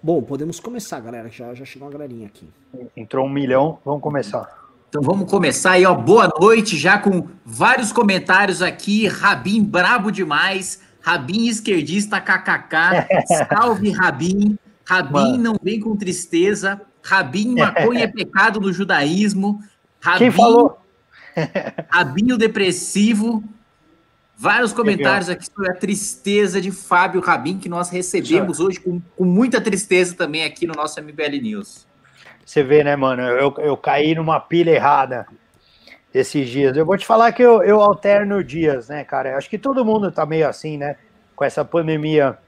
Bom, podemos começar, galera. Já, já chegou uma galerinha aqui. Entrou um milhão, vamos começar. Então vamos começar aí, ó. Boa noite, já com vários comentários aqui. Rabin brabo demais. Rabin esquerdista kkk. Salve Rabin. Rabin Mano. não vem com tristeza. Rabin maconha é pecado no judaísmo. Rabin, Quem falou? Rabinho depressivo. Vários comentários aqui sobre a tristeza de Fábio Rabin, que nós recebemos hoje com, com muita tristeza também aqui no nosso MBL News. Você vê, né, mano? Eu, eu caí numa pilha errada esses dias. Eu vou te falar que eu, eu alterno dias, né, cara? Acho que todo mundo tá meio assim, né? Com essa pandemia.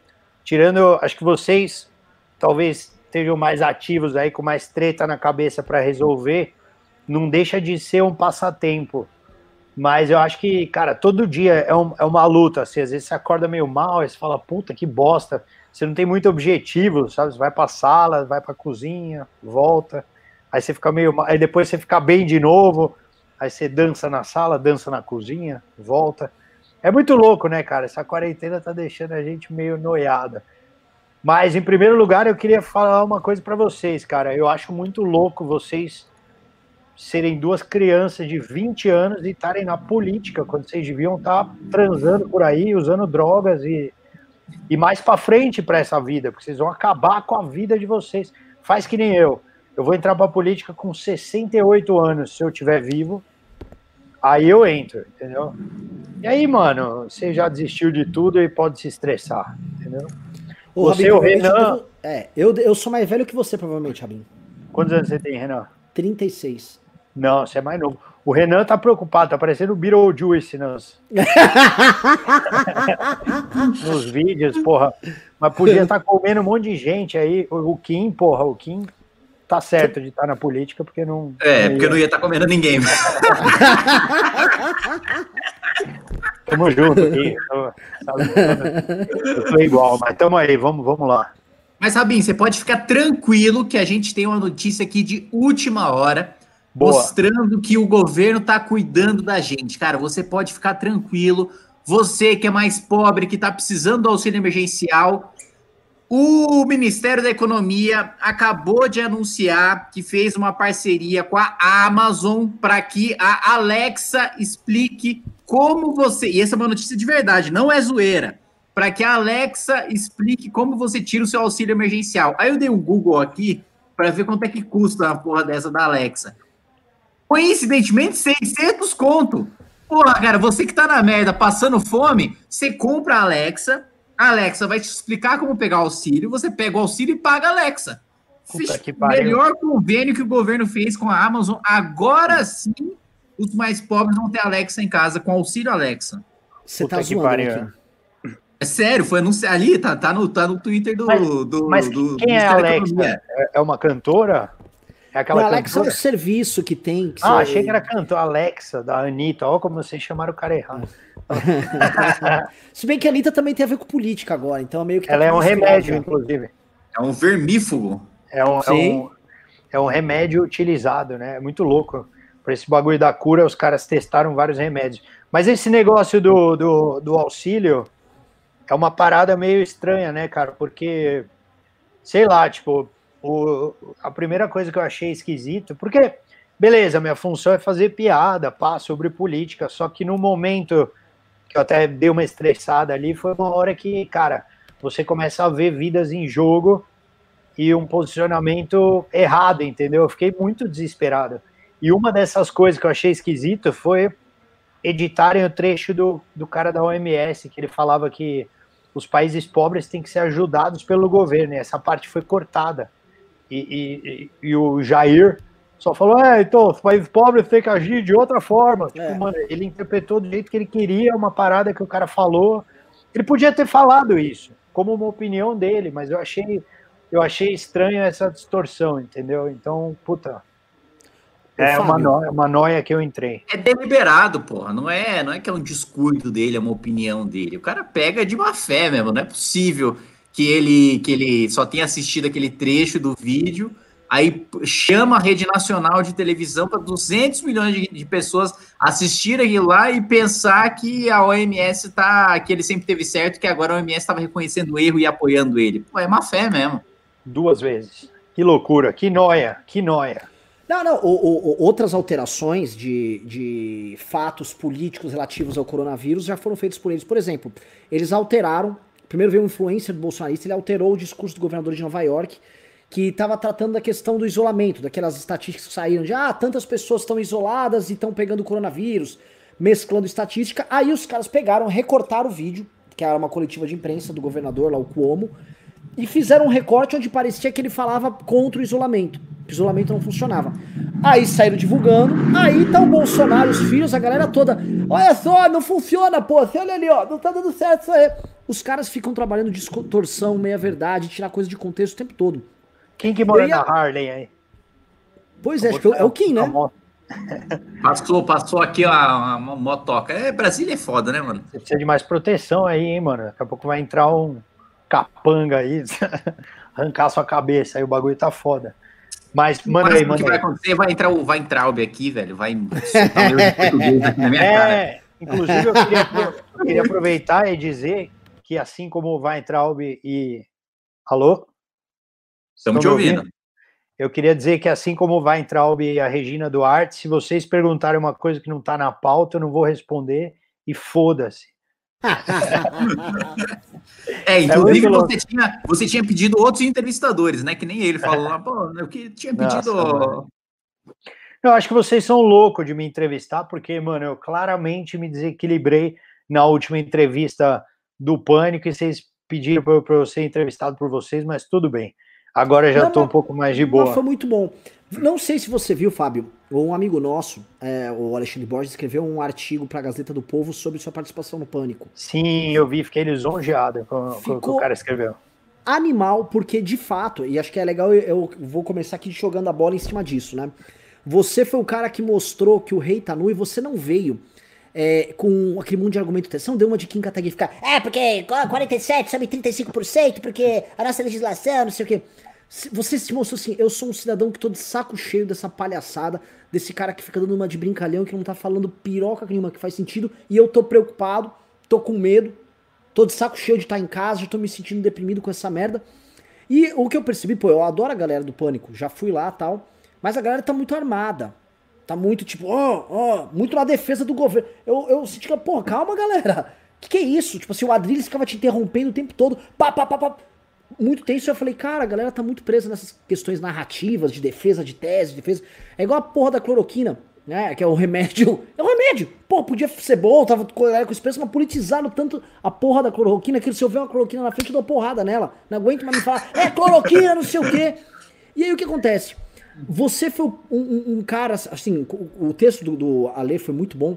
Tirando, acho que vocês talvez estejam mais ativos aí, com mais treta na cabeça para resolver. Não deixa de ser um passatempo mas eu acho que, cara, todo dia é, um, é uma luta. Assim, às vezes você acorda meio mal, você fala, puta, que bosta. Você não tem muito objetivo, sabe? Você vai pra sala, vai pra cozinha, volta. Aí você fica meio mal. Aí depois você fica bem de novo. Aí você dança na sala, dança na cozinha, volta. É muito louco, né, cara? Essa quarentena tá deixando a gente meio noiada. Mas, em primeiro lugar, eu queria falar uma coisa para vocês, cara. Eu acho muito louco vocês serem duas crianças de 20 anos e estarem na política, quando vocês deviam estar transando por aí, usando drogas e, e mais para frente para essa vida, porque vocês vão acabar com a vida de vocês. Faz que nem eu. Eu vou entrar para política com 68 anos, se eu estiver vivo. Aí eu entro, entendeu? E aí, mano, você já desistiu de tudo e pode se estressar, entendeu? Ô, você, Rabin, o Renan. É, eu, eu sou mais velho que você, provavelmente, Rabin. Quantos anos você tem, Renan? 36. Não, você é mais novo. O Renan tá preocupado, tá parecendo o Beetlejuice nos... nos vídeos, porra. Mas podia estar tá comendo um monte de gente aí. O Kim, porra, o Kim tá certo de estar tá na política, porque não. É, não porque não ia estar tá comendo ninguém. Tamo junto aqui. Eu tô igual, mas tamo aí, vamos, vamos lá. Mas, Rabin, você pode ficar tranquilo que a gente tem uma notícia aqui de última hora Boa. mostrando que o governo está cuidando da gente. Cara, você pode ficar tranquilo. Você que é mais pobre, que está precisando do auxílio emergencial, o Ministério da Economia acabou de anunciar que fez uma parceria com a Amazon para que a Alexa explique como você. E essa é uma notícia de verdade, não é zoeira. Para que a Alexa explique como você tira o seu auxílio emergencial. Aí eu dei um Google aqui para ver quanto é que custa a porra dessa da Alexa. Coincidentemente, 600 conto. Porra, cara, você que tá na merda, passando fome, você compra a Alexa, a Alexa vai te explicar como pegar o auxílio, você pega o auxílio e paga a Alexa. melhor convênio que o governo fez com a Amazon. Agora sim, os mais pobres vão ter Alexa em casa, com auxílio Alexa. Você tá zoando aqui. É sério, foi anunciado ali, tá, tá, no, tá no Twitter do. Mas, do, mas do, quem do é a Alexa? É, é uma cantora? É aquela Alexa cantora? é um serviço que tem. Que ah, você... achei que era cantor. Alexa, da Anitta. Olha como vocês chamaram o cara errado. Se bem que a Anitta também tem a ver com política agora, então é meio que. Tá Ela é um remédio, inclusive. É um vermífugo. É um, é um, é um remédio utilizado, né? É muito louco. Por esse bagulho da cura, os caras testaram vários remédios. Mas esse negócio do, do, do auxílio é uma parada meio estranha, né, cara? Porque, sei lá, tipo, o, a primeira coisa que eu achei esquisito, porque, beleza, minha função é fazer piada, pá, sobre política, só que no momento que eu até dei uma estressada ali, foi uma hora que, cara, você começa a ver vidas em jogo e um posicionamento errado, entendeu? Eu fiquei muito desesperado. E uma dessas coisas que eu achei esquisito foi editarem o trecho do, do cara da OMS, que ele falava que os países pobres têm que ser ajudados pelo governo, e essa parte foi cortada e, e, e, o Jair só falou, é, então, os países pobres têm que agir de outra forma. Tipo, é. mano, ele interpretou do jeito que ele queria uma parada que o cara falou. Ele podia ter falado isso, como uma opinião dele, mas eu achei, eu achei estranho essa distorção, entendeu? Então, puta. É uma noia, uma noia que eu entrei. É deliberado, porra. Não é, não é que é um descuido dele, é uma opinião dele. O cara pega de má fé mesmo. Não é possível que ele, que ele só tem assistido aquele trecho do vídeo, aí chama a rede nacional de televisão para 200 milhões de, de, pessoas assistirem lá e pensar que a OMS tá, que ele sempre teve certo, que agora a OMS estava reconhecendo o erro e apoiando ele. Pô, é má fé mesmo. duas vezes. Que loucura, que noia, que noia. Não, não, o, o, outras alterações de, de fatos políticos relativos ao coronavírus já foram feitas por eles. Por exemplo, eles alteraram. Primeiro veio um influencer do bolsonarista, ele alterou o discurso do governador de Nova York, que estava tratando da questão do isolamento, daquelas estatísticas que saíram de ah, tantas pessoas estão isoladas e estão pegando coronavírus, mesclando estatística. Aí os caras pegaram, recortaram o vídeo, que era uma coletiva de imprensa do governador lá, o Cuomo, e fizeram um recorte onde parecia que ele falava contra o isolamento, que o isolamento não funcionava. Aí saíram divulgando, aí tá o Bolsonaro, os filhos, a galera toda, olha só, não funciona, pô, você olha ali, ó, não tá dando certo isso aí. Os caras ficam trabalhando distorção, meia-verdade, tirar coisa de contexto o tempo todo. Quem que mora ia... na Harley aí? Pois é, acho que é o Kim, né? Passou, passou aqui a, a motoca. É, Brasília é foda, né, mano? Você precisa de mais proteção aí, hein, mano? Daqui a pouco vai entrar um capanga aí, arrancar sua cabeça, aí o bagulho tá foda. Mas manda aí, manda vai acontecer, vai entrar o vai entrar o aqui, velho, vai na minha é, cara. Inclusive, eu queria, eu queria, aproveitar e dizer que assim como vai entrar o e. Alô? Estamos te ouvindo? ouvindo? Eu queria dizer que assim como vai entrar e a Regina Duarte, se vocês perguntarem uma coisa que não está na pauta, eu não vou responder e foda-se. É, inclusive é você, tinha, você tinha pedido outros entrevistadores, né? Que nem ele falou lá, pô, eu que tinha pedido. Nossa, eu acho que vocês são loucos de me entrevistar, porque, mano, eu claramente me desequilibrei na última entrevista do Pânico e vocês pediram para eu ser entrevistado por vocês, mas tudo bem. Agora já estou um pouco mais de boa. Foi muito bom. Não sei se você viu, Fábio, um amigo nosso, é, o Alexandre Borges, escreveu um artigo para a Gazeta do Povo sobre sua participação no Pânico. Sim, eu vi, fiquei lisonjeado com, o que o cara escreveu. Animal, porque de fato, e acho que é legal, eu vou começar aqui jogando a bola em cima disso, né? Você foi o cara que mostrou que o rei tá nu e você não veio é, com aquele monte de não deu uma de Kim Kataguiri ficar, é, porque 47 sobe 35%, porque a nossa legislação, não sei o quê. Você se mostrou assim, eu sou um cidadão que tô de saco cheio dessa palhaçada, desse cara que fica dando uma de brincalhão, que não tá falando piroca nenhuma que faz sentido, e eu tô preocupado, tô com medo, tô de saco cheio de estar tá em casa, já tô me sentindo deprimido com essa merda. E o que eu percebi, pô, eu adoro a galera do Pânico, já fui lá tal, mas a galera tá muito armada. Tá muito tipo, ó, oh, ó, oh, muito na defesa do governo. Eu, eu senti que, pô, calma, galera. Que que é isso? Tipo assim, o Adriles ficava te interrompendo o tempo todo. Pá, pá, pá, pá muito tenso. Eu falei, cara, a galera tá muito presa nessas questões narrativas, de defesa de tese, de defesa. É igual a porra da cloroquina, né? Que é o remédio. É um remédio. Pô, podia ser bom, tava com o preço, mas politizaram tanto a porra da cloroquina que se eu ver uma cloroquina na frente, eu dou porrada nela. Não aguento mais me falar, é cloroquina, não sei o quê. E aí o que acontece? Você foi um, um, um cara, assim, o, o texto do, do Ale foi muito bom,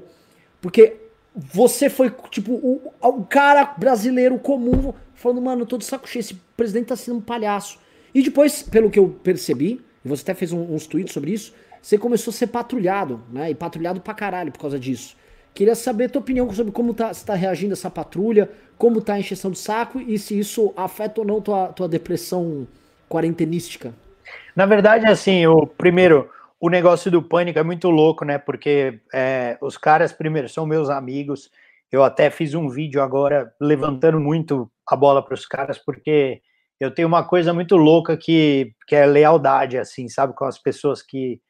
porque você foi, tipo, o, o cara brasileiro comum falando, mano, eu tô de saco cheio, esse presidente tá sendo um palhaço. E depois, pelo que eu percebi, e você até fez um, uns tweets sobre isso, você começou a ser patrulhado, né? E patrulhado pra caralho por causa disso. Queria saber a tua opinião sobre como tá, você tá reagindo essa patrulha, como tá a encheção do saco e se isso afeta ou não tua, tua depressão quarentenística. Na verdade, assim, o primeiro, o negócio do pânico é muito louco, né? Porque é, os caras, primeiro, são meus amigos, eu até fiz um vídeo agora levantando muito a bola para os caras, porque eu tenho uma coisa muito louca que, que é lealdade, assim, sabe? Com as pessoas que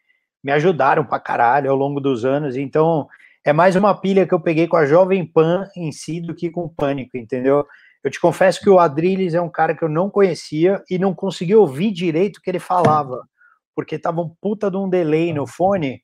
me ajudaram pra caralho ao longo dos anos. Então, é mais uma pilha que eu peguei com a Jovem Pan em si do que com o Pânico, entendeu? Eu te confesso que o Adrilles é um cara que eu não conhecia e não consegui ouvir direito o que ele falava, porque tava um puta de um delay no fone.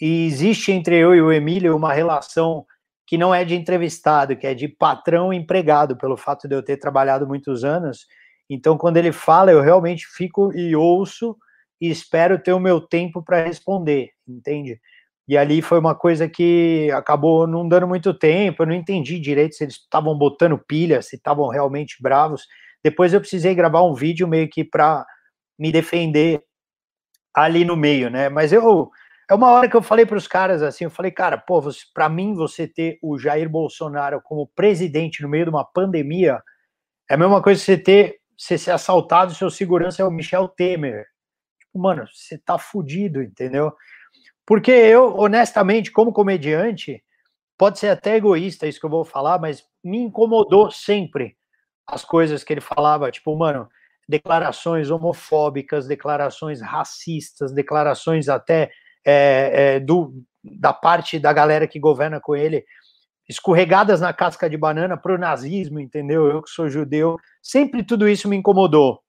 E existe entre eu e o Emílio uma relação que não é de entrevistado, que é de patrão empregado, pelo fato de eu ter trabalhado muitos anos. Então, quando ele fala, eu realmente fico e ouço e espero ter o meu tempo para responder, entende? E ali foi uma coisa que acabou não dando muito tempo, eu não entendi direito se eles estavam botando pilha, se estavam realmente bravos. Depois eu precisei gravar um vídeo meio que para me defender ali no meio, né? Mas eu é uma hora que eu falei para os caras assim, eu falei, cara, pô, para mim você ter o Jair Bolsonaro como presidente no meio de uma pandemia é a mesma coisa que você ter você ser assaltado e seu segurança é o Michel Temer. Tipo, mano, você tá fudido, entendeu? Porque eu, honestamente, como comediante, pode ser até egoísta isso que eu vou falar, mas me incomodou sempre as coisas que ele falava, tipo, mano, declarações homofóbicas, declarações racistas, declarações até é, é, do, da parte da galera que governa com ele, escorregadas na casca de banana para o nazismo, entendeu? Eu que sou judeu, sempre tudo isso me incomodou.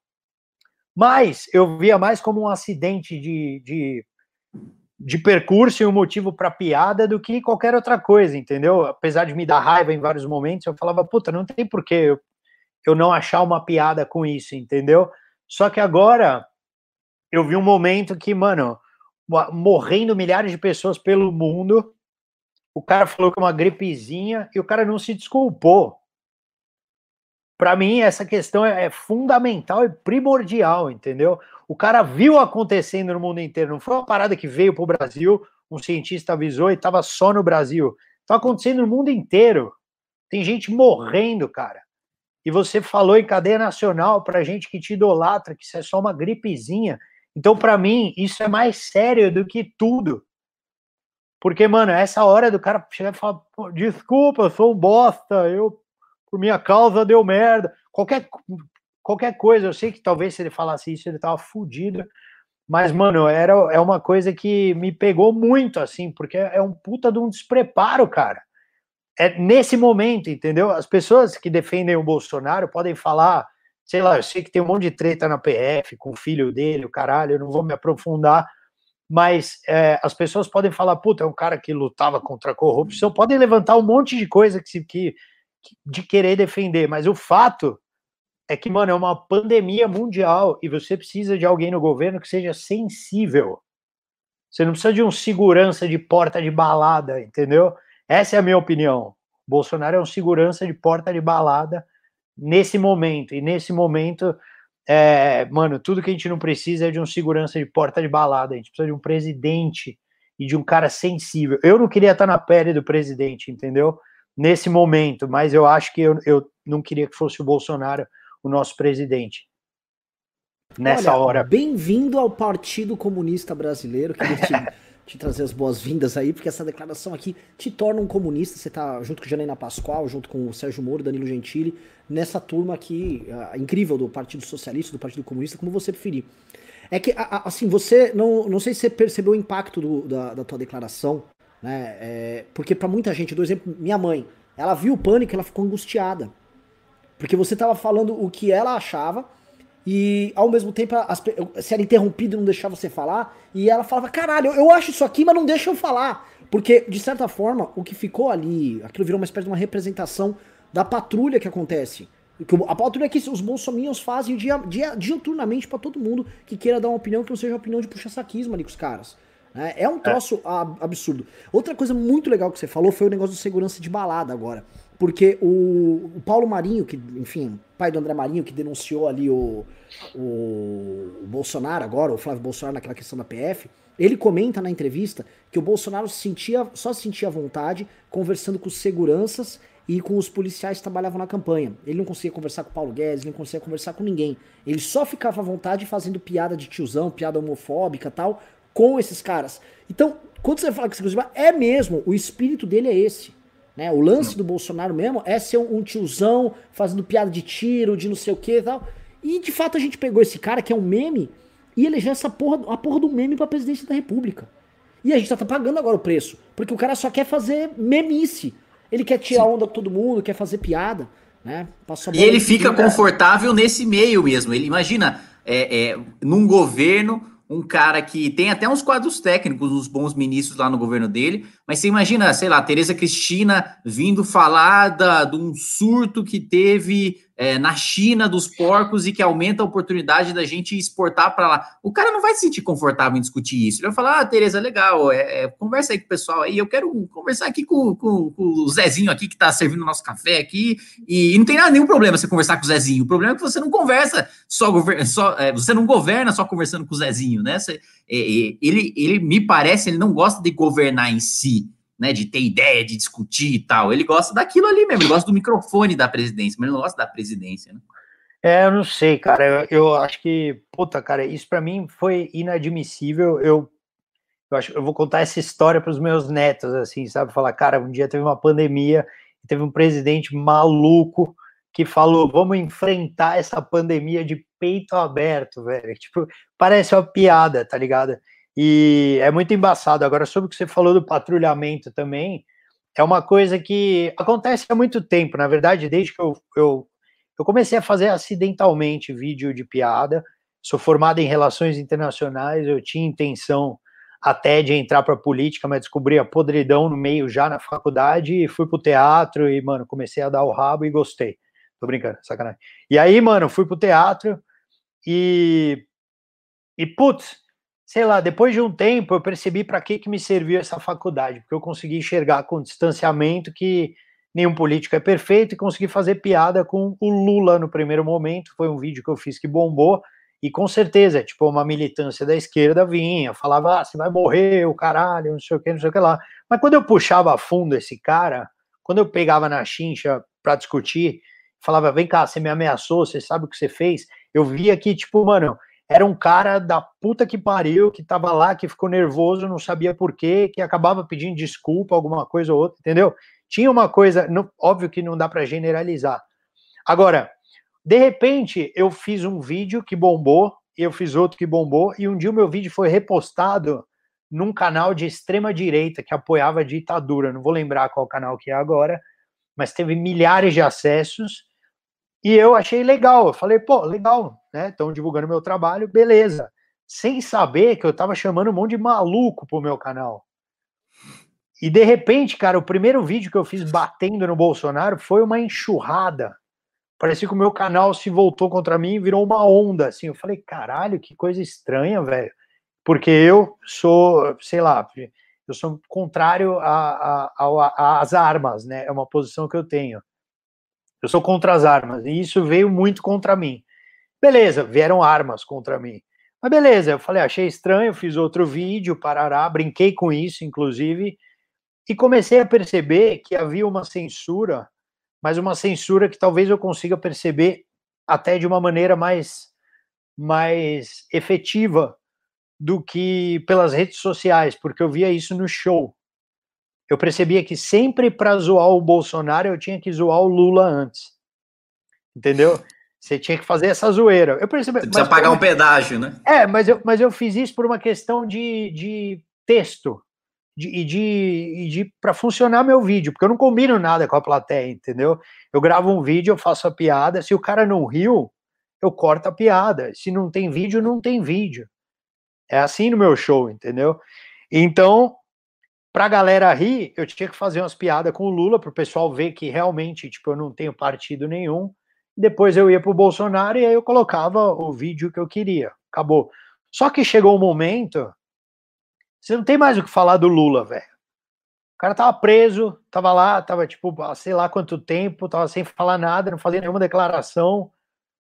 Mas eu via mais como um acidente de, de, de percurso e um motivo para piada do que qualquer outra coisa, entendeu? Apesar de me dar raiva em vários momentos, eu falava, puta, não tem porquê eu, eu não achar uma piada com isso, entendeu? Só que agora eu vi um momento que, mano, morrendo milhares de pessoas pelo mundo, o cara falou que é uma gripezinha e o cara não se desculpou. Para mim, essa questão é, é, fundamental e primordial, entendeu? O cara viu acontecendo no mundo inteiro, não foi uma parada que veio para o Brasil, um cientista avisou e estava só no Brasil. Está acontecendo no mundo inteiro. Tem gente morrendo, cara. E você falou em cadeia nacional para gente que te idolatra, que isso é só uma gripezinha. Então, para mim, isso é mais sério do que tudo. Porque, mano, é essa hora do cara chegar e falar: desculpa, eu sou um bosta, eu, por minha causa, deu merda. Qualquer, qualquer coisa, eu sei que talvez se ele falasse isso, ele tava fudido. Mas, mano, era, é uma coisa que me pegou muito, assim, porque é um puta de um despreparo, cara. É nesse momento, entendeu? As pessoas que defendem o Bolsonaro podem falar sei lá, eu sei que tem um monte de treta na PF com o filho dele, o caralho, eu não vou me aprofundar, mas é, as pessoas podem falar, puta, é um cara que lutava contra a corrupção, podem levantar um monte de coisa que, que, de querer defender, mas o fato é que, mano, é uma pandemia mundial e você precisa de alguém no governo que seja sensível. Você não precisa de um segurança de porta de balada, entendeu? Essa é a minha opinião. Bolsonaro é um segurança de porta de balada nesse momento. E nesse momento, é, mano, tudo que a gente não precisa é de um segurança de porta de balada. A gente precisa de um presidente e de um cara sensível. Eu não queria estar na pele do presidente, entendeu? Nesse momento, mas eu acho que eu, eu não queria que fosse o Bolsonaro o nosso presidente. Nessa Olha, hora. Bem-vindo ao Partido Comunista Brasileiro, que te trazer as boas-vindas aí, porque essa declaração aqui te torna um comunista. Você tá junto com Janaina Pascoal, junto com o Sérgio Moro, Danilo Gentili, nessa turma aqui uh, incrível do Partido Socialista, do Partido Comunista, como você preferir. É que, assim, você, não, não sei se você percebeu o impacto do, da, da tua declaração, né? É, porque para muita gente, do exemplo, minha mãe, ela viu o pânico, ela ficou angustiada. Porque você tava falando o que ela achava e ao mesmo tempo as, se era interrompido e não deixava você falar, e ela falava, caralho, eu, eu acho isso aqui, mas não deixa eu falar. Porque, de certa forma, o que ficou ali, aquilo virou uma espécie de uma representação da patrulha que acontece. A patrulha que os bolsominions fazem dia, dia, diuturnamente para todo mundo que queira dar uma opinião que não seja opinião de puxa-saquismo ali com os caras. Né? É um troço é. absurdo. Outra coisa muito legal que você falou foi o negócio de segurança de balada agora. Porque o, o Paulo Marinho, que, enfim, pai do André Marinho, que denunciou ali o, o, o, Bolsonaro agora, o Flávio Bolsonaro naquela questão da PF, ele comenta na entrevista que o Bolsonaro sentia, só sentia vontade conversando com os seguranças e com os policiais que trabalhavam na campanha. Ele não conseguia conversar com o Paulo Guedes, ele não conseguia conversar com ninguém. Ele só ficava à vontade fazendo piada de tiozão, piada homofóbica tal, com esses caras. Então, quando você fala que é mesmo, o espírito dele é esse. Né? O lance do Bolsonaro mesmo é ser um, tiozão fazendo piada de tiro, de não sei o que e tal. E de fato a gente pegou esse cara que é um meme e elegeu essa porra, a porra do meme pra presidência da república. E a gente tá, tá pagando agora o preço. Porque o cara só quer fazer memice. Ele quer tirar Sim. onda com todo mundo, quer fazer piada. Né? e ele fica confortável nesse meio mesmo. Ele imagina, é, é, num governo um cara que tem até uns quadros técnicos, uns bons ministros lá no governo dele, mas você imagina, sei lá, Tereza Cristina vindo falar da, de um surto que teve é, na China dos porcos e que aumenta a oportunidade da gente exportar para lá. O cara não vai se sentir confortável em discutir isso. Ele vai falar, ah, Tereza, legal, é, é, conversa aí com o pessoal aí, eu quero conversar aqui com, com, com o Zezinho aqui que está servindo o nosso café aqui, e, e, não tem nada, nenhum problema você conversar com o Zezinho. O problema é que você não conversa só, só é, você não governa só conversando com o Zezinho, né? Você, é, é, ele, ele me parece, ele não gosta de governar em si né, de ter ideia, de discutir e tal. Ele gosta daquilo ali mesmo, ele gosta do microfone da presidência, mas ele não gosta da presidência, né? É, eu não sei, cara. Eu, eu acho que, puta, cara, isso para mim foi inadmissível. Eu, eu acho, eu vou contar essa história para os meus netos, assim, sabe? Falar, cara, um dia teve uma pandemia, teve um presidente maluco que falou: vamos enfrentar essa pandemia de peito aberto, velho. Tipo, parece uma piada, tá ligado? E é muito embaçado. Agora, sobre o que você falou do patrulhamento também, é uma coisa que acontece há muito tempo, na verdade, desde que eu, eu, eu comecei a fazer acidentalmente vídeo de piada. Sou formado em relações internacionais, eu tinha intenção até de entrar para política, mas descobri a podridão no meio já na faculdade e fui pro teatro e, mano, comecei a dar o rabo e gostei. Tô brincando, sacanagem. E aí, mano, fui pro teatro e. E, putz, sei lá, depois de um tempo eu percebi para que, que me serviu essa faculdade, porque eu consegui enxergar com distanciamento que nenhum político é perfeito e consegui fazer piada com o Lula no primeiro momento. Foi um vídeo que eu fiz que bombou. E com certeza, tipo, uma militância da esquerda vinha, falava, ah, você vai morrer, o caralho, não sei o que, não sei o que lá. Mas quando eu puxava a fundo esse cara, quando eu pegava na chincha para discutir, falava, vem cá, você me ameaçou, você sabe o que você fez, eu via que, tipo, mano, era um cara da puta que pariu, que tava lá, que ficou nervoso, não sabia por quê, que acabava pedindo desculpa, alguma coisa ou outra, entendeu? Tinha uma coisa, não, óbvio que não dá para generalizar. Agora, de repente, eu fiz um vídeo que bombou, eu fiz outro que bombou, e um dia o meu vídeo foi repostado num canal de extrema direita que apoiava a ditadura. Não vou lembrar qual canal que é agora, mas teve milhares de acessos. E eu achei legal. Eu falei, pô, legal, né? Estão divulgando meu trabalho, beleza. Sem saber que eu tava chamando um monte de maluco pro meu canal. E de repente, cara, o primeiro vídeo que eu fiz batendo no Bolsonaro foi uma enxurrada parecia que o meu canal se voltou contra mim e virou uma onda, assim. Eu falei, caralho, que coisa estranha, velho. Porque eu sou, sei lá, eu sou contrário às armas, né? É uma posição que eu tenho. Eu sou contra as armas, e isso veio muito contra mim. Beleza, vieram armas contra mim. Mas beleza, eu falei, achei estranho, fiz outro vídeo, parará, brinquei com isso, inclusive, e comecei a perceber que havia uma censura mas uma censura que talvez eu consiga perceber até de uma maneira mais, mais efetiva do que pelas redes sociais, porque eu via isso no show. Eu percebia que sempre para zoar o Bolsonaro eu tinha que zoar o Lula antes. Entendeu? Você tinha que fazer essa zoeira. Eu percebi, Você precisa pagar um pedágio, né? É, mas eu, mas eu fiz isso por uma questão de, de texto de, e de, de para funcionar meu vídeo, porque eu não combino nada com a plateia, entendeu? Eu gravo um vídeo, eu faço a piada, se o cara não riu, eu corto a piada. Se não tem vídeo, não tem vídeo. É assim no meu show, entendeu? Então, pra galera rir, eu tinha que fazer umas piadas com o Lula, pro pessoal ver que realmente, tipo, eu não tenho partido nenhum. Depois eu ia pro Bolsonaro e aí eu colocava o vídeo que eu queria. Acabou. Só que chegou um momento você não tem mais o que falar do Lula, velho. O cara tava preso, tava lá, tava tipo, sei lá quanto tempo, tava sem falar nada, não fazia nenhuma declaração.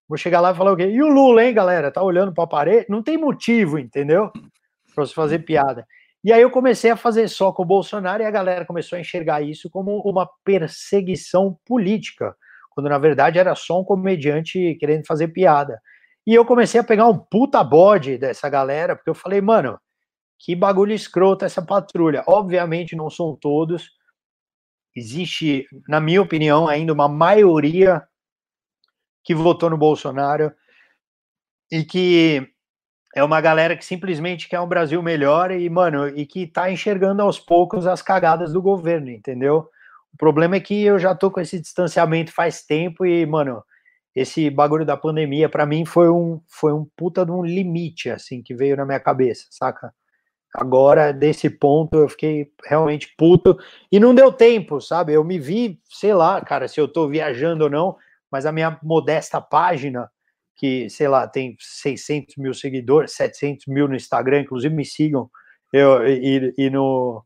Vou chegar lá e falar o quê? E o Lula, hein, galera? Tá olhando pra parede? Não tem motivo, entendeu? Pra você fazer piada. E aí eu comecei a fazer só com o Bolsonaro e a galera começou a enxergar isso como uma perseguição política, quando na verdade era só um comediante querendo fazer piada. E eu comecei a pegar um puta bode dessa galera, porque eu falei, mano, que bagulho escroto essa patrulha. Obviamente não são todos. Existe, na minha opinião, ainda uma maioria que votou no Bolsonaro e que é uma galera que simplesmente quer um Brasil melhor e, mano, e que tá enxergando aos poucos as cagadas do governo, entendeu? O problema é que eu já tô com esse distanciamento faz tempo e, mano, esse bagulho da pandemia para mim foi um foi um puta de um limite assim que veio na minha cabeça, saca? Agora, desse ponto, eu fiquei realmente puto. E não deu tempo, sabe? Eu me vi, sei lá, cara, se eu tô viajando ou não, mas a minha modesta página, que, sei lá, tem 600 mil seguidores, 700 mil no Instagram, inclusive me sigam, eu, e, e no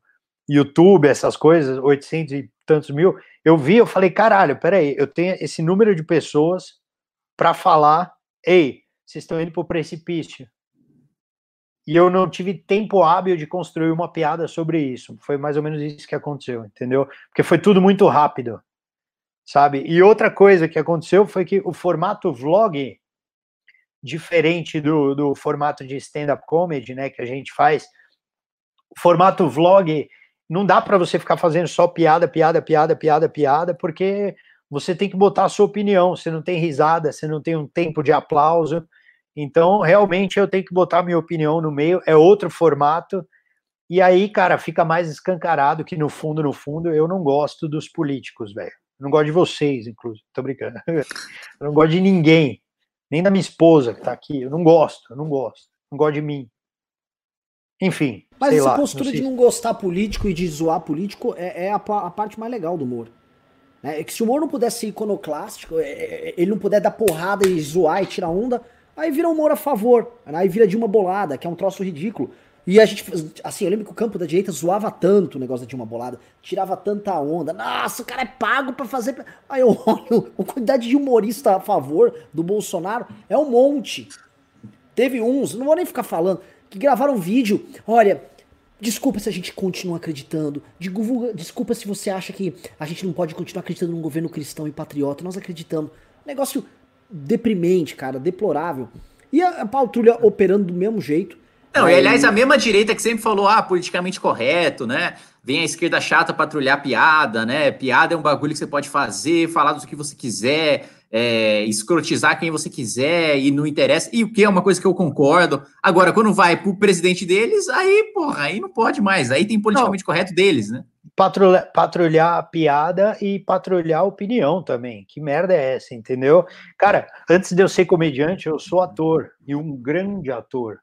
YouTube, essas coisas, 800 e tantos mil. Eu vi, eu falei, caralho, peraí, eu tenho esse número de pessoas para falar, ei, vocês estão indo pro precipício e eu não tive tempo hábil de construir uma piada sobre isso. Foi mais ou menos isso que aconteceu, entendeu? Porque foi tudo muito rápido, sabe? E outra coisa que aconteceu foi que o formato vlog, diferente do, do formato de stand-up comedy, né, que a gente faz, o formato vlog não dá para você ficar fazendo só piada, piada, piada, piada, piada, porque você tem que botar a sua opinião. Você não tem risada, você não tem um tempo de aplauso. Então, realmente, eu tenho que botar minha opinião no meio. É outro formato. E aí, cara, fica mais escancarado que, no fundo, no fundo, eu não gosto dos políticos, velho. Não gosto de vocês, inclusive. Tô brincando. Eu não gosto de ninguém. Nem da minha esposa que tá aqui. Eu não gosto, eu não gosto. Não gosto de mim. Enfim. Mas essa lá, postura de não gostar político e de zoar político é, é a, a, parte mais legal do humor. É que se o humor não pudesse ser iconoclástico, é, é, ele não puder dar porrada e zoar e tirar onda, aí vira humor a favor. Aí vira de uma bolada, que é um troço ridículo. E a gente, assim, eu lembro que o campo da direita zoava tanto o negócio de uma bolada, tirava tanta onda. Nossa, o cara é pago para fazer. Aí eu olho, a quantidade de humorista a favor do Bolsonaro é um monte. Teve uns, não vou nem ficar falando, que gravaram vídeo. Olha, Desculpa se a gente continua acreditando. Desculpa se você acha que a gente não pode continuar acreditando num governo cristão e patriota. Nós acreditamos. Negócio deprimente, cara, deplorável. E a patrulha operando do mesmo jeito. Não, e aliás, a mesma direita que sempre falou, ah, politicamente correto, né? Vem a esquerda chata patrulhar piada, né? Piada é um bagulho que você pode fazer, falar do que você quiser, é, escrotizar quem você quiser e não interessa. E o que é uma coisa que eu concordo. Agora, quando vai pro presidente deles, aí, porra, aí não pode mais. Aí tem politicamente não. correto deles, né? Patrulhar, patrulhar a piada e patrulhar a opinião também. Que merda é essa, entendeu? Cara, antes de eu ser comediante, eu sou ator e um grande ator.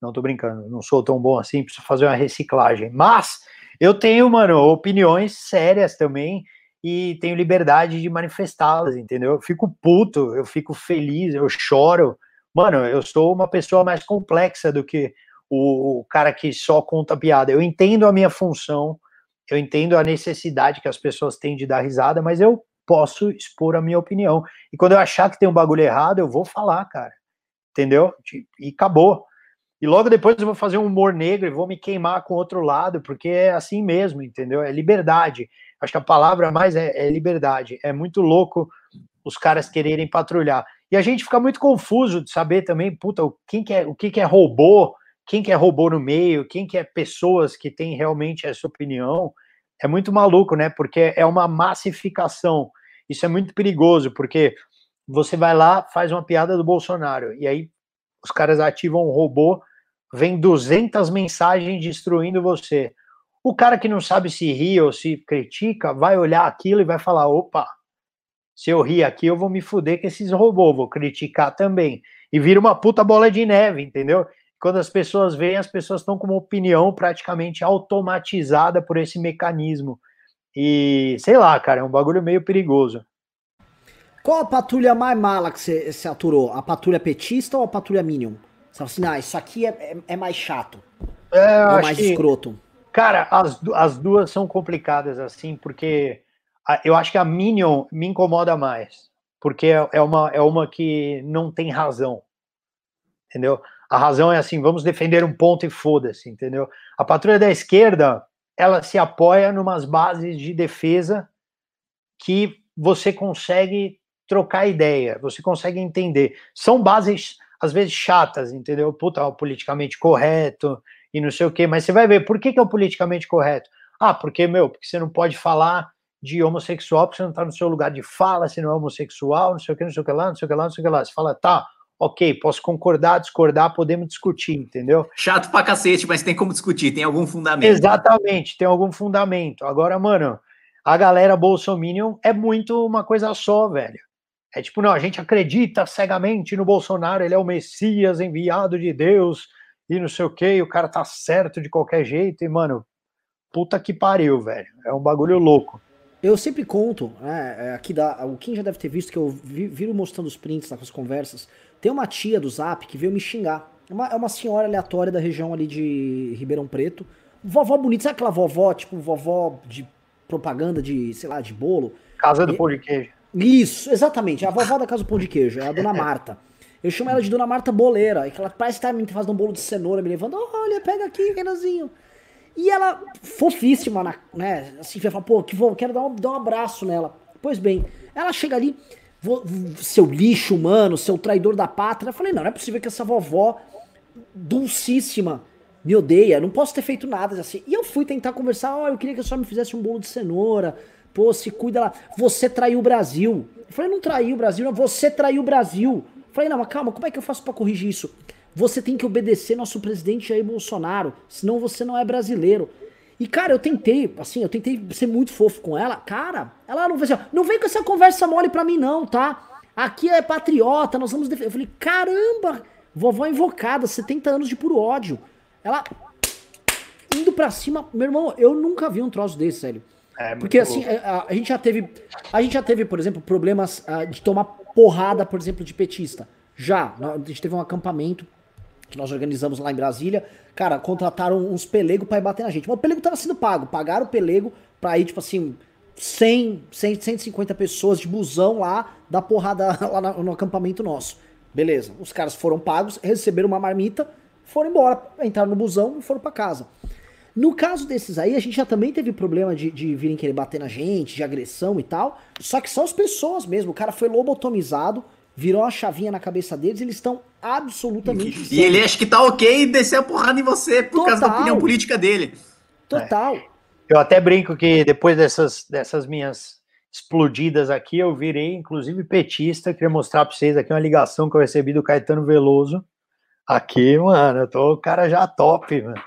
Não tô brincando, não sou tão bom assim, preciso fazer uma reciclagem. Mas eu tenho, mano, opiniões sérias também e tenho liberdade de manifestá-las, entendeu? Eu fico puto, eu fico feliz, eu choro. Mano, eu sou uma pessoa mais complexa do que o, o cara que só conta piada. Eu entendo a minha função, eu entendo a necessidade que as pessoas têm de dar risada, mas eu posso expor a minha opinião. E quando eu achar que tem um bagulho errado, eu vou falar, cara. Entendeu? E acabou. E logo depois eu vou fazer um humor negro e vou me queimar com outro lado, porque é assim mesmo, entendeu? É liberdade. Acho que a palavra mais é, é liberdade. É muito louco os caras quererem patrulhar. E a gente fica muito confuso de saber também, puta, quem que é, o que, que é robô, quem que é robô no meio, quem que é pessoas que têm realmente essa opinião. É muito maluco, né? Porque é uma massificação. Isso é muito perigoso, porque você vai lá, faz uma piada do Bolsonaro, e aí os caras ativam um robô, vem 200 mensagens destruindo você. O cara que não sabe se ri ou se critica, vai olhar aquilo e vai falar: opa, se eu rir aqui, eu vou me fuder com esses robôs, vou criticar também. E vira uma puta bola de neve, entendeu? Quando as pessoas veem, as pessoas estão com uma opinião praticamente automatizada por esse mecanismo. E sei lá, cara, é um bagulho meio perigoso. Qual a patrulha mais mala que você, você aturou? A patrulha petista ou a patrulha Minion? Você fala assim, ah, isso aqui é, é, é mais chato. É, ou mais que, escroto. Cara, as, as duas são complicadas, assim, porque a, eu acho que a Minion me incomoda mais. Porque é, é, uma, é uma que não tem razão. Entendeu? A razão é assim, vamos defender um ponto e foda-se, entendeu? A patrulha da esquerda, ela se apoia numas bases de defesa que você consegue trocar ideia, você consegue entender. São bases, às vezes, chatas, entendeu? Puta, o politicamente correto e não sei o quê, mas você vai ver, por que, que é o politicamente correto? Ah, porque, meu, porque você não pode falar de homossexual, porque você não está no seu lugar de fala, você não é homossexual, não sei o que, não sei o que lá, não sei o que lá, não sei o que lá. Você fala, tá, ok, posso concordar, discordar, podemos discutir, entendeu? Chato pra cacete, mas tem como discutir, tem algum fundamento. Exatamente, tem algum fundamento. Agora, mano, a galera Bolsominion é muito uma coisa só, velho. É tipo, não, a gente acredita cegamente no Bolsonaro, ele é o Messias enviado de Deus e não sei o que, o cara tá certo de qualquer jeito, e, mano, puta que pariu, velho. É um bagulho louco. Eu sempre conto, né, é, aqui da, o Kim já deve ter visto que eu vi, viro mostrando os prints nas conversas. Tem uma tia do Zap que veio me xingar. É uma, é uma senhora aleatória da região ali de Ribeirão Preto. Vovó bonita, sabe aquela vovó, tipo, vovó de propaganda de, sei lá, de bolo? Casa do e, pão de queijo. Isso, exatamente. A vovó da casa do pão de queijo, é a dona Marta. Eu chamo ela de Dona Marta Boleira. que ela parece estar tá me fazendo um bolo de cenoura, me levando. Olha, pega aqui, Renanzinho. E ela, fofíssima, né? Assim, vai falar, pô, que vou, quero dar um, dar um abraço nela. Pois bem, ela chega ali, seu lixo humano, seu traidor da pátria. Eu falei, não, não é possível que essa vovó dulcíssima me odeia, não posso ter feito nada assim. E eu fui tentar conversar, ó, oh, eu queria que a senhora me fizesse um bolo de cenoura Pô, se cuida lá. Você traiu o Brasil. Eu falei, não traiu o Brasil, não. Você traiu o Brasil. Eu falei, não, mas calma, como é que eu faço para corrigir isso? Você tem que obedecer nosso presidente Jair Bolsonaro, senão você não é brasileiro. E, cara, eu tentei, assim, eu tentei ser muito fofo com ela. Cara, ela não, assim, não vem com essa conversa mole pra mim, não, tá? Aqui é patriota, nós vamos defender. Eu falei, caramba, vovó invocada, 70 anos de puro ódio. Ela indo pra cima. Meu irmão, eu nunca vi um troço desse, sério. É, Porque assim, a, a, gente já teve. A gente já teve, por exemplo, problemas uh, de tomar porrada, por exemplo, de petista. Já. A gente teve um acampamento que nós organizamos lá em Brasília. Cara, contrataram uns pelegos pra ir bater na gente. Mas o pelego tava sendo pago. Pagaram o pelego pra ir, tipo assim, 100, 100 150 pessoas de busão lá, da porrada lá no, no acampamento nosso. Beleza. Os caras foram pagos, receberam uma marmita, foram embora, entraram no busão e foram para casa. No caso desses aí, a gente já também teve problema de, de virem querer bater na gente, de agressão e tal. Só que são as pessoas mesmo. O cara foi lobotomizado, virou a chavinha na cabeça deles, eles estão absolutamente. E, e ele acha que tá ok descer a porrada em você por Total. causa da opinião política dele. Total. É. Eu até brinco que depois dessas, dessas minhas explodidas aqui, eu virei inclusive petista. Queria mostrar para vocês aqui uma ligação que eu recebi do Caetano Veloso. Aqui, mano, eu tô o cara já top, mano.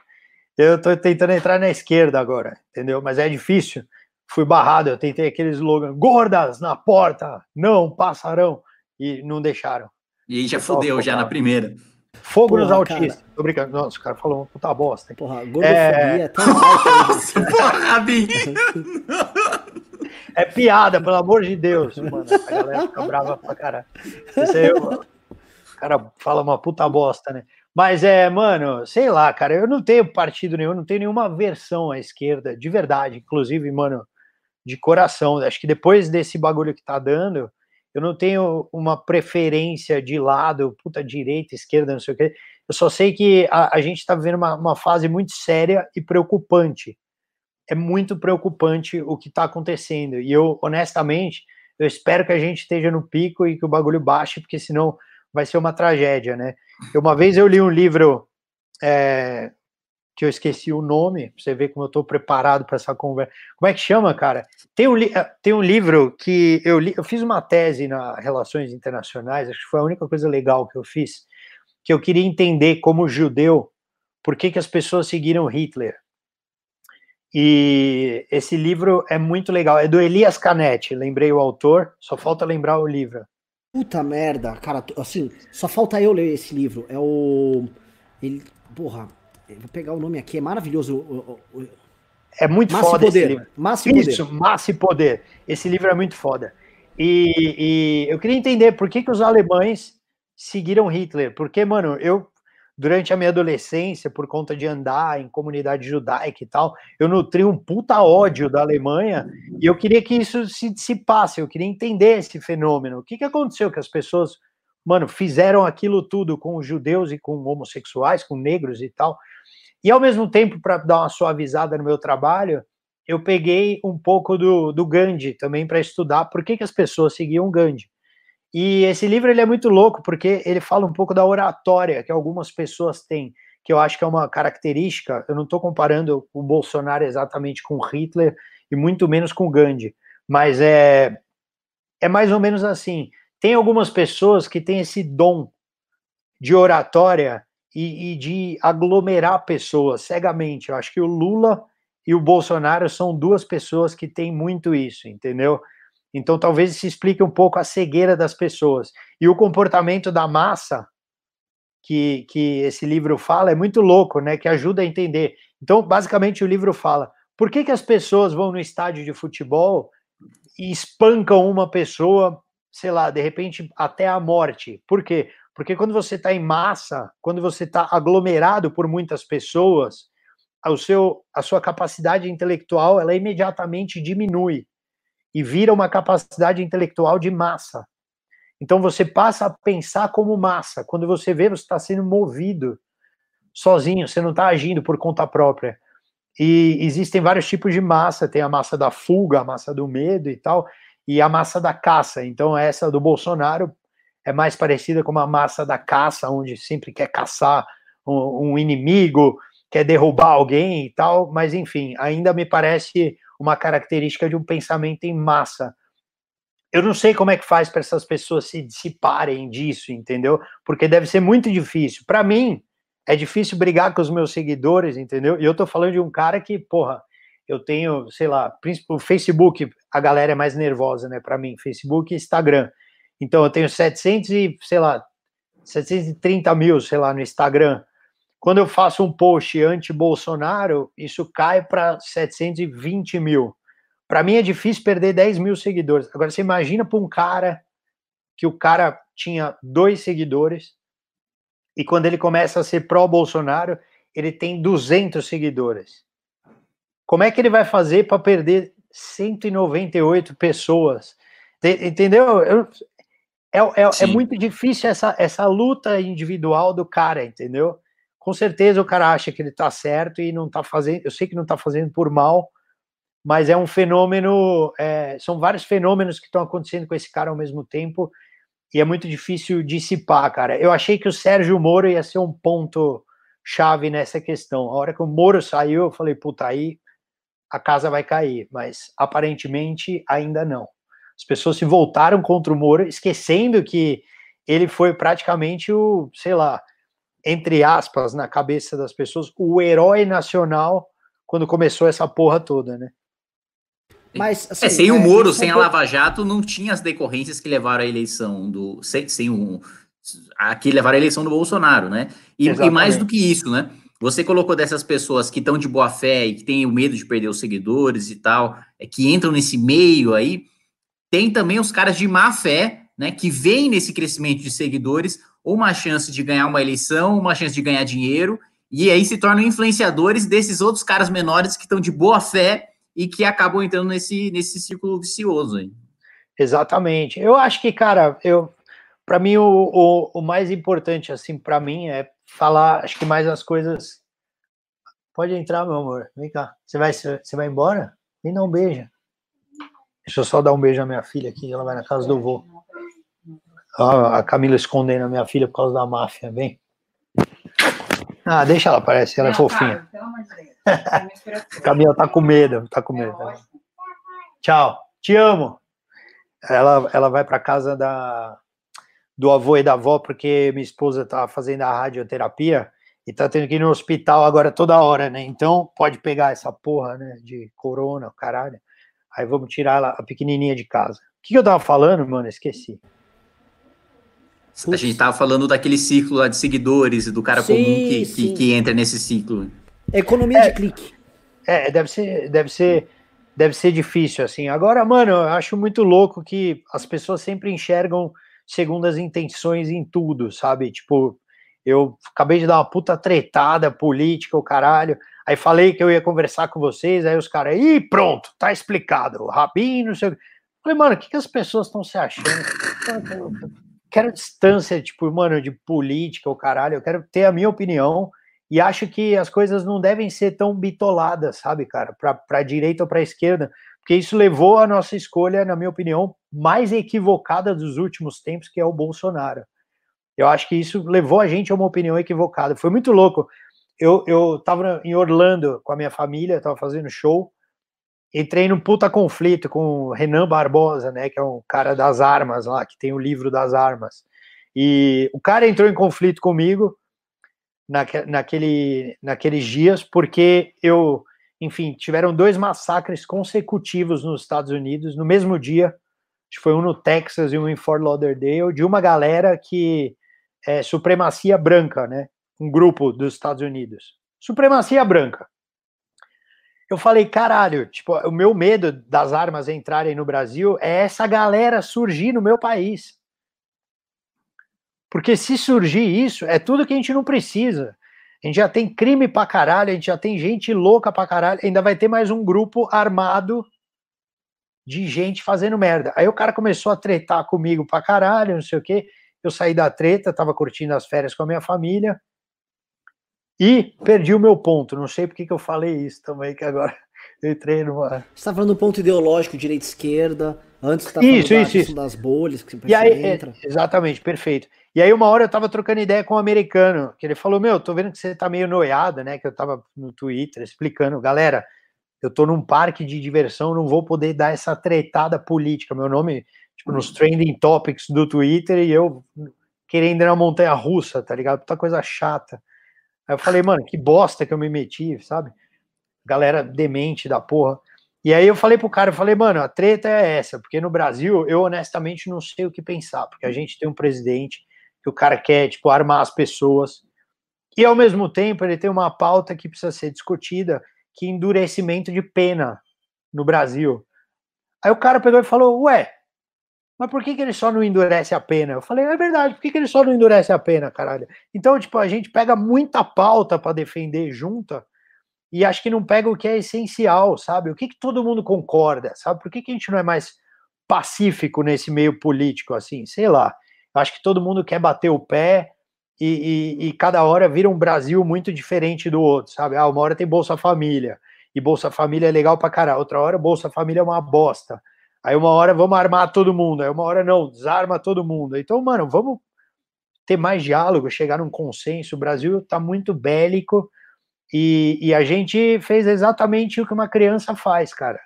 Eu tô tentando entrar na esquerda agora, entendeu? Mas é difícil. Fui barrado, eu tentei aquele slogan: gordas na porta, não passarão. E não deixaram. E aí já fodeu, já na primeira. Fogo porra, nos autistas. Cara. Tô brincando. Nossa, o cara falou uma puta bosta. Porra, gordofobia é, tão alta. porra, É piada, pelo amor de Deus. Mano, a galera fica brava pra caralho. Isso aí, o cara fala uma puta bosta, né? Mas é, mano, sei lá, cara, eu não tenho partido nenhum, não tenho nenhuma versão à esquerda, de verdade, inclusive, mano, de coração. Acho que depois desse bagulho que tá dando, eu não tenho uma preferência de lado, puta direita, esquerda, não sei o quê. Eu só sei que a, a gente está vivendo uma, uma fase muito séria e preocupante. É muito preocupante o que está acontecendo. E eu, honestamente, eu espero que a gente esteja no pico e que o bagulho baixe, porque senão vai ser uma tragédia, né? Uma vez eu li um livro é, que eu esqueci o nome, pra você ver como eu estou preparado para essa conversa. Como é que chama, cara? Tem um, eh, tem um livro que eu li, eu fiz uma tese na Relações Internacionais, acho que foi a única coisa legal que eu fiz, que eu queria entender como judeu, por que, que as pessoas seguiram Hitler. E esse livro é muito legal, é do Elias Canetti, lembrei o autor, só falta lembrar o livro. Puta merda, cara, assim, só falta eu ler esse livro. É o. Ele, porra, vou pegar o nome aqui, é maravilhoso. O, o, é muito Massa foda poder. esse livro. Massa e Isso, poder. Massa e Poder. Esse livro é muito foda. E, e, eu queria entender por que, que os alemães seguiram Hitler. Porque, mano, eu, durante a minha adolescência, por conta de andar em comunidade judaica e tal, eu nutri um puta ódio da Alemanha e eu queria que isso se dissipasse, eu queria entender esse fenômeno. O que, que aconteceu que as pessoas, mano, fizeram aquilo tudo com os judeus e com homossexuais, com negros e tal. E ao mesmo tempo, para dar uma suavizada no meu trabalho, eu peguei um pouco do, do Gandhi também para estudar por que, que as pessoas seguiam Gandhi. E esse livro ele é muito louco porque ele fala um pouco da oratória que algumas pessoas têm, que eu acho que é uma característica. Eu não estou comparando o Bolsonaro exatamente com Hitler e muito menos com Gandhi, mas é é mais ou menos assim. Tem algumas pessoas que têm esse dom de oratória e, e de aglomerar pessoas cegamente. Eu acho que o Lula e o Bolsonaro são duas pessoas que têm muito isso, entendeu? Então talvez se explique um pouco a cegueira das pessoas. E o comportamento da massa, que, que esse livro fala, é muito louco, né? Que ajuda a entender. Então, basicamente, o livro fala: por que, que as pessoas vão no estádio de futebol e espancam uma pessoa, sei lá, de repente até a morte? Por quê? Porque quando você está em massa, quando você está aglomerado por muitas pessoas, o seu, a sua capacidade intelectual ela imediatamente diminui e vira uma capacidade intelectual de massa. Então você passa a pensar como massa. Quando você vê, você está sendo movido sozinho, você não está agindo por conta própria. E existem vários tipos de massa: tem a massa da fuga, a massa do medo e tal, e a massa da caça. Então, essa do Bolsonaro é mais parecida com uma massa da caça, onde sempre quer caçar um, um inimigo, quer derrubar alguém e tal, mas enfim, ainda me parece uma característica de um pensamento em massa. Eu não sei como é que faz para essas pessoas se dissiparem disso, entendeu? Porque deve ser muito difícil. Para mim, é difícil brigar com os meus seguidores, entendeu? E eu tô falando de um cara que, porra, eu tenho, sei lá, o Facebook, a galera é mais nervosa, né, para mim, Facebook e Instagram. Então eu tenho 700 e, sei lá, 730 mil, sei lá, no Instagram. Quando eu faço um post anti-Bolsonaro, isso cai para 720 mil. Para mim é difícil perder 10 mil seguidores. Agora você imagina para um cara que o cara tinha dois seguidores e quando ele começa a ser pró-Bolsonaro, ele tem 200 seguidores. Como é que ele vai fazer para perder 198 pessoas? Entendeu? Eu, é, é, é, muito difícil essa, essa luta individual do cara, entendeu? Com certeza o cara acha que ele tá certo e não tá fazendo. Eu sei que não tá fazendo por mal, mas é um fenômeno. É, são vários fenômenos que estão acontecendo com esse cara ao mesmo tempo e é muito difícil dissipar, cara. Eu achei que o Sérgio Moro ia ser um ponto chave nessa questão. A hora que o Moro saiu, eu falei, puta, aí a casa vai cair, mas aparentemente ainda não. As pessoas se voltaram contra o Moro, esquecendo que ele foi praticamente o, sei lá, entre aspas, na cabeça das pessoas, o herói nacional quando começou essa porra toda, né? Mas, assim, é, sem o é, Moro, sem a Lava Jato, não tinha as decorrências que levaram à eleição do. Sem, sem um, a que levaram à eleição do Bolsonaro, né? E, e, mais do que isso, né? Você colocou dessas pessoas que estão de boa fé e que têm o medo de perder os seguidores e tal, é, que entram nesse meio aí. Tem também os caras de má fé, né? Que veem nesse crescimento de seguidores uma chance de ganhar uma eleição, uma chance de ganhar dinheiro, e aí se tornam influenciadores desses outros caras menores que estão de boa fé e que acabam entrando nesse, nesse círculo vicioso aí. Exatamente. Eu acho que, cara, eu para mim o, o, o, mais importante assim para mim é falar, acho que mais as coisas. Pode entrar, meu amor. Vem cá. Você vai, você vai embora? Vem dar um beijo. Deixa eu só dar um beijo à minha filha aqui, ela vai na casa do vô. A Camila escondendo a minha filha por causa da máfia, vem. Ah, deixa ela, parece, ela é fofinha. a Camila tá com medo, tá com medo. Tchau, te amo. Ela, ela vai para casa da, do avô e da avó, porque minha esposa tá fazendo a radioterapia e tá tendo que ir no hospital agora toda hora, né? Então pode pegar essa porra, né, de corona, caralho. Aí vamos tirar ela, a pequenininha de casa. O que, que eu tava falando, mano? Esqueci. A gente tava falando daquele ciclo lá de seguidores, do cara sim, comum que, que, que, entra nesse ciclo. Economia é, de clique. É, deve ser, deve ser, deve ser difícil, assim. Agora, mano, eu acho muito louco que as pessoas sempre enxergam segundo as intenções em tudo, sabe? Tipo, eu acabei de dar uma puta tretada política, o caralho. Aí falei que eu ia conversar com vocês, aí os caras, ih, pronto, tá explicado. Rabino, não sei o Falei, mano, o que, que as pessoas estão se achando? Quero distância, tipo, mano, de política, o caralho. Eu quero ter a minha opinião e acho que as coisas não devem ser tão bitoladas, sabe, cara, para direita ou para esquerda porque isso levou a nossa escolha, na minha opinião, mais equivocada dos últimos tempos, que é o Bolsonaro. Eu acho que isso levou a gente a uma opinião equivocada. Foi muito louco. Eu, eu tava em Orlando com a minha família, tava fazendo show, entrei num puta conflito com o Renan Barbosa, né, que é um cara das armas lá, que tem o livro das armas. E o cara entrou em conflito comigo naque, naquele, naqueles dias, porque eu enfim, tiveram dois massacres consecutivos nos Estados Unidos no mesmo dia. Foi um no Texas e um em Fort Lauderdale, de uma galera que é supremacia branca, né? Um grupo dos Estados Unidos. Supremacia branca. Eu falei, caralho, tipo, o meu medo das armas entrarem no Brasil é essa galera surgir no meu país. Porque se surgir isso, é tudo que a gente não precisa. A gente já tem crime pra caralho, a gente já tem gente louca pra caralho, ainda vai ter mais um grupo armado de gente fazendo merda. Aí o cara começou a tretar comigo pra caralho, não sei o quê. Eu saí da treta, tava curtindo as férias com a minha família e perdi o meu ponto. Não sei porque que eu falei isso também, que agora eu entrei numa. Você tá falando do ponto ideológico, direita esquerda. Antes você tá falando isso, da isso, isso. das bolhas que e aí, entra. É, exatamente, perfeito. E aí, uma hora eu tava trocando ideia com um americano, que ele falou: Meu, tô vendo que você tá meio noiada, né? Que eu tava no Twitter explicando, galera, eu tô num parque de diversão, não vou poder dar essa tretada política. Meu nome, tipo, nos trending topics do Twitter e eu querendo ir na montanha russa, tá ligado? Puta coisa chata. Aí eu falei, mano, que bosta que eu me meti, sabe? Galera demente da porra. E aí eu falei pro cara, eu falei, mano, a treta é essa, porque no Brasil eu honestamente não sei o que pensar, porque a gente tem um presidente que o cara quer, tipo, armar as pessoas, e ao mesmo tempo ele tem uma pauta que precisa ser discutida, que é endurecimento de pena no Brasil. Aí o cara pegou e falou, ué, mas por que, que ele só não endurece a pena? Eu falei, é verdade, por que, que ele só não endurece a pena, caralho? Então, tipo, a gente pega muita pauta para defender junta, e acho que não pega o que é essencial, sabe? O que, que todo mundo concorda, sabe? Por que, que a gente não é mais pacífico nesse meio político, assim? Sei lá. Acho que todo mundo quer bater o pé e, e, e, cada hora vira um Brasil muito diferente do outro, sabe? Ah, uma hora tem Bolsa Família, e Bolsa Família é legal pra caralho. Outra hora, Bolsa Família é uma bosta. Aí uma hora vamos armar todo mundo, aí uma hora não, desarma todo mundo. Então, mano, vamos ter mais diálogo, chegar num consenso. O Brasil tá muito bélico e, e, a gente fez exatamente o que uma criança faz, cara.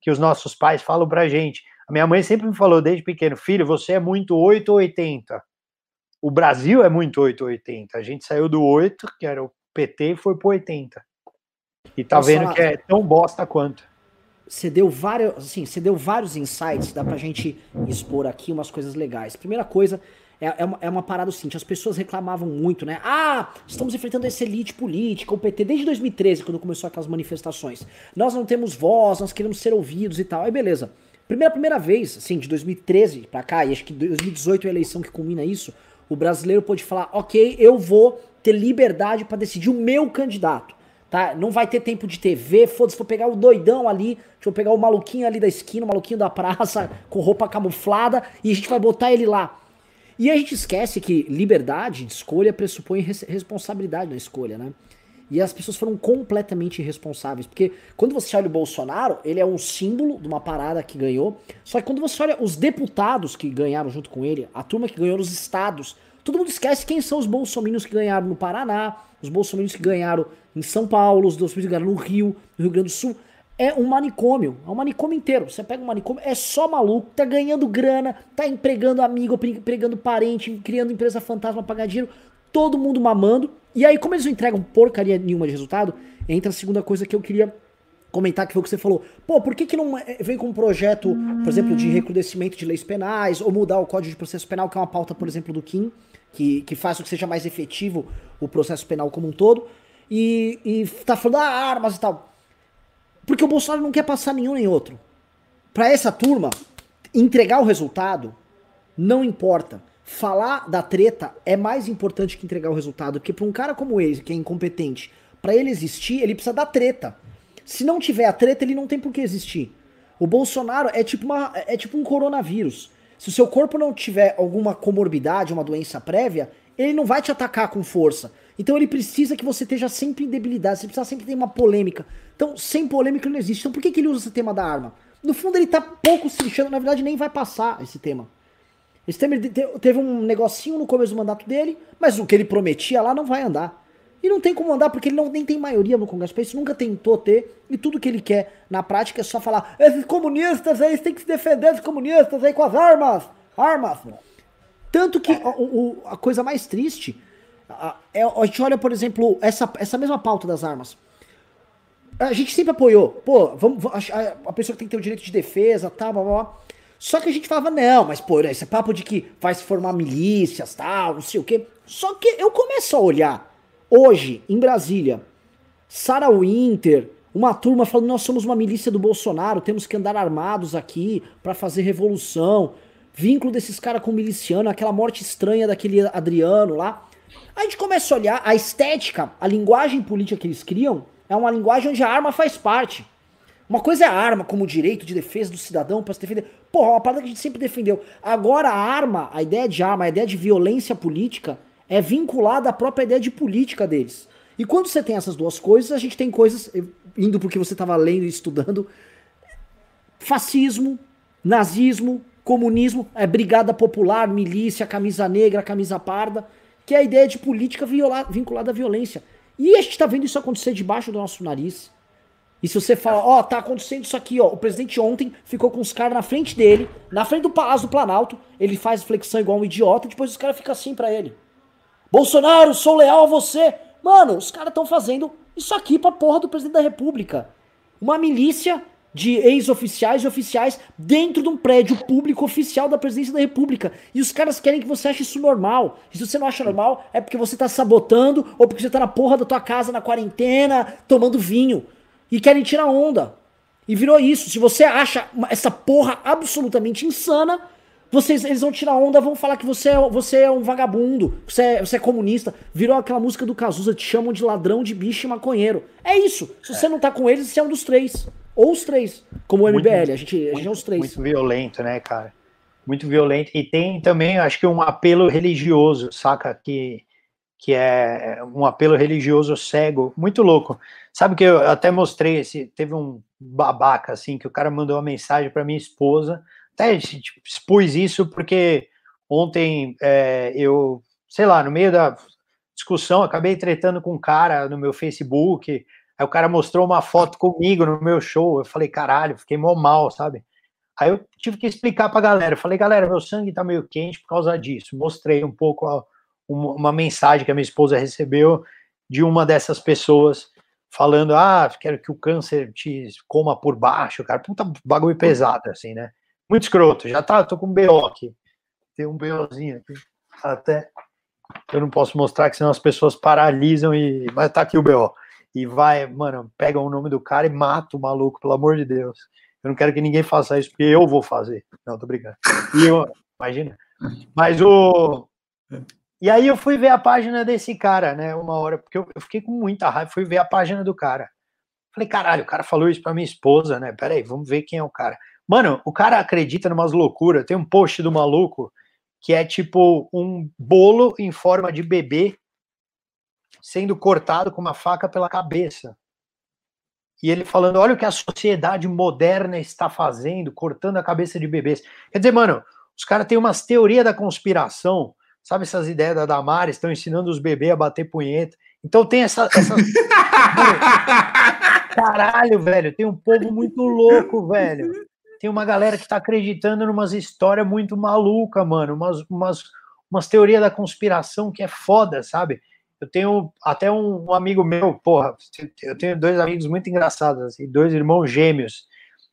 Que os nossos pais falam pra gente. A minha mãe sempre me falou desde pequeno, filho, você é muito 8 ou 80. O Brasil é muito 8 ou 80. A gente saiu do 8, que era o PT, e foi pro 80. E tá vendo que é tão bosta quanto. Você deu vários, assim, você deu vários insights, dá pra gente expor aqui umas coisas legais. Primeira coisa, é, é, uma, é uma parada assim, as pessoas reclamavam muito, né? Ah, estamos enfrentando essa elite política, o PT, desde 2013, quando começou aquelas manifestações. Nós não temos voz, nós queremos ser ouvidos e tal. Aí beleza. Primeira, primeira vez, assim, de 2013 pra cá, e acho que 2018 é a eleição que culmina isso, o brasileiro pode falar, ok, eu vou ter liberdade para decidir o meu candidato. Tá? Não vai ter tempo de TV, foda-se, vou pegar o doidão ali, deixa eu pegar o maluquinho ali da esquina, o maluquinho da praça, com roupa camuflada, e a gente vai botar ele lá. E a gente esquece que liberdade de escolha pressupõe res responsabilidade na escolha, né? E as pessoas foram completamente irresponsáveis. Porque quando você olha o Bolsonaro, ele é um símbolo de uma parada que ganhou. Só que quando você olha os deputados que ganharam junto com ele, a turma que ganhou nos estados, todo mundo esquece quem são os bolsominions que ganharam no Paraná, os bolsominions que ganharam em São Paulo, os bolsominions que ganharam no Rio, no Rio Grande do Sul é um manicômio, é um manicômio inteiro. Você pega um manicômio, é só maluco, tá ganhando grana, tá empregando amigo, empregando parente, criando empresa fantasma pra ganhar dinheiro, todo mundo mamando. E aí, como eles não entregam porcaria nenhuma de resultado, entra a segunda coisa que eu queria comentar, que foi o que você falou. Pô, por que, que não é, vem com um projeto, por exemplo, de recrudescimento de leis penais, ou mudar o Código de Processo Penal, que é uma pauta, por exemplo, do Kim, que, que faça com que seja mais efetivo o processo penal como um todo, e, e tá falando, ah, armas e tal. Porque o Bolsonaro não quer passar nenhum nem outro. Para essa turma, entregar o resultado não importa. Falar da treta é mais importante que entregar o resultado, porque para um cara como ele, que é incompetente, para ele existir, ele precisa da treta. Se não tiver a treta, ele não tem por que existir. O Bolsonaro é tipo, uma, é tipo um coronavírus. Se o seu corpo não tiver alguma comorbidade, uma doença prévia, ele não vai te atacar com força. Então ele precisa que você esteja sempre em debilidade, você precisa sempre ter uma polêmica. Então, sem polêmica não existe. Então por que, que ele usa esse tema da arma? No fundo ele tá pouco se lixando, na verdade nem vai passar esse tema. Esse tema teve um negocinho no começo do mandato dele, mas o que ele prometia lá não vai andar. E não tem como andar porque ele não, nem tem maioria no Congresso. Isso nunca tentou ter. E tudo que ele quer na prática é só falar: esses comunistas aí, têm que se defender dos comunistas aí com as armas. Armas. Tanto que a, a, a coisa mais triste a, é, a gente olha, por exemplo, essa, essa mesma pauta das armas. A gente sempre apoiou, pô, vamos, a, a pessoa tem que ter o direito de defesa, tal, blá, blá, blá. Só que a gente falava, não, mas pô, esse papo de que vai se formar milícias, tal, não sei o quê. Só que eu começo a olhar, hoje, em Brasília, Sarah Winter, uma turma falando, nós somos uma milícia do Bolsonaro, temos que andar armados aqui para fazer revolução. Vínculo desses caras com o miliciano, aquela morte estranha daquele Adriano lá. A gente começa a olhar a estética, a linguagem política que eles criam, é uma linguagem onde a arma faz parte. Uma coisa é a arma como direito de defesa do cidadão para se defender. Porra, é uma parada que a gente sempre defendeu. Agora a arma, a ideia de arma, a ideia de violência política é vinculada à própria ideia de política deles. E quando você tem essas duas coisas, a gente tem coisas, indo porque você estava lendo e estudando, fascismo, nazismo, comunismo, é brigada popular, milícia, camisa negra, camisa parda que é a ideia de política vinculada à violência. E a gente está vendo isso acontecer debaixo do nosso nariz. E se você fala, ó, oh, tá acontecendo isso aqui, ó, o presidente ontem ficou com os caras na frente dele, na frente do Palácio do Planalto, ele faz flexão igual um idiota, e depois os caras ficam assim para ele. Bolsonaro, sou leal a você. Mano, os caras estão fazendo isso aqui pra porra do presidente da república. Uma milícia de ex-oficiais e oficiais dentro de um prédio público oficial da presidência da república. E os caras querem que você ache isso normal. E se você não acha normal, é porque você tá sabotando ou porque você tá na porra da tua casa na quarentena, tomando vinho e querem tirar onda. E virou isso. Se você acha essa porra absolutamente insana, vocês, eles vão tirar onda, vão falar que você é, você é um vagabundo, você é, você é comunista. Virou aquela música do Cazuza, te chamam de ladrão, de bicho e maconheiro. É isso. Se você não tá com eles, você é um dos três. Ou os três. Como o MBL, muito, a, gente, a gente é os três. Muito violento, né, cara? Muito violento. E tem também, acho que, um apelo religioso, saca? Que que é um apelo religioso cego, muito louco. Sabe que eu até mostrei esse, teve um babaca assim que o cara mandou uma mensagem para minha esposa, até tipo, expus isso porque ontem é, eu, sei lá, no meio da discussão, acabei tretando com um cara no meu Facebook, aí o cara mostrou uma foto comigo no meu show, eu falei, caralho, fiquei mó mal, sabe? Aí eu tive que explicar pra galera, eu falei, galera, meu sangue tá meio quente por causa disso, mostrei um pouco ó, uma, uma mensagem que a minha esposa recebeu de uma dessas pessoas falando, ah, quero que o câncer te coma por baixo, cara, puta bagulho pesado, assim, né? Muito escroto, já tá, tô com um BO aqui, tem um BOzinho aqui, até, eu não posso mostrar que senão as pessoas paralisam e, mas tá aqui o BO, e vai, mano, pega o nome do cara e mata o maluco, pelo amor de Deus, eu não quero que ninguém faça isso, porque eu vou fazer, não, tô brincando, e eu, imagina, mas o, e aí eu fui ver a página desse cara, né, uma hora, porque eu, fiquei com muita raiva, fui ver a página do cara. Falei, caralho, o cara falou isso pra minha esposa, né? Peraí, vamos ver quem é o cara. Mano, o cara acredita em umas loucuras. Tem um post do maluco que é tipo um bolo em forma de bebê sendo cortado com uma faca pela cabeça. E ele falando: olha o que a sociedade moderna está fazendo, cortando a cabeça de bebês. Quer dizer, mano, os caras têm umas teorias da conspiração Sabe essas ideias da Damares, estão ensinando os bebês a bater punheta. Então tem essa. essa... Caralho, velho, tem um povo muito louco, velho. Tem uma galera que tá acreditando numas histórias muito maluca, mano. Umas, umas, umas teorias da conspiração que é foda, sabe? Eu tenho até um, um, amigo meu, porra, eu tenho dois amigos muito engraçados, assim, dois irmãos gêmeos.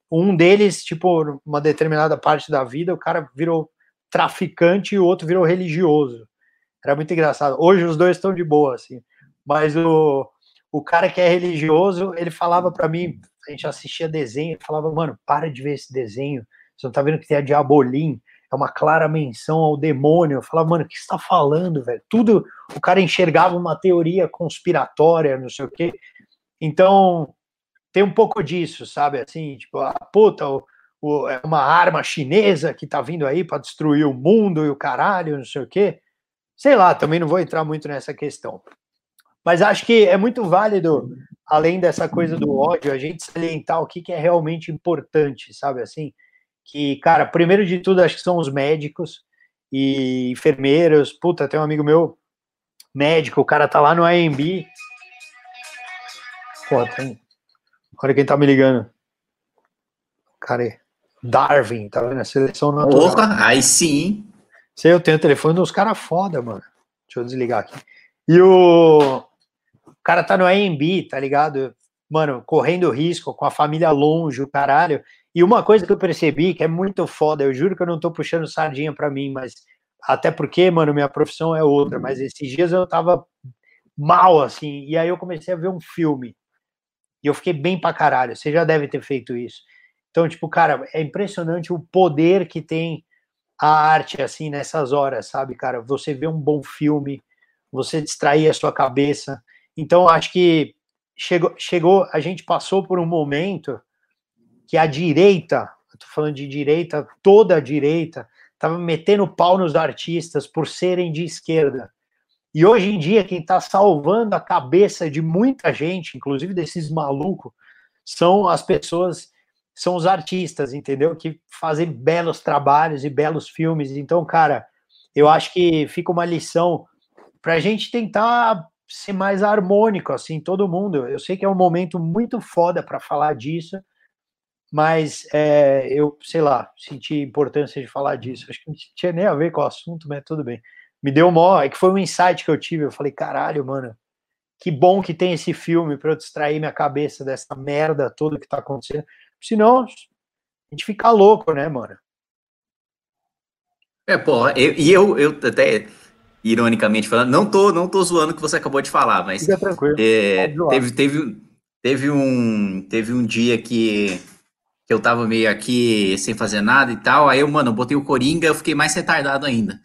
Um deles, tipo, uma determinada parte da vida, o cara virou traficante e o outro virou religioso. Era muito engraçado. Hoje os dois estão de boa, assim. Mas o, o cara que é religioso, ele falava para mim, a gente assistia desenho, falava, mano, para de ver esse desenho. Você não tá vendo que tem a Diabolim? É uma clara menção ao demônio. Eu falava, mano, o que você tá falando, velho? Tudo, o cara enxergava uma teoria conspiratória, não sei o quê. Então, tem um pouco disso, sabe? Assim, tipo, a ah, puta, o, é uma arma chinesa que está vindo aí para destruir o mundo e o caralho, não sei o quê. Sei lá, também não vou entrar muito nessa questão. Mas acho que é muito válido, além dessa coisa do ódio, a gente salientar o que, que é realmente importante, sabe assim? Que, cara, primeiro de tudo, acho que são os médicos e enfermeiros. Puta, tem um amigo meu, médico, o cara tá lá no AMB. Pô, tem. Olha quem tá me ligando. Cara, Darwin, tá vendo? A seleção natural. Porra, aí sim. Sei, eu tenho o telefone dos caras foda, mano. Deixa eu desligar aqui. E o... cara tá no AMB, tá ligado? Mano, correndo risco, com a família longe, o caralho. E uma coisa que eu percebi que é muito foda, eu juro que eu não tô puxando sardinha pra mim, mas até porque, mano, minha profissão é outra, mas esses dias eu tava mal, assim, e aí eu comecei a ver um filme. E eu fiquei bem pra caralho. Você já deve ter feito isso. Então, tipo, cara, é impressionante o poder que tem a arte, assim, nessas horas, sabe, cara? Você vê um bom filme, você distrair a sua cabeça. Então, acho que chegou, chegou, a gente passou por um momento que a direita, tô falando de direita, toda a direita, tava metendo pau nos artistas por serem de esquerda. E hoje em dia, quem está salvando a cabeça de muita gente, inclusive desses malucos, são as pessoas são os artistas, entendeu? Que fazem belos trabalhos e belos filmes. Então, cara, eu acho que fica uma lição para a gente tentar ser mais harmônico, assim, todo mundo. Eu sei que é um momento muito foda para falar disso, mas é, eu, sei lá, senti importância de falar disso. Acho que não tinha nem a ver com o assunto, mas tudo bem. Me deu mó, é que foi um insight que eu tive. Eu falei, caralho, mano, que bom que tem esse filme para eu distrair minha cabeça dessa merda toda que tá acontecendo. Senão, a gente fica louco, né, mano? É, eu, e eu, eu até ironicamente falando, não tô, não tô zoando o que você acabou de falar, mas Fica tranquilo. É, teve, teve, teve um teve um dia que, que eu tava meio aqui sem fazer nada e tal, aí eu, mano, eu botei o Coringa, eu fiquei mais retardado ainda.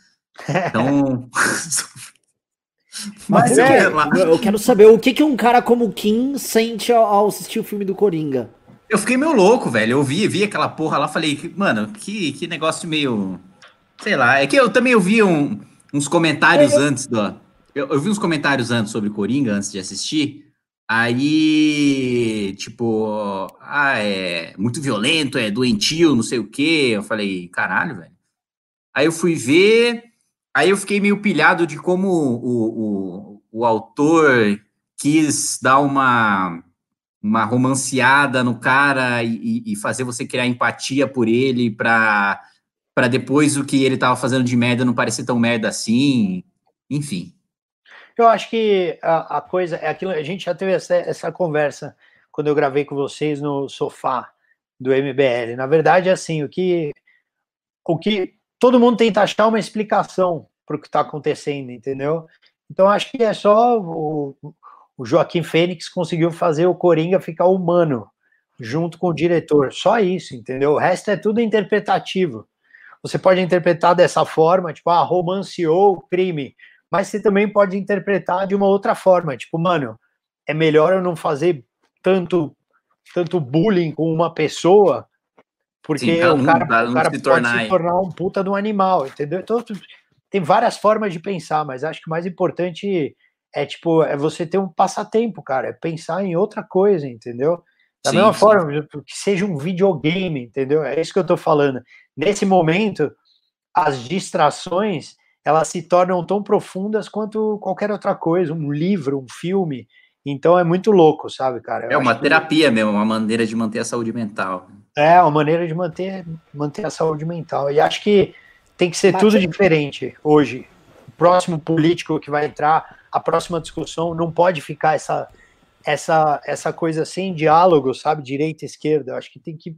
Então, Mas é, eu quero saber o que, que um cara como o Kim sente ao assistir o filme do Coringa. Eu fiquei meio louco, velho. Eu vi, vi aquela porra lá, falei, mano, que, que negócio meio. Sei lá. É que eu também ouvi um, uns comentários é, antes do. Eu, eu, vi uns comentários antes sobre Coringa, antes de assistir. Aí, tipo, ah, é muito violento, é doentio, não sei o quê. Eu falei, caralho, velho. Aí eu fui ver. Aí eu fiquei meio pilhado de como o, o, o autor quis dar uma, uma romanceada no cara e, e fazer você criar empatia por ele para para depois o que ele estava fazendo de merda não parecer tão merda assim, enfim. Eu acho que a, a, coisa é aquilo, a gente já teve essa, essa conversa quando eu gravei com vocês no sofá do MBL. Na verdade, assim, o que o que todo mundo tenta achar uma explicação para o que está acontecendo, entendeu? Então acho que é só o, o Joaquim Fênix conseguiu fazer o Coringa ficar humano junto com o diretor, só isso, entendeu? O resto é tudo interpretativo. Você pode interpretar dessa forma, tipo, ah, romanceou o crime, mas você também pode interpretar de uma outra forma, tipo, mano, é melhor eu não fazer tanto tanto bullying com uma pessoa porque Sim, o cara, o cara se pode tornar... se tornar um puta de um animal, entendeu? Então, tem várias formas de pensar, mas acho que o mais importante é, tipo, é você ter um passatempo, cara, é pensar em outra coisa, entendeu? Da sim, mesma sim. forma, que seja um videogame, entendeu? É isso que eu tô falando. Nesse momento, as distrações, elas se tornam tão profundas quanto qualquer outra coisa, um livro, um filme, então é muito louco, sabe, cara? Eu é uma terapia que... mesmo, uma maneira de manter a saúde mental. É, uma maneira de manter, manter a saúde mental. E acho que tem que ser Mas tudo diferente hoje. O próximo político que vai entrar, a próxima discussão, não pode ficar essa, essa, essa coisa sem diálogo, sabe? Direita e esquerda. Acho que tem que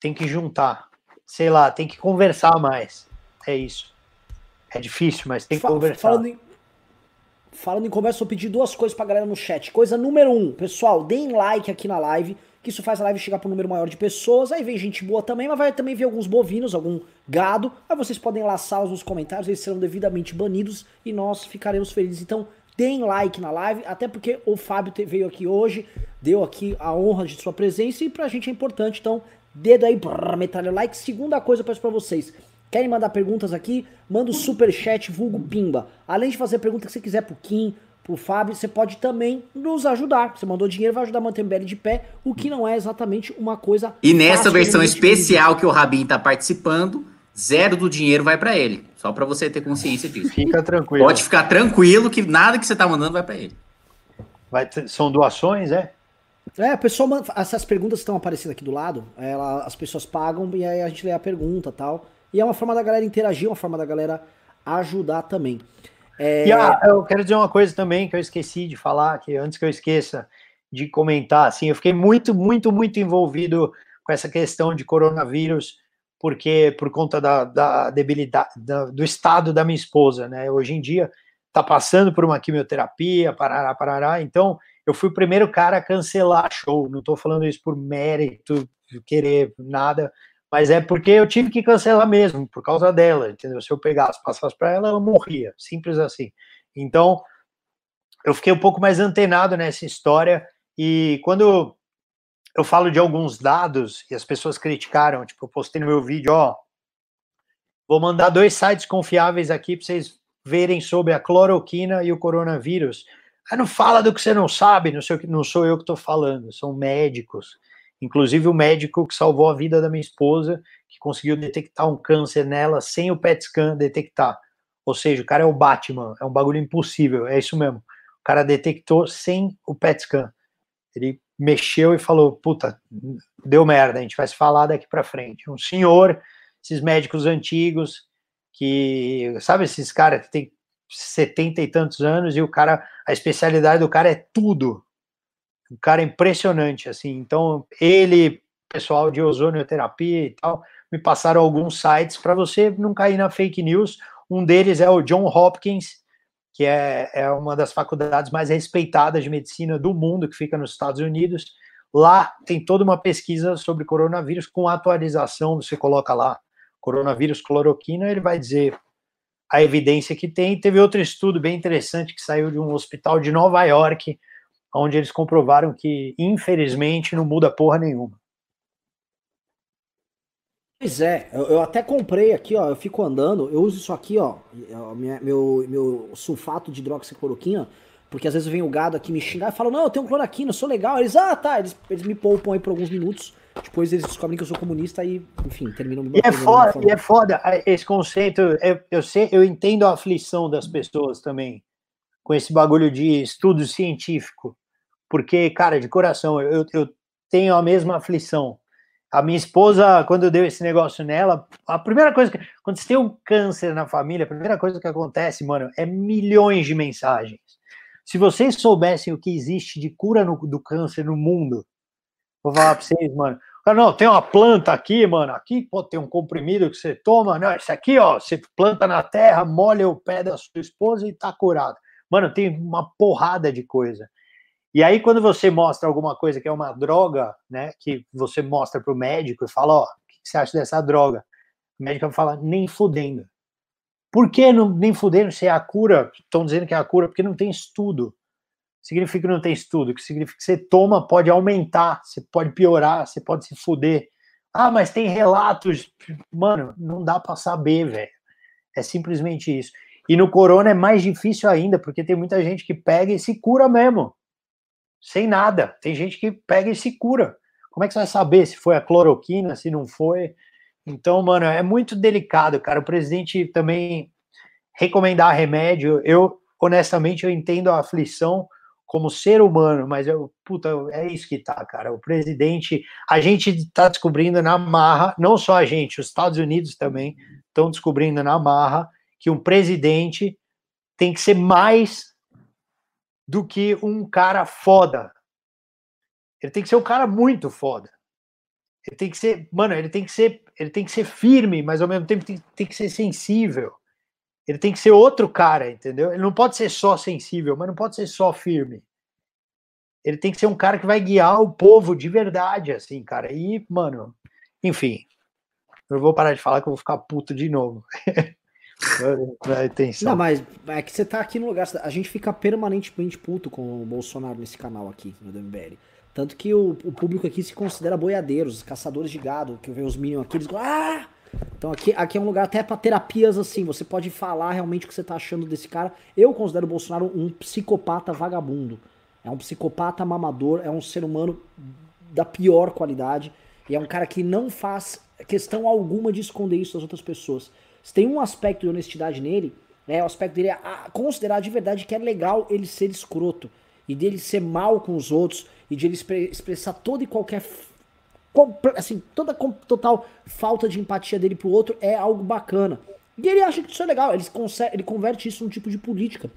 tem que juntar. Sei lá, tem que conversar mais. É isso. É difícil, mas tem que conversar. Falando em, falando em conversa, vou pedir duas coisas pra galera no chat. Coisa número um, pessoal, deem like aqui na live, que isso faz a live chegar para um número maior de pessoas. Aí vem gente boa também, mas vai também ver alguns bovinos, algum gado. Aí vocês podem laçá-los nos comentários, eles serão devidamente banidos e nós ficaremos felizes. Então, deem like na live, até porque o Fábio veio aqui hoje, deu aqui a honra de sua presença e pra gente é importante. Então, dedo aí, brrr, metralha like. Segunda coisa, eu peço pra vocês. Querem mandar perguntas aqui? Manda o super chat vulgo pimba. Além de fazer a pergunta que você quiser pro Kim, pro Fábio, você pode também nos ajudar. Você mandou dinheiro, vai ajudar a manter o MBL de pé, o que não é exatamente uma coisa. E nessa versão especial que o Rabin tá participando, zero do dinheiro vai para ele. Só para você ter consciência disso. Fica tranquilo. Pode ficar tranquilo que nada que você tá mandando vai para ele. Vai são doações, é? É, a pessoa manda, essas perguntas estão aparecendo aqui do lado, ela, as pessoas pagam e aí a gente lê a pergunta tal. E é uma forma da galera interagir, uma forma da galera ajudar também. É... E ah, eu quero dizer uma coisa também que eu esqueci de falar, que antes que eu esqueça de comentar, assim, eu fiquei muito, muito, muito envolvido com essa questão de coronavírus, porque por conta da, da debilidade, da, do estado da minha esposa, né? Hoje em dia tá passando por uma quimioterapia, parará, parará, então eu fui o primeiro cara a cancelar show, não tô falando isso por mérito, querer nada, mas é porque eu tive que cancelar mesmo, por causa dela, entendeu? Se eu pegasse, passasse para ela, ela morria, simples assim. Então, eu fiquei um pouco mais antenado nessa história, e quando eu falo de alguns dados, e as pessoas criticaram, tipo, eu postei no meu vídeo, ó, vou mandar dois sites confiáveis aqui para vocês verem sobre a cloroquina e o coronavírus. Aí não fala do que você não sabe, não, não sou eu que estou falando, são médicos Inclusive o médico que salvou a vida da minha esposa, que conseguiu detectar um câncer nela sem o PET scan detectar. Ou seja, o cara é o Batman, é um bagulho impossível, é isso mesmo. O cara detectou sem o PET scan. Ele mexeu e falou: puta, deu merda, a gente vai se falar daqui para frente. Um senhor, esses médicos antigos, que, sabe, esses caras que tem 70 e tantos anos e o cara, a especialidade do cara é tudo. O cara é impressionante, assim. Então, ele, pessoal de ozonioterapia e tal, me passaram alguns sites para você não cair na fake news. Um deles é o John Hopkins, que é, é uma das faculdades mais respeitadas de medicina do mundo, que fica nos Estados Unidos. Lá tem toda uma pesquisa sobre coronavírus com atualização. Você coloca lá coronavírus cloroquina, ele vai dizer a evidência que tem. Teve outro estudo bem interessante que saiu de um hospital de Nova York, onde eles comprovaram que, infelizmente, não muda porra nenhuma. Pois é, eu, eu, até comprei aqui, ó, eu fico andando, eu uso isso aqui, ó, minha, meu, meu sulfato de hidroxicloroquina, porque às vezes vem o gado aqui me xingar e fala, não, eu tenho cloroquina, eu sou legal. Eles, ah, tá, eles, eles me poupam aí por alguns minutos, depois eles descobrem que eu sou comunista e, enfim, terminam me E é foda, e é foda esse conceito, eu, eu sei, eu entendo a aflição das pessoas também, com esse bagulho de estudo científico, porque, cara, de coração, eu, eu tenho a mesma aflição, a minha esposa, quando deu esse negócio nela, a primeira coisa que. Quando você tem um câncer na família, a primeira coisa que acontece, mano, é milhões de mensagens. Se vocês soubessem o que existe de cura no, do câncer no mundo, vou falar pra vocês, mano. Não, tem uma planta aqui, mano. Aqui pô, tem um comprimido que você toma. Não, esse aqui, ó, você planta na terra, molha o pé da sua esposa e tá curado. Mano, tem uma porrada de coisa. E aí, quando você mostra alguma coisa que é uma droga, né, que você mostra para o médico e fala, ó, o que você acha dessa droga? O médico vai falar, nem fudendo. Por que não, nem fudendo se é a cura? Estão dizendo que é a cura porque não tem estudo. Significa que não tem estudo, que significa que você toma, pode aumentar, você pode piorar, você pode se fuder. Ah, mas tem relatos. Mano, não dá para saber, velho. É simplesmente isso. E no corona é mais difícil ainda, porque tem muita gente que pega e se cura mesmo sem nada. Tem gente que pega e se cura. Como é que você vai saber se foi a cloroquina, se não foi? Então, mano, é muito delicado, cara. O presidente também recomendar remédio, eu honestamente eu entendo a aflição como ser humano, mas eu, puta, é isso que tá, cara. O presidente, a gente tá descobrindo na marra, não só a gente, os Estados Unidos também estão descobrindo na marra que um presidente tem que ser mais do que um cara foda. Ele tem que ser um cara muito foda. Ele tem que ser, mano, ele tem que ser, ele tem que ser firme, mas ao mesmo tempo tem, tem que ser sensível. Ele tem que ser outro cara, entendeu? Ele não pode ser só sensível, mas não pode ser só firme. Ele tem que ser um cara que vai guiar o povo de verdade, assim, cara. E, mano, enfim. Eu vou parar de falar que eu vou ficar puto de novo. Não, mas é que você tá aqui no lugar. A gente fica permanentemente puto com o Bolsonaro nesse canal aqui, no DMBL. Tanto que o, o público aqui se considera boiadeiros, caçadores de gado, que vê os Minions aqui, eles ah! Então aqui, aqui é um lugar até para terapias assim, você pode falar realmente o que você tá achando desse cara. Eu considero o Bolsonaro um psicopata vagabundo. É um psicopata mamador, é um ser humano da pior qualidade. E é um cara que não faz questão alguma de esconder isso das outras pessoas. Se tem um aspecto de honestidade nele, é o aspecto dele a considerar de verdade que é legal ele ser escroto e dele ser mal com os outros e de ele expressar toda e qualquer assim, toda total falta de empatia dele pro outro é algo bacana. E ele acha que isso é legal, ele, consegue, ele converte isso num tipo de política.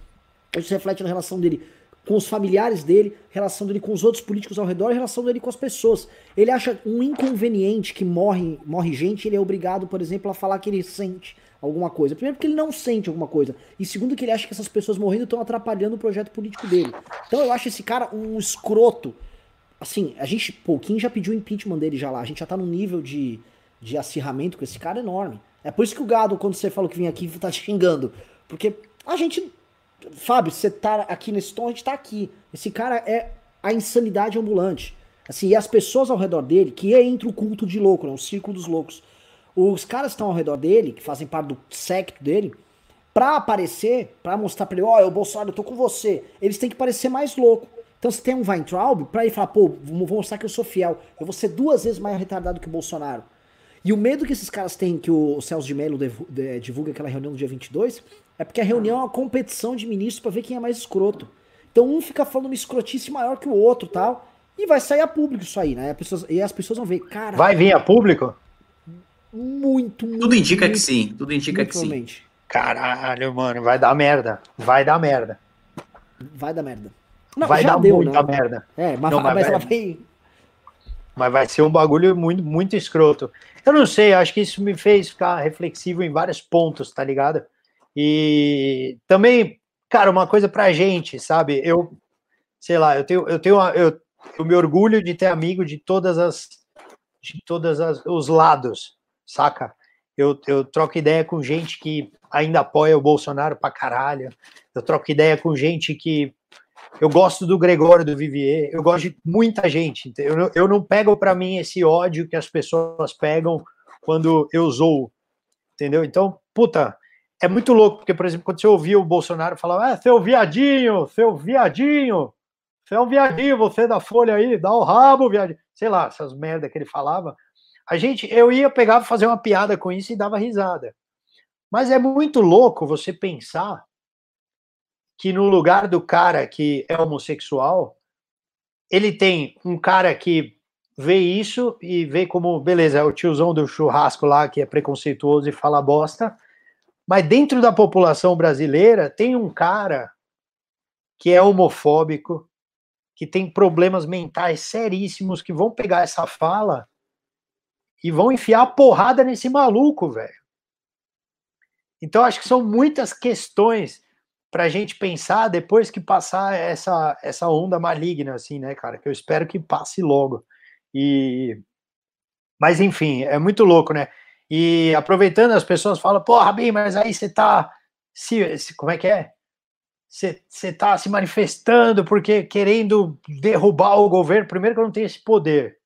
Isso reflete na relação dele com os familiares dele, relação dele com os outros políticos ao redor relação dele com as pessoas. Ele acha um inconveniente que morre, morre gente, ele é obrigado, por exemplo, a falar que ele sente alguma coisa. Primeiro porque ele não sente alguma coisa. E segundo que ele acha que essas pessoas morrendo estão atrapalhando o projeto político dele. Então eu acho esse cara um escroto. Assim, a gente, pouquinho já pediu o impeachment dele já lá. A gente já tá num nível de, de acirramento com esse cara enorme. É por isso que o gado, quando você falou que vinha aqui, tá xingando. Porque a gente Fábio, você tá aqui nesse tom, a gente tá aqui. Esse cara é a insanidade ambulante. Assim, e as pessoas ao redor dele, que é entre o culto de louco, né, o círculo dos loucos. Os caras estão ao redor dele, que fazem parte do secto dele, pra aparecer, pra mostrar pra ele, ó, oh, o Bolsonaro, eu tô com você, eles têm que parecer mais louco. Então você tem um Weintraub pra ele falar, pô, vou mostrar que eu sou fiel. Eu vou ser duas vezes mais retardado que o Bolsonaro. E o medo que esses caras têm, que o Celso de Mello divulga aquela reunião no dia 22, é porque a reunião é uma competição de ministros para ver quem é mais escroto. Então um fica falando uma escrotice maior que o outro tal. E vai sair a público isso aí, né? As pessoas, e as pessoas vão ver, cara. Vai vir a público? Muito, muito. Tudo indica muito, que sim. Tudo indica que sim. Caralho, mano, vai dar merda. Vai dar merda. Vai dar merda. Não, vai dar deu, muita né? merda. É, mas, não, mas, mas ela vai. Mas vai ser um bagulho muito, muito escroto. Eu não sei, acho que isso me fez ficar reflexivo em vários pontos, tá ligado? E também, cara, uma coisa pra gente, sabe? Eu, sei lá, eu tenho, eu tenho, eu, eu me orgulho de ter amigo de todas as, de todas as, os lados, saca? Eu, eu troco ideia com gente que ainda apoia o Bolsonaro pra caralho. Eu troco ideia com gente que eu gosto do Gregório do Vivier, eu gosto de muita gente. Eu, eu não pego para mim esse ódio que as pessoas pegam quando eu zoo, entendeu? Então, puta, é muito louco, porque, por exemplo, quando você ouvia o Bolsonaro falar, ah, seu viadinho, seu viadinho, você é um viadinho, você da Folha aí, dá o rabo, viadinho. Sei lá, essas merda que ele falava. A gente, eu ia pegar, fazer uma piada com isso e dava risada. Mas é muito louco você pensar que no lugar do cara que é homossexual, ele tem um cara que vê isso e vê como, beleza, é o tiozão do churrasco lá que é preconceituoso e fala bosta, mas dentro da população brasileira tem um cara que é homofóbico, que tem problemas mentais seríssimos, que vão pegar essa fala e vão enfiar a porrada nesse maluco, velho. Então, acho que são muitas questões para a gente pensar depois que passar essa, essa onda maligna, assim, né, cara? Que eu espero que passe logo. E. Mas, enfim, é muito louco, né? E aproveitando, as pessoas falam, porra, bem, mas aí você tá. Se, se, como é que é? você está se manifestando porque querendo derrubar o governo. Primeiro que eu não tenho esse poder.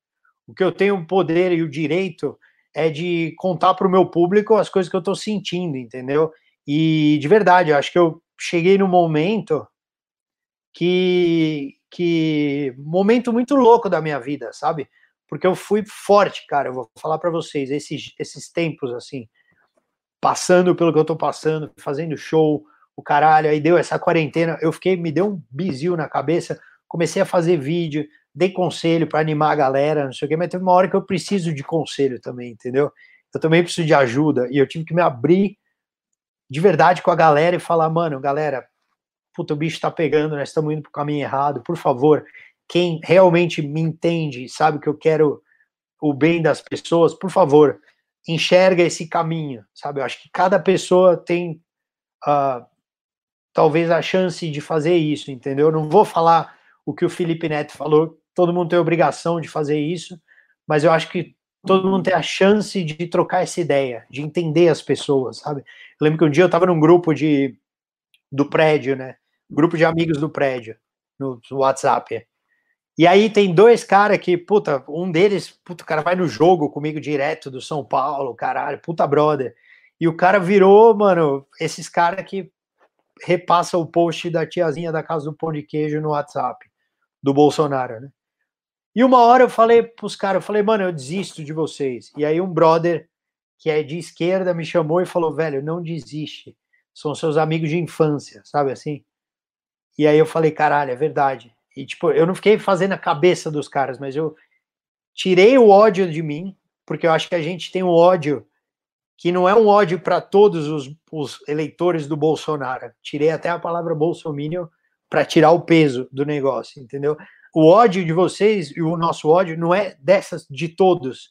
O que eu tenho o poder e o direito é de contar para o meu público as coisas que eu estou sentindo, entendeu? E de verdade, acho que eu cheguei no momento que que momento muito louco da minha vida, sabe? Porque eu fui forte, cara. Eu vou falar para vocês esses esses tempos assim, passando pelo que eu estou passando, fazendo show, o caralho, aí deu essa quarentena, eu fiquei, me deu um bizil na cabeça, comecei a fazer vídeo, dei conselho para animar a galera, não sei o quê, mas teve uma hora que eu preciso de conselho também, entendeu? Eu também preciso de ajuda, e eu tive que me abrir de verdade com a galera e falar, mano, galera, puta, o bicho tá pegando, nós estamos indo pro caminho errado, por favor, quem realmente me entende, sabe que eu quero o bem das pessoas, por favor, enxerga esse caminho, sabe? Eu acho que cada pessoa tem uh, talvez a chance de fazer isso, entendeu? Eu não vou falar o que o Felipe Neto falou, todo mundo tem obrigação de fazer isso, mas eu acho que todo mundo tem a chance de trocar essa ideia, de entender as pessoas, sabe? Eu lembro que um dia eu estava num grupo de do prédio, né? Grupo de amigos do prédio, no, no WhatsApp. E aí tem dois caras que, puta, um deles, puta, o cara vai no jogo comigo direto do São Paulo, caralho, puta brother. E o cara virou, mano, esses caras que repassa o post da tiazinha da casa do pão de queijo no WhatsApp do Bolsonaro, né? E uma hora eu falei pros caras, eu falei, mano, eu desisto de vocês. E aí um brother que é de esquerda me chamou e falou, velho, não desiste. São seus amigos de infância, sabe assim? E aí eu falei, caralho, é verdade. E tipo, eu não fiquei fazendo a cabeça dos caras, mas eu tirei o ódio de mim, porque eu acho que a gente tem um ódio que não é um ódio para todos os, os, eleitores do Bolsonaro. Tirei até a palavra bolsominion para tirar o peso do negócio, entendeu? O ódio de vocês e o nosso ódio não é dessas de todos,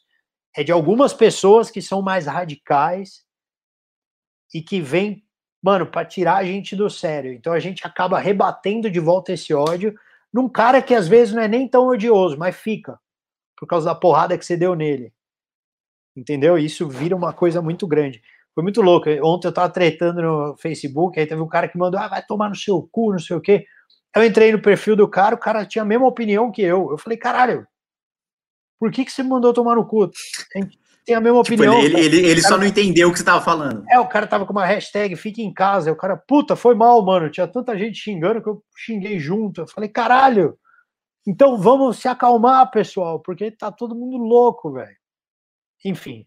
é de algumas pessoas que são mais radicais e que vêm, mano, para tirar a gente do sério. Então a gente acaba rebatendo de volta esse ódio num cara que às vezes não é nem tão odioso, mas fica por causa da porrada que você deu nele entendeu? Isso vira uma coisa muito grande. Foi muito louco. Ontem eu tava tretando no Facebook, aí teve um cara que mandou, ah, vai tomar no seu cu, não sei o quê. Eu entrei no perfil do cara, o cara tinha a mesma opinião que eu. Eu falei, caralho, por que, que você me mandou tomar no cu? Tem, tem a mesma tipo, opinião. Ele, ele, ele cara, só não entendeu o que você tava falando. É, o cara tava com uma hashtag fique em casa. O cara, puta, foi mal, mano. Tinha tanta gente xingando que eu xinguei junto. Eu falei, caralho. Então vamos se acalmar, pessoal, porque tá todo mundo louco, velho. Enfim,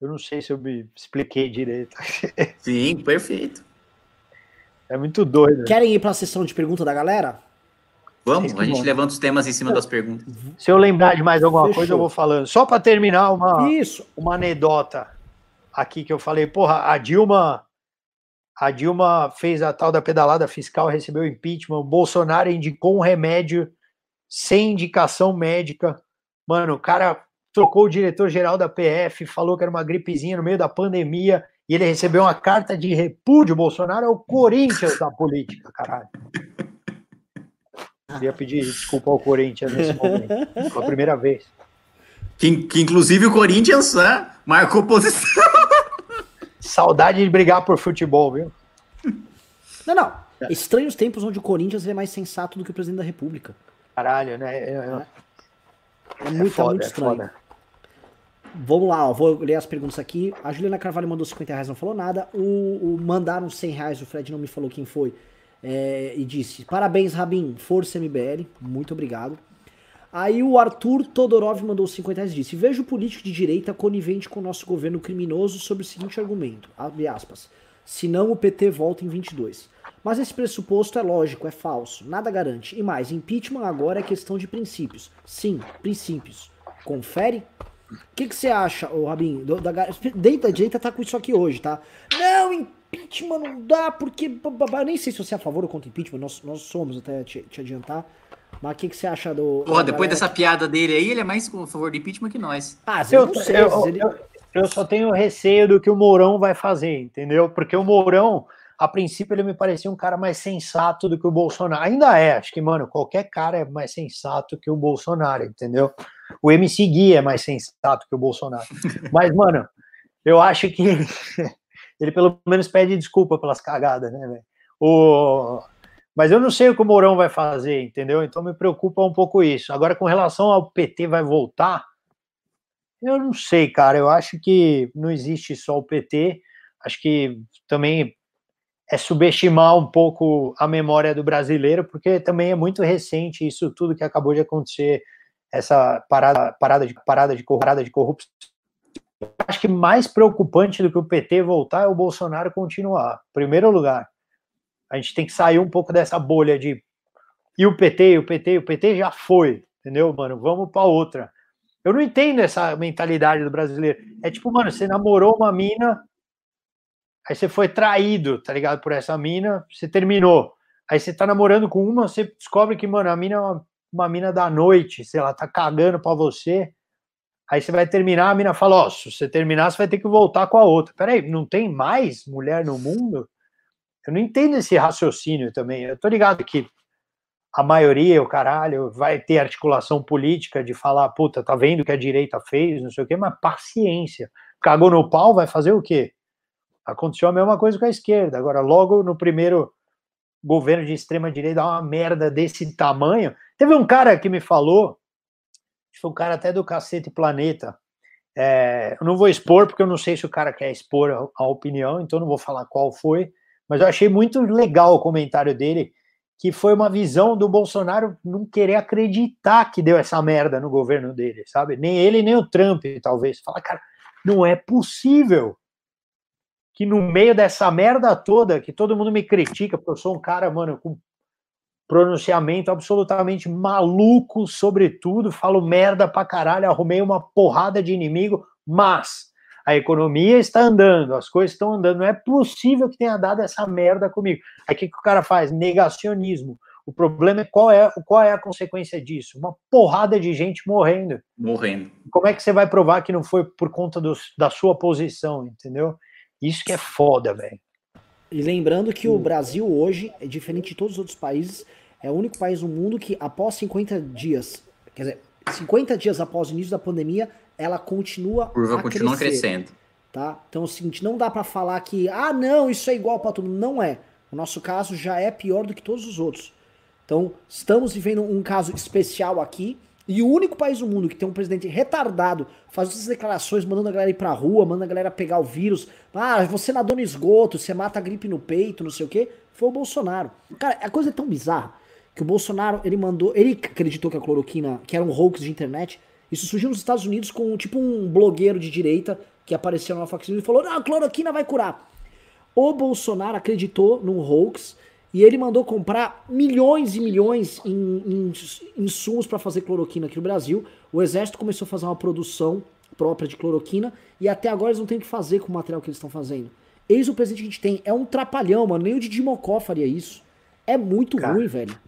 Eu não sei se eu me expliquei direito. Sim, perfeito. É muito doido. Querem ir para a sessão de pergunta da galera? Vamos, a gente bom. levanta os temas em cima das perguntas. Se eu lembrar de mais alguma Fechou. coisa, eu vou falando. Só para terminar, uma, Isso. uma anedota aqui que eu falei, porra, a Dilma. A Dilma fez a tal da pedalada fiscal, recebeu impeachment. O Bolsonaro indicou um remédio sem indicação médica. Mano, o cara trocou o diretor-geral da PF, falou que era uma gripezinha no meio da pandemia e ele recebeu uma carta de repúdio. Bolsonaro é o Corinthians da política, caralho. Queria pedir desculpa ao Corinthians nesse momento. Foi a primeira vez. Que, que inclusive o Corinthians né, marcou posição. Saudade de brigar por futebol, viu? Não, não. Estranhos tempos onde o Corinthians é mais sensato do que o presidente da República. Caralho, né? É, é, é muito, é foda, muito estranho. É Vamos lá, ó, vou ler as perguntas aqui. A Juliana Carvalho mandou 50 reais, não falou nada. O, o mandaram 100 reais, o Fred não me falou quem foi. É, e disse: Parabéns, Rabin, força MBL, muito obrigado. Aí o Arthur Todorov mandou 50 reais e disse: Vejo político de direita conivente com o nosso governo criminoso sobre o seguinte argumento: abre aspas. Se não, o PT volta em 22. Mas esse pressuposto é lógico, é falso, nada garante. E mais, impeachment agora é questão de princípios. Sim, princípios. Confere? O que, que você acha, ô Rabin? Da, da direita tá com isso aqui hoje, tá? Não, impeachment não dá, porque. Eu nem sei se você é a favor ou contra impeachment, nós, nós somos, até te, te adiantar. Mas o que, que você acha do. Pô, depois dessa piada dele aí, ele é mais a favor do impeachment que nós. Ah, eu, não sei. Eu, ele... eu, eu só tenho receio do que o Mourão vai fazer, entendeu? Porque o Mourão a princípio ele me parecia um cara mais sensato do que o Bolsonaro. Ainda é, acho que, mano, qualquer cara é mais sensato que o Bolsonaro, entendeu? O MC Gui é mais sensato que o Bolsonaro. Mas, mano, eu acho que ele pelo menos pede desculpa pelas cagadas, né, velho? O... Mas eu não sei o que o Mourão vai fazer, entendeu? Então me preocupa um pouco isso. Agora, com relação ao PT vai voltar, eu não sei, cara. Eu acho que não existe só o PT. Acho que também é subestimar um pouco a memória do brasileiro, porque também é muito recente isso tudo que acabou de acontecer, essa parada, parada, de, parada, de, parada de corrupção. Acho que mais preocupante do que o PT voltar é o Bolsonaro continuar. Primeiro lugar, a gente tem que sair um pouco dessa bolha de e o PT, o PT, o PT já foi, entendeu, mano? Vamos para outra. Eu não entendo essa mentalidade do brasileiro. É tipo, mano, você namorou uma mina, aí você foi traído, tá ligado? Por essa mina, você terminou. Aí você tá namorando com uma, você descobre que, mano, a mina é uma, uma mina da noite, sei lá, tá cagando pra você. Aí você vai terminar, a mina fala: Ó, oh, se você terminar, você vai ter que voltar com a outra. Peraí, não tem mais mulher no mundo? Eu não entendo esse raciocínio também. Eu tô ligado que a maioria, o caralho, vai ter articulação política de falar, puta, tá vendo o que a direita fez, não sei o quê, mas paciência. Cagou no pau, vai fazer o quê? Aconteceu a mesma coisa com a esquerda. Agora, logo no primeiro governo de extrema direita, uma merda desse tamanho. Teve um cara que me falou, foi um cara até do Cacete Planeta. É, eu não vou expor, porque eu não sei se o cara quer expor a, a opinião, então não vou falar qual foi. Mas eu achei muito legal o comentário dele, que foi uma visão do Bolsonaro não querer acreditar que deu essa merda no governo dele, sabe? Nem ele, nem o Trump, talvez. Fala, cara, não é possível que no meio dessa merda toda, que todo mundo me critica, porque eu sou um cara, mano, com pronunciamento absolutamente maluco sobre tudo, falo merda pra caralho, arrumei uma porrada de inimigo, mas a economia está andando, as coisas estão andando, não é possível que tenha dado essa merda comigo. Aí o que, que o cara faz? Negacionismo. O problema é qual é qual é a consequência disso? Uma porrada de gente morrendo. Morrendo. Como é que você vai provar que não foi por conta do, da sua posição, entendeu? Isso que é foda, velho. E lembrando que o Brasil hoje, é diferente de todos os outros países, é o único país no mundo que após 50 dias, quer dizer, 50 dias após o início da pandemia, ela continua a curva continua crescer, crescendo. Tá? Então é o seguinte, não dá para falar que, ah, não, isso é igual para todo mundo. Não é. O nosso caso já é pior do que todos os outros. Então, estamos vivendo um caso especial aqui, e o único país do mundo que tem um presidente retardado fazendo essas declarações, mandando a galera ir pra rua, mandando a galera pegar o vírus. Ah, você nadou no esgoto, você mata a gripe no peito, não sei o quê, foi o Bolsonaro. Cara, a coisa é tão bizarra que o Bolsonaro, ele mandou, ele acreditou que a cloroquina, que era um hoax de internet, isso surgiu nos Estados Unidos com tipo um blogueiro de direita que apareceu Fox News e falou: não, a cloroquina vai curar. O Bolsonaro acreditou num hoax e ele mandou comprar milhões e milhões em, em insumos para fazer cloroquina aqui no Brasil. O Exército começou a fazer uma produção própria de cloroquina e até agora eles não têm o que fazer com o material que eles estão fazendo. Eis o presente que a gente tem. É um trapalhão, mano. Nem o Didi Mocó faria isso. É muito Cara. ruim, velho.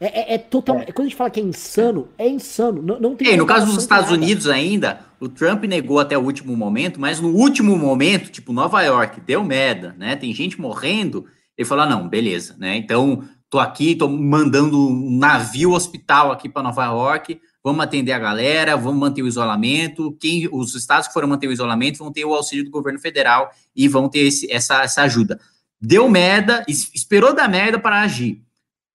É, é, é total. É. Quando a gente fala que é insano, é insano. Não, não tem. No caso dos Estados nada. Unidos ainda, o Trump negou até o último momento, mas no último momento, tipo Nova York, deu merda, né? Tem gente morrendo. Ele falou: ah, não, beleza, né? Então, tô aqui, tô mandando um navio hospital aqui para Nova York. Vamos atender a galera, vamos manter o isolamento. Quem, os estados que foram manter o isolamento vão ter o auxílio do governo federal e vão ter esse, essa, essa ajuda. Deu merda, esperou dar merda para agir.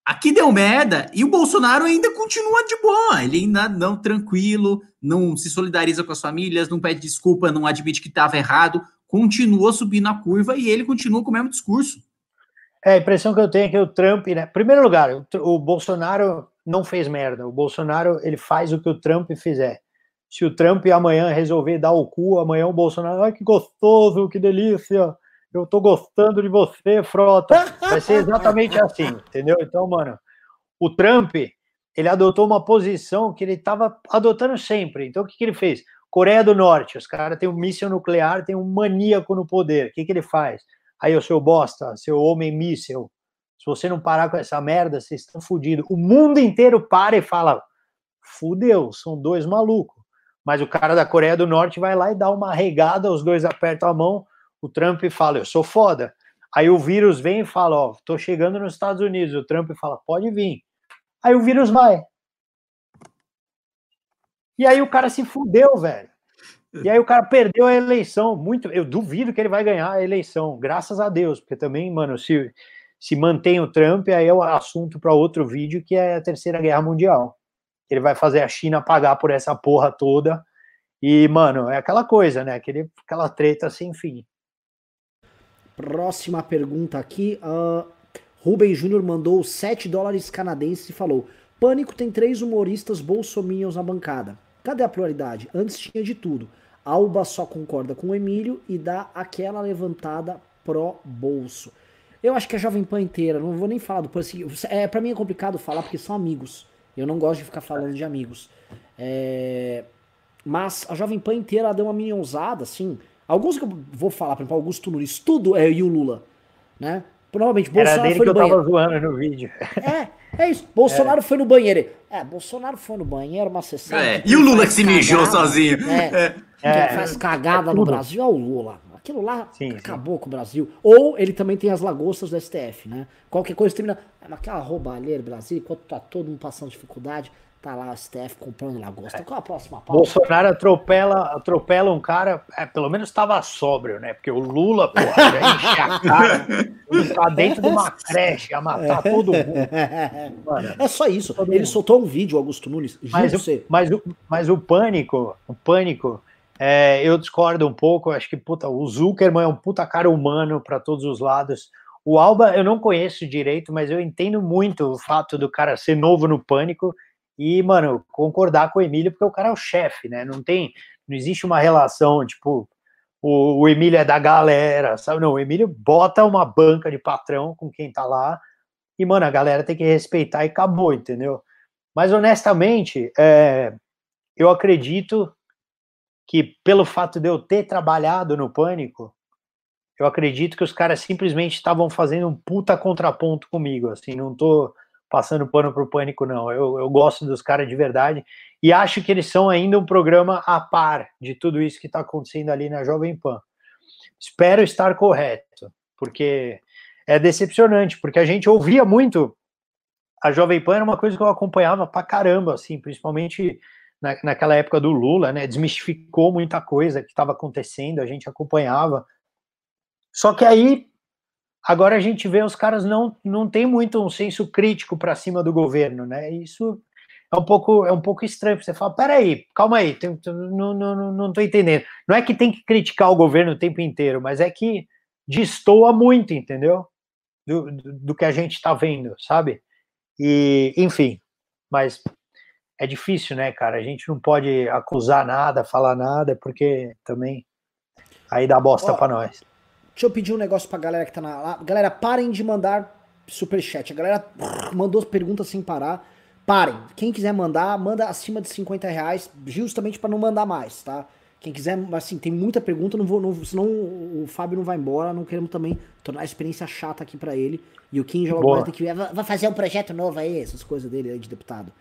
Aqui deu merda e o Bolsonaro ainda continua de boa. Ele ainda não tranquilo, não se solidariza com as famílias, não pede desculpa, não admite que estava errado, continua subindo a curva e ele continua com o mesmo discurso. É, a impressão que eu tenho é que o Trump, né? Primeiro lugar, o, o Bolsonaro não fez merda. O Bolsonaro, ele faz o que o Trump fizer. Se o Trump amanhã resolver dar o cu, amanhã o Bolsonaro, ai que gostoso, que delícia eu tô gostando de você, frota. Vai ser exatamente assim, entendeu? Então, mano, o Trump, ele adotou uma posição que ele estava adotando sempre. Então, o que, que ele fez? Coreia do Norte, os caras têm um míssil nuclear, tem um maníaco no poder. O que, que ele faz? Aí, o seu bosta, seu homem míssil, se você não parar com essa merda, vocês estão fodidos. O mundo inteiro para e fala: fudeu, são dois malucos. Mas o cara da Coreia do Norte vai lá e dá uma regada, os dois apertam a mão, o Trump fala, eu sou foda. Aí o vírus vem e fala, ó, tô chegando nos Estados Unidos. O Trump fala, pode vir. Aí o vírus vai. E aí o cara se fudeu, velho. E aí o cara perdeu a eleição. Muito, eu duvido que ele vai ganhar a eleição, graças a Deus, porque também, mano, se se mantém o Trump, aí é o assunto para outro vídeo que é a Terceira Guerra Mundial. Ele vai fazer a China pagar por essa porra toda. E, mano, é aquela coisa, né? Aquele, aquela treta sem fim. Próxima pergunta aqui. Uh, Rubem Júnior mandou 7 dólares canadenses e falou: Pânico tem três humoristas bolsominions na bancada. Cadê a pluralidade? Antes tinha de tudo. Alba só concorda com o Emílio e dá aquela levantada pró-bolso. Eu acho que a Jovem Pan inteira, não vou nem falar do assim, é Pra mim é complicado falar porque são amigos. Eu não gosto de ficar falando de amigos. É, mas a Jovem Pan inteira deu uma minionzada, assim. Alguns que eu vou falar, por exemplo, Augusto Nunes, tudo é e o Lula, né? Provavelmente Bolsonaro Era dele foi no que banheiro. eu tava zoando no vídeo. É, é isso. Bolsonaro é. foi no banheiro. É, Bolsonaro foi no banheiro, uma sessão. É. E o Lula que se mijou sozinho. É. é. Que faz cagada é no Brasil é o Lula. Aquilo lá sim, acabou sim. com o Brasil. Ou ele também tem as lagostas do STF, né? Qualquer coisa termina. Mas aquela roubalheira Brasil, enquanto tá todo mundo passando dificuldade, Tá lá o STF comprando lagosta. Qual a próxima pauta? Bolsonaro atropela, atropela um cara, é, pelo menos estava sóbrio, né? Porque o Lula, porra, já enche a cara, tá dentro de uma creche, a matar todo mundo. Mano, é só isso. Ele soltou um vídeo, Augusto Nunes. Mas, o, mas, o, mas o pânico, o pânico, é, eu discordo um pouco. Acho que puta, o Zuckerman é um puta cara humano para todos os lados. O Alba eu não conheço direito, mas eu entendo muito o fato do cara ser novo no pânico e, mano, concordar com o Emílio, porque o cara é o chefe, né? Não tem, não existe uma relação, tipo, o, o Emílio é da galera, sabe? Não, o Emílio bota uma banca de patrão com quem tá lá, e, mano, a galera tem que respeitar e acabou, entendeu? Mas, honestamente, é, eu acredito que, pelo fato de eu ter trabalhado no Pânico, eu acredito que os caras simplesmente estavam fazendo um puta contraponto comigo, assim, não tô passando pano pro pânico, não. Eu, eu gosto dos caras de verdade e acho que eles são ainda um programa a par de tudo isso que está acontecendo ali na Jovem Pan. Espero estar correto, porque é decepcionante, porque a gente ouvia muito. A Jovem Pan era uma coisa que eu acompanhava pra caramba, assim, principalmente na, naquela época do Lula, né? Desmistificou muita coisa que estava acontecendo, a gente acompanhava. Só que aí Agora a gente vê os caras não não tem muito um senso crítico para cima do governo, né? Isso é um pouco é um pouco estranho. Você fala, peraí, calma aí, não, não, não tô entendendo. Não é que tem que criticar o governo o tempo inteiro, mas é que destoa muito, entendeu? Do, do, do que a gente está vendo, sabe? E, enfim, mas é difícil, né, cara? A gente não pode acusar nada, falar nada, porque também Aí dá bosta Ó, pra nós. Deixa eu pedir um negócio pra galera que tá na. Lá. Galera, parem de mandar superchat. A galera mandou perguntas sem parar. Parem. Quem quiser mandar, manda acima de 50 reais, justamente para não mandar mais, tá? Quem quiser, assim, tem muita pergunta, não vou, não, senão o Fábio não vai embora, não queremos também tornar a experiência chata aqui para ele. E o Kim já vai que vai fazer um projeto novo aí, essas coisas dele aí de deputado.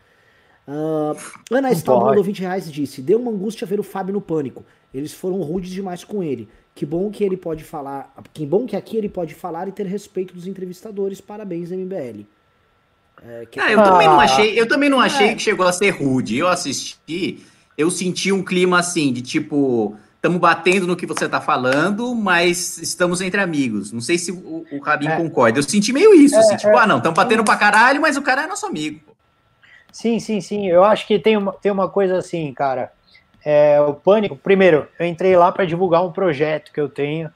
Uh, Ana Stal mandou 20 reais e disse: Deu uma angústia ver o Fábio no pânico. Eles foram rudes demais com ele. Que bom que ele pode falar. Que bom que aqui ele pode falar e ter respeito dos entrevistadores. Parabéns, MBL. É, que... ah, eu também não achei, eu também não achei é. que chegou a ser rude. Eu assisti, eu senti um clima assim, de tipo, estamos batendo no que você está falando, mas estamos entre amigos. Não sei se o, o Rabin é. concorda. Eu senti meio isso, assim, é, tipo, é. ah, não, estamos batendo pra caralho, mas o cara é nosso amigo. Sim, sim, sim. Eu acho que tem uma, tem uma coisa assim, cara é, o Pânico, primeiro, eu entrei lá para divulgar um projeto que eu tenho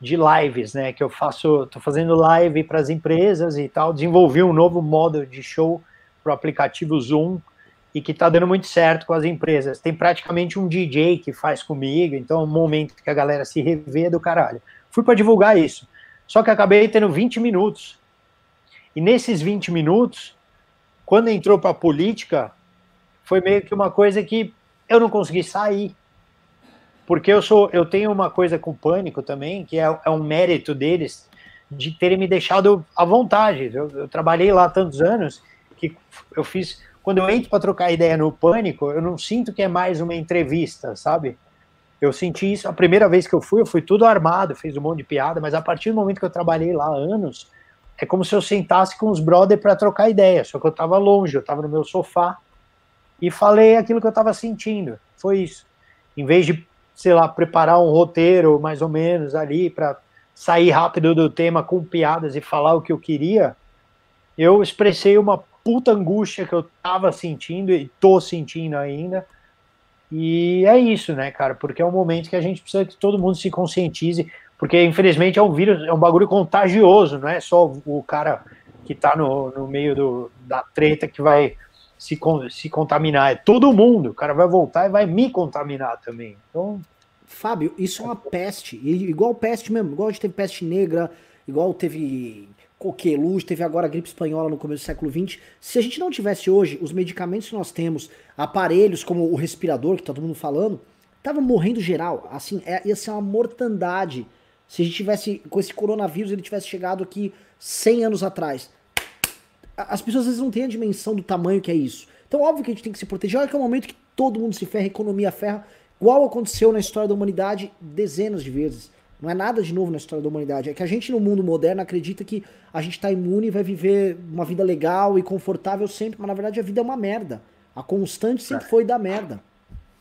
de lives, né? Que eu faço, tô fazendo live para as empresas e tal. Desenvolvi um novo modo de show para o aplicativo Zoom e que está dando muito certo com as empresas. Tem praticamente um DJ que faz comigo, então é um momento que a galera se revê do caralho. Fui para divulgar isso. Só que acabei tendo 20 minutos. E nesses 20 minutos, quando entrou para a política, foi meio que uma coisa que eu não consegui sair. Porque eu sou, eu tenho uma coisa com pânico também, que é, é um mérito deles de terem me deixado à vontade. Eu, eu trabalhei lá tantos anos que eu fiz. Quando eu entro para trocar ideia no pânico, eu não sinto que é mais uma entrevista, sabe? Eu senti isso a primeira vez que eu fui, eu fui tudo armado, fiz um monte de piada, mas a partir do momento que eu trabalhei lá anos, é como se eu sentasse com os brothers para trocar ideia, só que eu estava longe, eu estava no meu sofá, e falei aquilo que eu estava sentindo. Foi isso. Em vez de, sei lá, preparar um roteiro mais ou menos ali para sair rápido do tema com piadas e falar o que eu queria, eu expressei uma puta angústia que eu estava sentindo e tô sentindo ainda. E é isso, né, cara? Porque é um momento que a gente precisa que todo mundo se conscientize, porque infelizmente é um vírus, é um bagulho contagioso, não é só o cara que tá no, no meio do, da treta que vai se, se contaminar, é todo mundo. O cara vai voltar e vai me contaminar também. Então. Fábio, isso é uma peste. Igual peste mesmo, igual a gente teve peste negra, igual teve coqueluche, teve agora a gripe espanhola no começo do século XX. Se a gente não tivesse hoje os medicamentos que nós temos, aparelhos como o respirador, que tá todo mundo falando, tava morrendo geral. Assim, é, ia ser uma mortandade. Se a gente tivesse, com esse coronavírus, ele tivesse chegado aqui 100 anos atrás as pessoas às vezes não têm a dimensão do tamanho que é isso. Então, óbvio que a gente tem que se proteger. Olha que é um momento que todo mundo se ferra, a economia ferra, igual aconteceu na história da humanidade dezenas de vezes. Não é nada de novo na história da humanidade. É que a gente, no mundo moderno, acredita que a gente está imune e vai viver uma vida legal e confortável sempre, mas na verdade a vida é uma merda. A constante sempre é. foi da merda.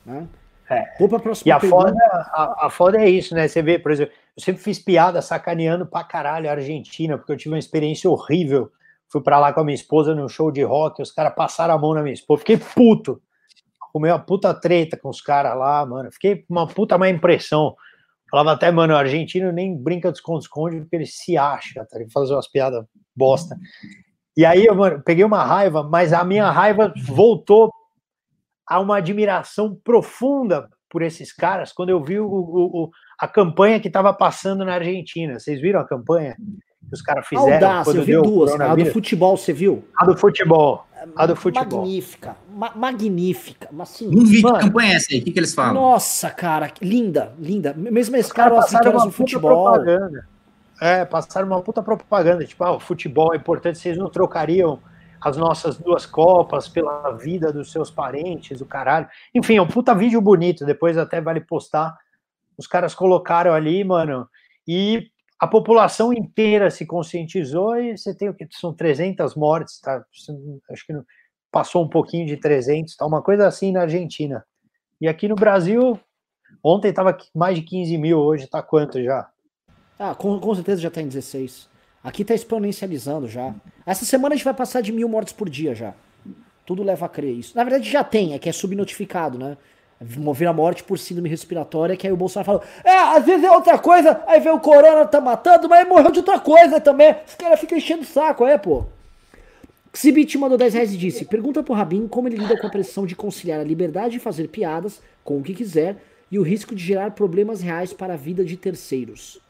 Né? É. Vou pra próxima e a foda, a, a foda é isso, né? Você vê, por exemplo, eu sempre fiz piada sacaneando pra caralho a Argentina, porque eu tive uma experiência horrível Fui para lá com a minha esposa no show de rock, os caras passaram a mão na minha esposa. Fiquei puto. Comeu uma puta treta com os caras lá, mano. Fiquei uma puta má impressão. Falava até, mano, o argentino nem brinca de esconde-esconde porque ele se acha, tá? Ele faz umas piadas bosta. E aí, eu, mano, peguei uma raiva, mas a minha raiva voltou a uma admiração profunda por esses caras quando eu vi o, o, o a campanha que estava passando na Argentina. Vocês viram a campanha? que os caras fizeram. Audácia, eu vi duas. A do futebol, você viu? A do futebol. A do futebol. Magnífica. Ma magnífica. Mas, assim, Não vi mano, que campanha é essa aí. O que, que eles falam? Nossa, cara. Linda, linda. Mesmo esse cara passaram uma futebol. Propaganda. É, passaram uma puta propaganda. Tipo, ah, o futebol é importante. Vocês não trocariam as nossas duas copas pela vida dos seus parentes, o caralho. Enfim, é um puta vídeo bonito. Depois até vale postar. Os caras colocaram ali, mano. E a população inteira se conscientizou e você tem o que são 300 mortes, tá? Acho que passou um pouquinho de 300, tá? Uma coisa assim na Argentina. E aqui no Brasil, ontem estava mais de 15 mil, hoje está quanto já? Ah, com, com certeza já está em 16. Aqui está exponencializando já. Essa semana a gente vai passar de mil mortes por dia já. Tudo leva a crer isso. Na verdade já tem, é que é subnotificado, né? mover a morte por síndrome respiratória, que aí o Bolsonaro falou, é, às vezes é outra coisa, aí vem o corona, tá matando, mas morreu de outra coisa também. Esse cara fica enchendo o saco, é, pô. Xibit mandou 10 reais e disse, pergunta pro Rabin como ele lida com a pressão de conciliar a liberdade de fazer piadas com o que quiser e o risco de gerar problemas reais para a vida de terceiros.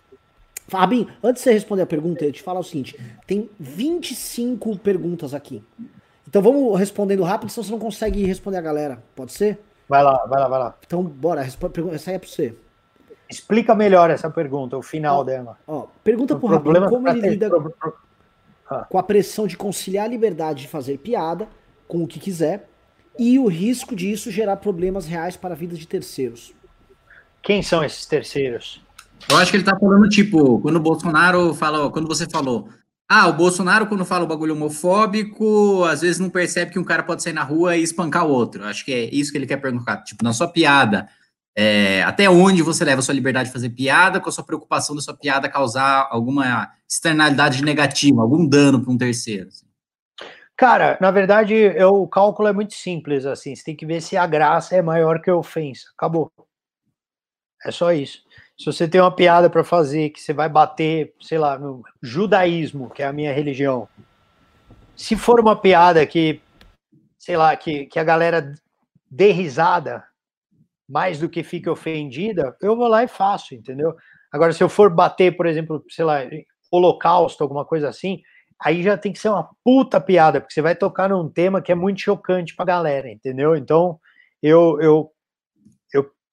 Fabinho, antes de você responder a pergunta, eu te falar o seguinte: tem 25 perguntas aqui. Então vamos respondendo rápido, senão você não consegue responder a galera. Pode ser? Vai lá, vai lá, vai lá. Então, bora, essa aí é para você. Explica melhor essa pergunta, o final ó, dela. Ó, pergunta pro Rabin como ele ter... lida pro... ah. com a pressão de conciliar a liberdade de fazer piada com o que quiser e o risco disso gerar problemas reais para a vida de terceiros. Quem são esses terceiros? Eu acho que ele tá falando, tipo, quando o Bolsonaro falou, quando você falou, ah, o Bolsonaro, quando fala o bagulho homofóbico, às vezes não percebe que um cara pode sair na rua e espancar o outro. Acho que é isso que ele quer perguntar. Tipo, na sua piada, é, até onde você leva a sua liberdade de fazer piada, com a sua preocupação da sua piada causar alguma externalidade negativa, algum dano para um terceiro? Assim. Cara, na verdade, eu, o cálculo é muito simples, assim, você tem que ver se a graça é maior que a ofensa. Acabou. É só isso. Se você tem uma piada para fazer que você vai bater, sei lá, no judaísmo, que é a minha religião, se for uma piada que, sei lá, que, que a galera dê risada, mais do que fique ofendida, eu vou lá e faço, entendeu? Agora, se eu for bater, por exemplo, sei lá, holocausto, alguma coisa assim, aí já tem que ser uma puta piada, porque você vai tocar num tema que é muito chocante pra galera, entendeu? Então, eu, eu, eu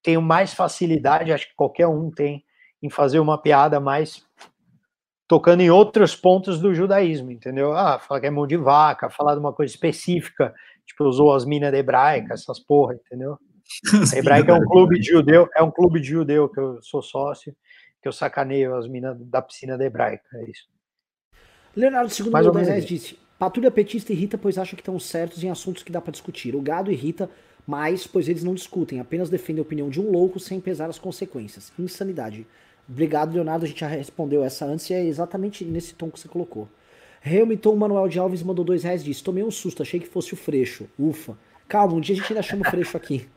tenho mais facilidade, acho que qualquer um tem, em fazer uma piada mais tocando em outros pontos do judaísmo, entendeu? Ah, falar que é mão de vaca, falar de uma coisa específica, tipo, usou as minas hebraicas, essas porra, entendeu? A Hebraica é um clube de judeu, é um clube de judeu que eu sou sócio, que eu sacaneio as minas da piscina da Hebraica, é isso. Leonardo II Mais 10 reais disse: Patrulha petista irrita, pois acha que estão certos em assuntos que dá para discutir. O gado irrita mais, pois eles não discutem, apenas defendem a opinião de um louco sem pesar as consequências. Insanidade. Obrigado, Leonardo. A gente já respondeu essa antes e é exatamente nesse tom que você colocou. Hamilton Manuel de Alves mandou dois reais disse: Tomei um susto, achei que fosse o Freixo. Ufa. Calma, um dia a gente ainda chama o Freixo aqui.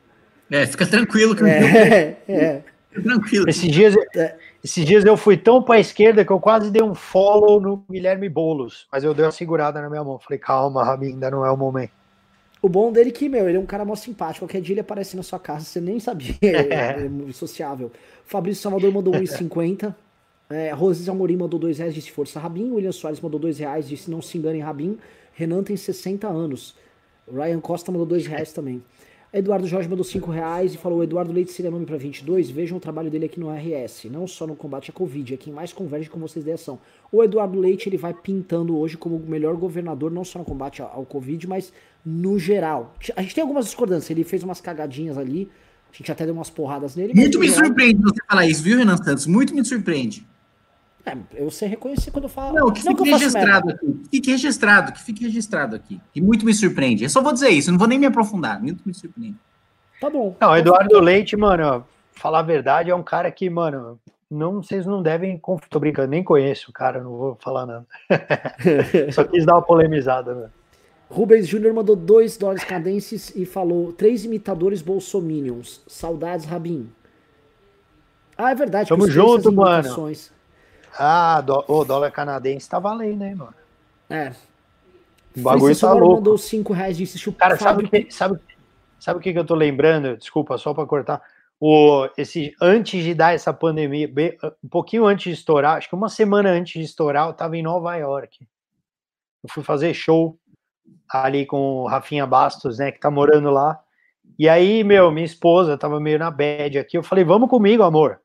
É, fica tranquilo. Que é, é. Tranquilo. Esses dias, é. esses dias eu fui tão para a esquerda que eu quase dei um follow no Guilherme Boulos, mas eu dei uma segurada na minha mão. Falei, calma, Rabi, ainda não é o momento. O bom dele é que, meu, ele é um cara mó simpático. Qualquer dia ele aparece na sua casa, você nem sabia. É, é sociável. Fabrício Salvador mandou 1,50. É, Rosis Amorim mandou 2 reais, disse Força Rabin. William Soares mandou 2 reais, disse Não se engane, Rabin. Renan tem 60 anos. Ryan Costa mandou 2 reais também. Eduardo Jorge mandou 5 reais e falou: Eduardo Leite seria nome para 22. Vejam o trabalho dele aqui no RS, não só no combate à Covid, é quem mais converge com vocês da ação. O Eduardo Leite ele vai pintando hoje como o melhor governador, não só no combate ao Covid, mas no geral. A gente tem algumas discordâncias, ele fez umas cagadinhas ali, a gente até deu umas porradas nele. Muito me geral... surpreende você falar isso, viu, Renan Santos? Muito me surpreende. É, eu sei reconhecer quando eu falo. Não, que não fique que registrado aqui. Que fique registrado, que fique registrado aqui. E muito me surpreende. Eu só vou dizer isso, não vou nem me aprofundar. Muito me surpreende. Tá bom. Não, Eduardo Leite, mano, falar a verdade, é um cara que, mano, não, vocês não devem. Tô brincando, nem conheço o cara, não vou falar nada. só quis dar uma polemizada, né? Rubens Júnior mandou 2 dólares canadenses e falou: três imitadores bolsominions. Saudades, Rabin. Ah, é verdade. Tamo junto, mano. Ah, do, o dólar canadense tá valendo, hein, mano? É. O bagulho tá louco. mandou 5 reais disse Cara, sabe, que, sabe, sabe o que, que eu tô lembrando? Desculpa, só para cortar. O, esse, antes de dar essa pandemia, um pouquinho antes de estourar, acho que uma semana antes de estourar, eu tava em Nova York. Eu fui fazer show ali com o Rafinha Bastos, né, que tá morando lá. E aí, meu, minha esposa tava meio na bad aqui. Eu falei, vamos comigo, amor.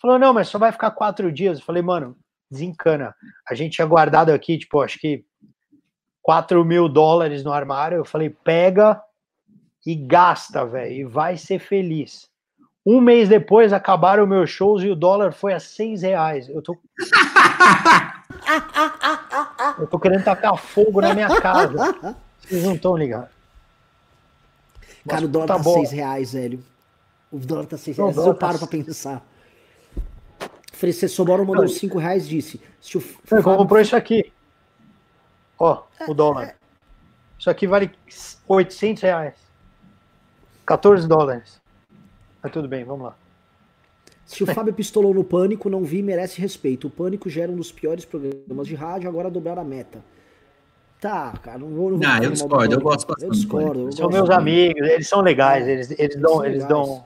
Falou, não, mas só vai ficar quatro dias. Eu falei, mano, desencana. A gente tinha guardado aqui, tipo, acho que 4 mil dólares no armário. Eu falei, pega e gasta, velho, e vai ser feliz. Um mês depois acabaram meus shows e o dólar foi a seis reais. Eu tô. Eu tô querendo tacar fogo na minha casa. Vocês não estão ligados. Cara, o dólar tá, tá seis reais, velho. O dólar tá seis reais. Eu paro tá... pra pensar. Frecê Soboro mandou 5 reais disse. Se o Fábio... comprou isso aqui. Ó, o dólar. É. Isso aqui vale 800 reais. 14 dólares. Mas tudo bem, vamos lá. Se o Fábio pistolou no Pânico, não vi merece respeito. O Pânico gera um dos piores programas de rádio, agora dobrar a meta. Tá, cara, não vou. Não, não eu discordo, eu gosto bastante. Eu discordo. Eu são meus amigos, eles são legais, eles, eles, dão, eles dão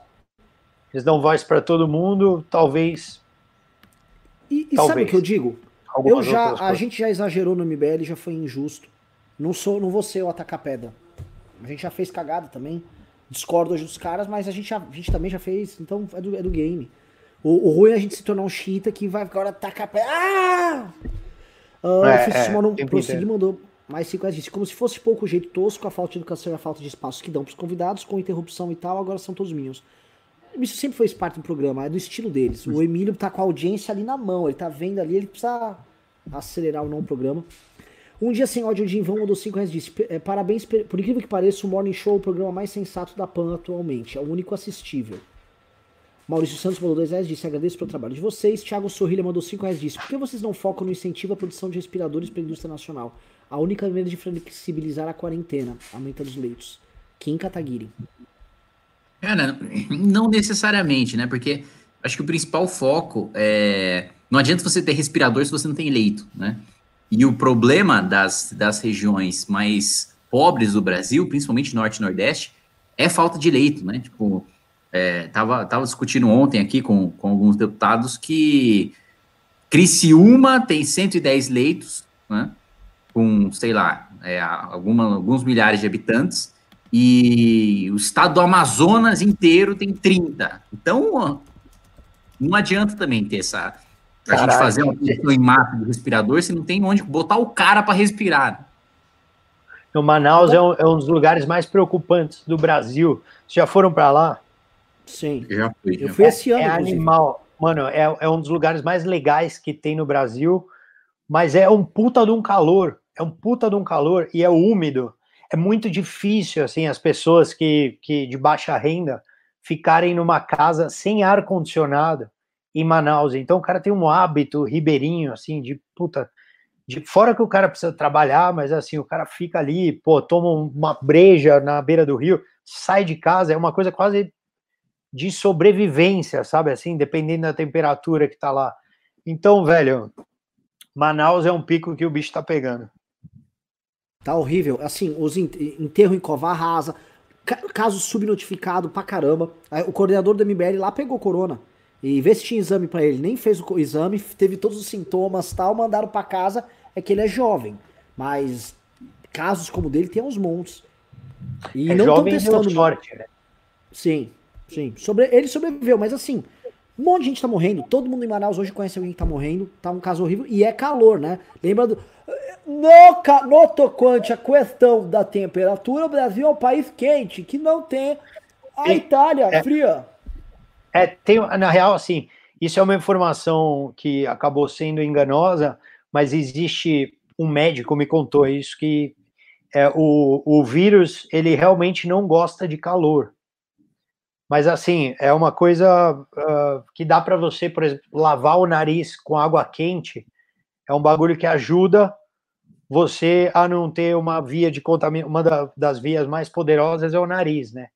eles dão voz para todo mundo, talvez. E, e sabe o que eu digo? eu já, a gente já exagerou no MBL, já foi injusto. Não sou, não vou ser o atacar pedra. A gente já fez cagada também. Discordo hoje dos caras, mas a gente, já, a gente também já fez. Então é do, é do game. O, o ruim é a gente se tornar um chita que vai agora atacar pedra. Ah! Uh, é, é, prosseguir, mandou mais cinco disse, como se fosse pouco jeito tosco, a falta de educação e a falta de espaço que dão para os convidados, com interrupção e tal, agora são todos minhos. Isso sempre foi parte do programa, é do estilo deles. O Emílio tá com a audiência ali na mão, ele tá vendo ali, ele precisa acelerar ou não o programa. Um dia sem ódio de Invão mandou 5 reais disse: é, Parabéns, por incrível que pareça, o Morning Show é o programa mais sensato da PAN atualmente. É o único assistível. Maurício Santos mandou 2 reais disse: Agradeço pelo trabalho de vocês. Thiago Sorrilha mandou 5 reais disse: Por que vocês não focam no incentivo à produção de respiradores para a indústria nacional? A única maneira de flexibilizar a quarentena, aumenta dos leitos. Kim Kataguiri. Cara, não necessariamente, né? Porque acho que o principal foco é. Não adianta você ter respirador se você não tem leito, né? E o problema das, das regiões mais pobres do Brasil, principalmente Norte e Nordeste, é falta de leito, né? Tipo, é, tava, tava discutindo ontem aqui com, com alguns deputados que Criciúma tem 110 leitos, né? Com, sei lá, é, alguma, alguns milhares de habitantes, e o estado do Amazonas inteiro tem 30. Então, não adianta também ter essa. A gente fazer uma questão em massa do respirador se não tem onde botar o cara para respirar. O Manaus é um, é um, dos lugares mais preocupantes do Brasil. Vocês já foram para lá? Sim. Já fui. Eu fui esse ano. É animal. Mano, é, é um dos lugares mais legais que tem no Brasil, mas é um puta de um calor. É um puta de um calor e é úmido é muito difícil, assim, as pessoas que, que de baixa renda ficarem numa casa sem ar condicionado em Manaus. Então o cara tem um hábito ribeirinho, assim, de puta. De, fora que o cara precisa trabalhar, mas assim, o cara fica ali, pô, toma uma breja na beira do rio, sai de casa, é uma coisa quase de sobrevivência, sabe assim, dependendo da temperatura que tá lá. Então, velho, Manaus é um pico que o bicho tá pegando. Tá horrível. Assim, os enterro em cova rasa, caso subnotificado pra caramba. O coordenador do MBL lá pegou corona. E vê se tinha exame para ele. Nem fez o exame, teve todos os sintomas tal, mandaram para casa. É que ele é jovem. Mas casos como dele tem uns montes. E é não estão testando. Sorte, né? Sim, sim. Sobre, ele sobreviveu, mas assim, um monte de gente tá morrendo. Todo mundo em Manaus hoje conhece alguém que tá morrendo. Tá um caso horrível. E é calor, né? Lembra do. No, no tocante à questão da temperatura, o Brasil é um país quente, que não tem a e, Itália é, fria. É, tem, na real, assim, isso é uma informação que acabou sendo enganosa, mas existe um médico me contou isso que é, o, o vírus ele realmente não gosta de calor. Mas assim, é uma coisa uh, que dá para você, por exemplo, lavar o nariz com água quente. É um bagulho que ajuda você a não ter uma via de contaminação, uma das vias mais poderosas é o nariz, né?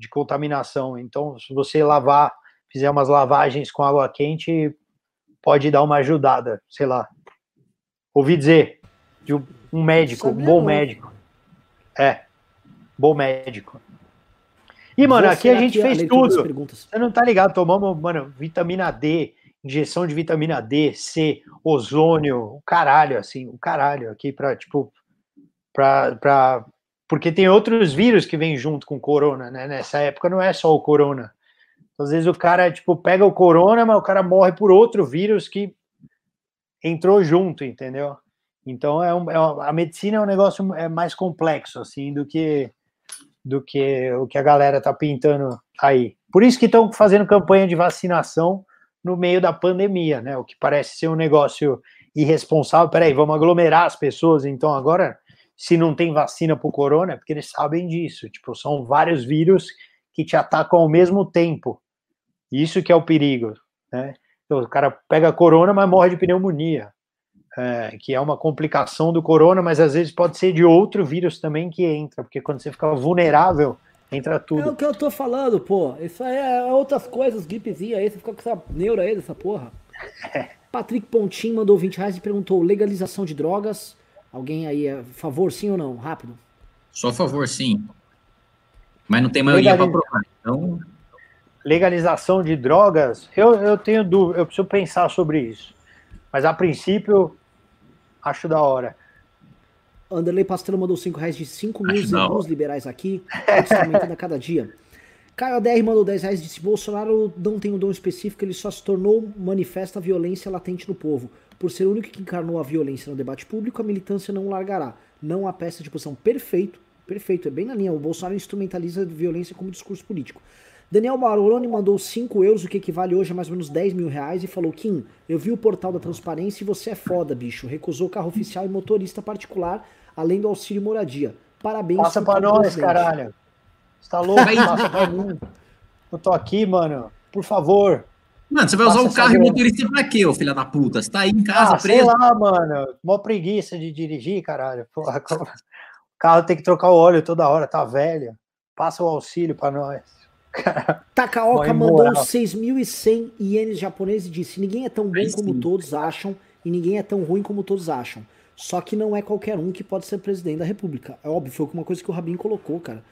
De contaminação. Então, se você lavar, fizer umas lavagens com água quente, pode dar uma ajudada, sei lá. Ouvi dizer de um médico, um bom não. médico. É, bom médico. E, mano, aqui a gente fez tudo. Você não tá ligado? Tomamos, mano, vitamina D, injeção de vitamina D, C, ozônio, o caralho, assim, o caralho aqui para tipo, para pra, porque tem outros vírus que vêm junto com o corona, né? Nessa época não é só o corona. Às vezes o cara, tipo, pega o corona, mas o cara morre por outro vírus que entrou junto, entendeu? Então é, um, é uma, a medicina é um negócio é mais complexo, assim, do que do que o que a galera tá pintando aí. Por isso que estão fazendo campanha de vacinação no meio da pandemia, né? O que parece ser um negócio irresponsável. Peraí, vamos aglomerar as pessoas, então agora, se não tem vacina para o corona, é porque eles sabem disso. Tipo, são vários vírus que te atacam ao mesmo tempo. Isso que é o perigo, né? Então, o cara pega corona, mas morre de pneumonia, é, que é uma complicação do corona, mas às vezes pode ser de outro vírus também que entra, porque quando você fica vulnerável Entra tudo. É o que eu tô falando, pô. Isso aí é outras coisas, gripezinha aí, você fica com essa neura aí dessa porra. Patrick Pontin mandou 20 reais e perguntou: legalização de drogas. Alguém aí é a favor, sim ou não? Rápido. Só a favor, sim. Mas não tem maioria para provar. Então. legalização de drogas, eu, eu tenho dúvida, eu preciso pensar sobre isso. Mas a princípio, acho da hora. Anderley Pastelo mandou 5 reais de 5 mil zeros liberais aqui. Aumentando a cada dia. Caio ADR mandou 10 reais e disse: Bolsonaro não tem um dom específico, ele só se tornou manifesta a violência latente no povo. Por ser o único que encarnou a violência no debate público, a militância não largará. Não há peça de posição. Perfeito, perfeito. É bem na linha. O Bolsonaro instrumentaliza a violência como discurso político. Daniel Maroni mandou 5 euros, o que equivale hoje a mais ou menos 10 mil reais, e falou: Kim, eu vi o portal da transparência e você é foda, bicho. Recusou carro oficial e motorista particular, além do auxílio moradia. Parabéns. Passa pra nós, presidente. caralho. Você tá louco? Passa pra mim. Eu tô aqui, mano. Por favor. Mano, você vai usar o carro e motorista pra quê, ô filha da puta? Você tá aí em casa ah, preso? Sei lá, mano. Mó preguiça de dirigir, caralho. Porra, o carro tem que trocar o óleo toda hora, tá velho. Passa o auxílio pra nós. Takaoka mandou 6.100 ienes japoneses e disse: Ninguém é tão bom como todos acham e ninguém é tão ruim como todos acham. Só que não é qualquer um que pode ser presidente da república. É óbvio, foi uma coisa que o Rabin colocou, cara.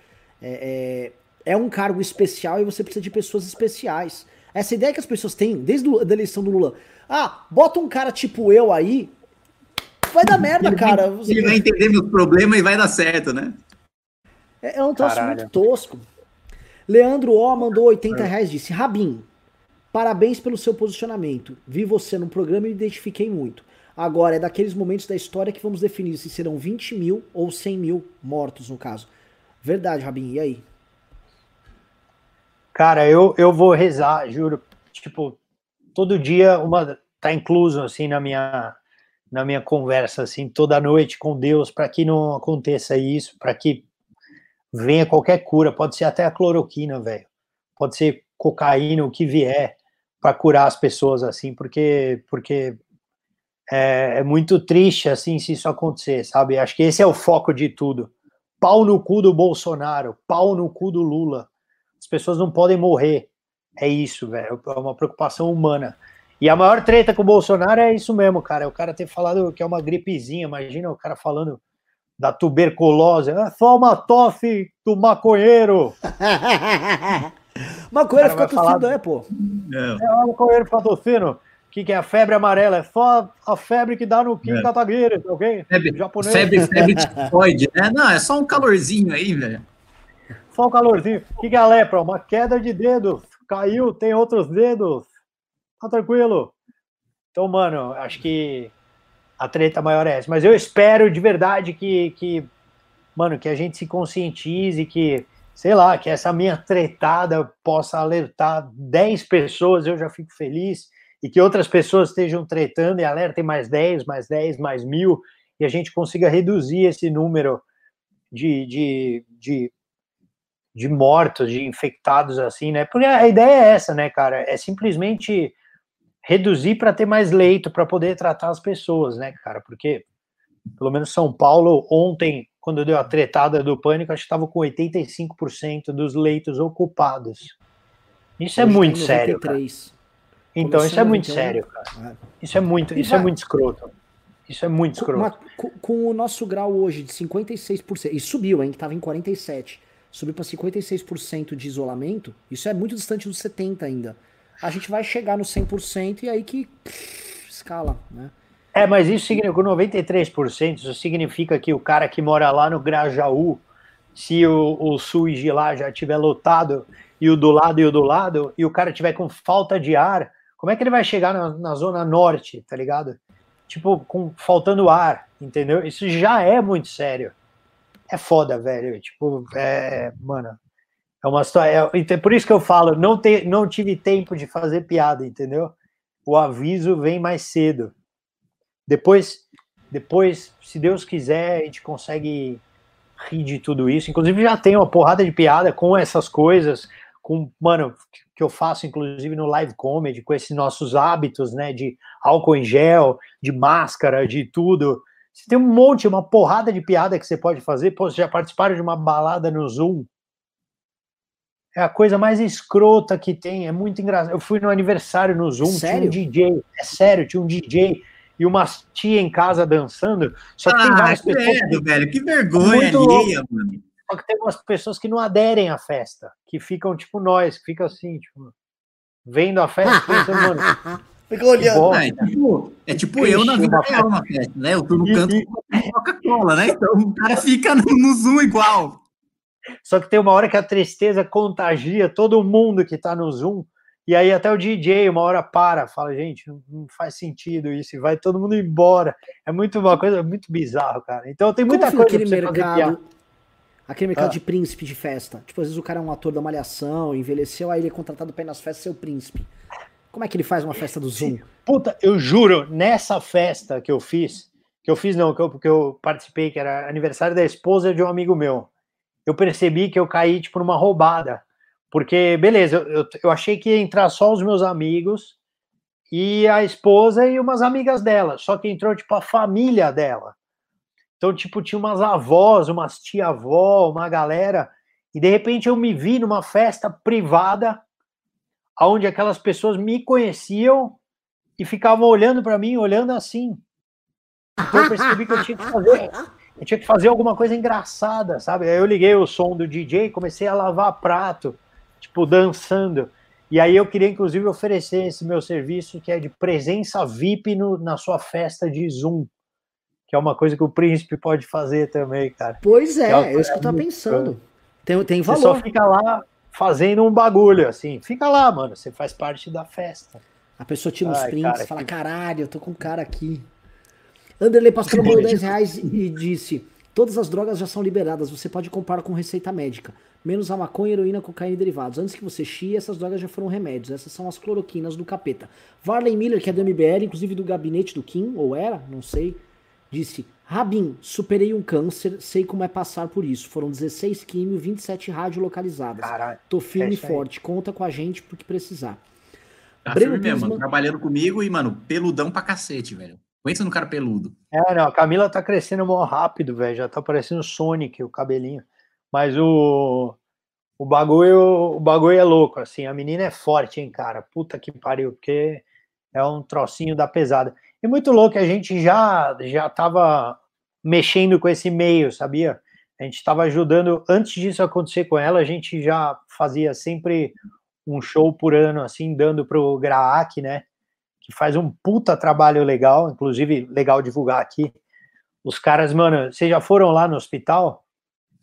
É, é, é um cargo especial e você precisa de pessoas especiais. Essa ideia que as pessoas têm, desde a eleição do Lula. Ah, bota um cara tipo eu aí, vai dar merda, ele cara. Vai, ele vai entender meus problemas e vai dar certo, né? É, é um troço muito tosco. Leandro O mandou 80 é. reais, disse: Rabin, parabéns pelo seu posicionamento. Vi você no programa e me identifiquei muito. Agora é daqueles momentos da história que vamos definir se serão 20 mil ou 100 mil mortos, no caso. Verdade, Rabin, e aí? Cara, eu, eu vou rezar, juro. Tipo, todo dia uma tá incluso assim na minha na minha conversa assim toda noite com Deus para que não aconteça isso, para que venha qualquer cura, pode ser até a cloroquina, velho. Pode ser cocaína, o que vier, para curar as pessoas, assim, porque, porque é, é, muito triste, assim, se isso acontecer, sabe? Acho que esse é o foco de tudo. Pau no cu do Bolsonaro, pau no cu do Lula. As pessoas não podem morrer. É isso, velho. É uma preocupação humana. E a maior treta com o Bolsonaro é isso mesmo, cara. É o cara ter falado que é uma gripezinha. Imagina o cara falando da tuberculose. É só uma tosse do maconheiro. maconheiro fica tossindo, falar... é, pô. É, é o maconheiro fica tossindo. Que, que é a febre amarela? É só a febre que dá no Kim é. Kataguiri, ok? Febre, Japonês. febre, febre tifoide, né? Não, é só um calorzinho aí, velho. Só um calorzinho. O que, que é a lepra? Uma queda de dedos. Caiu, tem outros dedos. Tá tranquilo. Então, mano, acho que a treta maior é essa. Mas eu espero de verdade que, que, mano, que a gente se conscientize, que, sei lá, que essa minha tretada possa alertar 10 pessoas, eu já fico feliz, e que outras pessoas estejam tretando e alertem mais 10, mais 10, mais mil, e a gente consiga reduzir esse número de, de, de, de mortos, de infectados, assim, né? Porque a ideia é essa, né, cara? É simplesmente reduzir para ter mais leito para poder tratar as pessoas, né, cara? Porque pelo menos São Paulo ontem, quando deu a tretada do pânico, acho que estava com 85% dos leitos ocupados. Isso é é muito sério, cara. Então, isso é muito sério, cara. Isso é muito, isso é muito escroto. Isso é muito escroto. Com, com, o nosso grau hoje de 56%, e subiu, hein, que estava em 47%, subiu para 56% de isolamento, isso é muito distante dos 70% ainda a gente vai chegar no 100% e aí que pff, escala, né? É, mas isso significa, com 93%, isso significa que o cara que mora lá no Grajaú, se o, o SUS de lá já tiver lotado, e o do lado e o do lado, e o cara tiver com falta de ar, como é que ele vai chegar na, na zona norte, tá ligado? Tipo, com faltando ar, entendeu? Isso já é muito sério. É foda, velho. Tipo, é. Mano, é uma história. É, por isso que eu falo, não, te, não tive tempo de fazer piada, entendeu? O aviso vem mais cedo. Depois, depois, se Deus quiser, a gente consegue rir de tudo isso. Inclusive, já tem uma porrada de piada com essas coisas, com, mano, que eu faço, inclusive, no live comedy, com esses nossos hábitos, né? De álcool em gel, de máscara, de tudo. Você tem um monte, uma porrada de piada que você pode fazer. Pô, você já participaram de uma balada no Zoom? É a coisa mais escrota que tem, é muito engraçado. Eu fui no aniversário no Zoom, sério? tinha um DJ, é sério, tinha um DJ e uma tia em casa dançando. Só que ah, tem várias credo, pessoas. velho, que vergonha alheia, mano. Só que tem umas pessoas que não aderem à festa, que ficam tipo nós, que ficam assim, tipo, vendo a festa, pensando, mano. Fica olhando. é tipo, é tipo eu na vida real na festa, né? Eu tô no canto com Coca-Cola, né? Então o cara fica no, no Zoom igual. Só que tem uma hora que a tristeza contagia todo mundo que tá no Zoom. E aí até o DJ uma hora para, fala, gente, não faz sentido isso, e vai todo mundo embora. É muito uma coisa muito bizarro, cara. Então tem muita Como coisa aquele mercado, aquele mercado ah. de príncipe de festa. Tipo, às vezes o cara é um ator da malhação, envelheceu, aí ele é contratado para ir nas festas ser o príncipe. Como é que ele faz uma festa do Zoom? Puta, eu juro, nessa festa que eu fiz, que eu fiz não, que eu, que eu participei, que era aniversário da esposa de um amigo meu, eu percebi que eu caí, tipo, numa roubada porque, beleza, eu, eu achei que ia entrar só os meus amigos e a esposa e umas amigas dela. Só que entrou, tipo, a família dela. Então, tipo, tinha umas avós, umas tia-avó, uma galera. E, de repente, eu me vi numa festa privada onde aquelas pessoas me conheciam e ficavam olhando para mim, olhando assim. Então, eu percebi que eu tinha que fazer... Eu tinha que fazer alguma coisa engraçada, sabe? Aí eu liguei o som do DJ, comecei a lavar prato tipo, dançando. E aí eu queria, inclusive, oferecer esse meu serviço, que é de presença VIP no, na sua festa de Zoom. Que é uma coisa que o príncipe pode fazer também, cara. Pois é, é, é isso que eu tava pensando. Tem, tem valor. Você só fica lá fazendo um bagulho, assim. Fica lá, mano. Você faz parte da festa. A pessoa tira os prints e fala: que... caralho, eu tô com um cara aqui. Anderley Pastor mandou 10 reais e disse: Todas as drogas já são liberadas, você pode comprar com receita médica menos a maconha, heroína, cocaína e derivados. Antes que você chia, essas drogas já foram remédios. Essas são as cloroquinas do capeta. Varley Miller, que é do MBL, inclusive do gabinete do Kim, ou era, não sei, disse: Rabin, superei um câncer, sei como é passar por isso. Foram 16 químio, 27 rádio localizadas. Caralho. Tô firme e forte, conta com a gente porque precisar. Tá Breno firme mesmo, trabalhando comigo e, mano, peludão pra cacete, velho. Pensa no cara peludo. É, não, a Camila tá crescendo mó rápido, velho. Já tá parecendo Sonic, o cabelinho. Mas o, o bagulho, o bagulho é louco, assim. A menina é forte, hein, cara. Puta que pariu, porque é um trocinho da pesada. E muito louco, a gente já já tava mexendo com esse meio, sabia? A gente estava ajudando, antes disso acontecer com ela, a gente já fazia sempre um show por ano, assim, dando pro Graac, né? Que faz um puta trabalho legal, inclusive legal divulgar aqui. Os caras, mano, vocês já foram lá no hospital?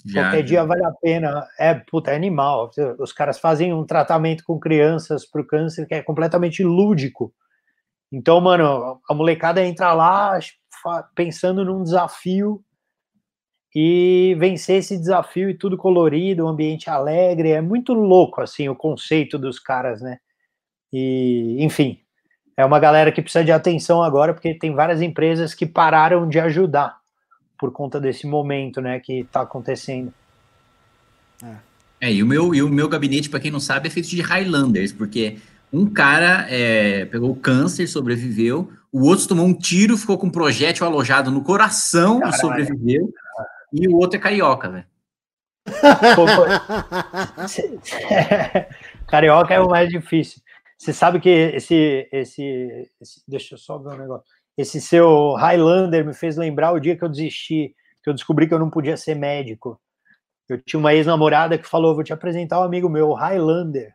Já, Qualquer dia vale a pena. É, puta, é animal. Os caras fazem um tratamento com crianças para o câncer que é completamente lúdico. Então, mano, a molecada entra lá pensando num desafio e vencer esse desafio e tudo colorido, um ambiente alegre. É muito louco, assim, o conceito dos caras, né? E, enfim, é uma galera que precisa de atenção agora, porque tem várias empresas que pararam de ajudar por conta desse momento, né, que está acontecendo. É. é, e o meu, e o meu gabinete, para quem não sabe, é feito de Highlanders, porque um cara é, pegou câncer, sobreviveu, o outro tomou um tiro, ficou com um projétil alojado no coração Caralho. e sobreviveu, e o outro é carioca, velho. carioca é o mais difícil. Você sabe que esse, esse, esse, Deixa eu só ver um negócio esse seu Highlander me fez lembrar o dia que eu desisti, que eu descobri que eu não podia ser médico. Eu tinha uma ex-namorada que falou: Vou te apresentar um amigo meu, o Highlander.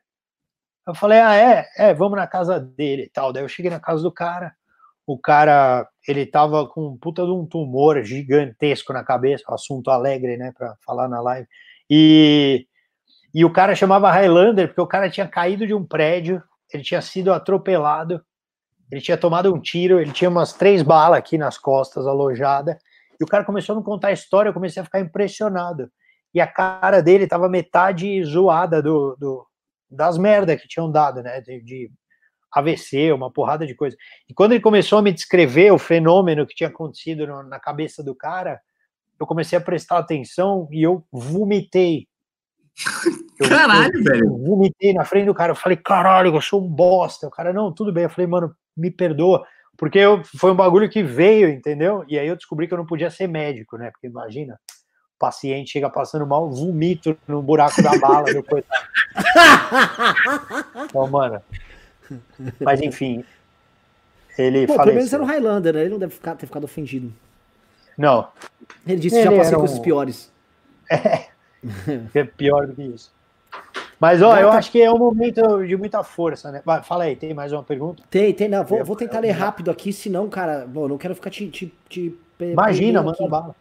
Eu falei: Ah, é? É, vamos na casa dele e tal. Daí eu cheguei na casa do cara. O cara, ele tava com um puta de um tumor gigantesco na cabeça, assunto alegre, né, pra falar na live. E, e o cara chamava Highlander porque o cara tinha caído de um prédio, ele tinha sido atropelado ele tinha tomado um tiro, ele tinha umas três balas aqui nas costas, alojada. E o cara começou a me contar a história, eu comecei a ficar impressionado. E a cara dele tava metade zoada do, do das merdas que tinham dado, né? De, de, AVC, uma porrada de coisa. E quando ele começou a me descrever o fenômeno que tinha acontecido no, na cabeça do cara, eu comecei a prestar atenção e eu vomitei. Eu, caralho, eu, velho. Eu vomitei na frente do cara. Eu falei, caralho, eu sou um bosta. O cara, não, tudo bem. Eu falei, mano, me perdoa, porque eu, foi um bagulho que veio, entendeu? E aí eu descobri que eu não podia ser médico, né? Porque imagina, paciente chega passando mal, vomito no buraco da bala, coitado. Então, mano. Mas enfim. Ele Pô, pelo menos era um Highlander, né? Ele não deve ficar, ter ficado ofendido. Não. Ele disse que já passei coisas um... piores. É, é pior do que isso. Mas, ó, eu acho que é um momento de muita força, né? Vai, fala aí, tem mais uma pergunta? Tem, tem, não. Vou, vou tentar ler rápido aqui, senão, cara, bom, não quero ficar te. te, te Imagina, manda bala.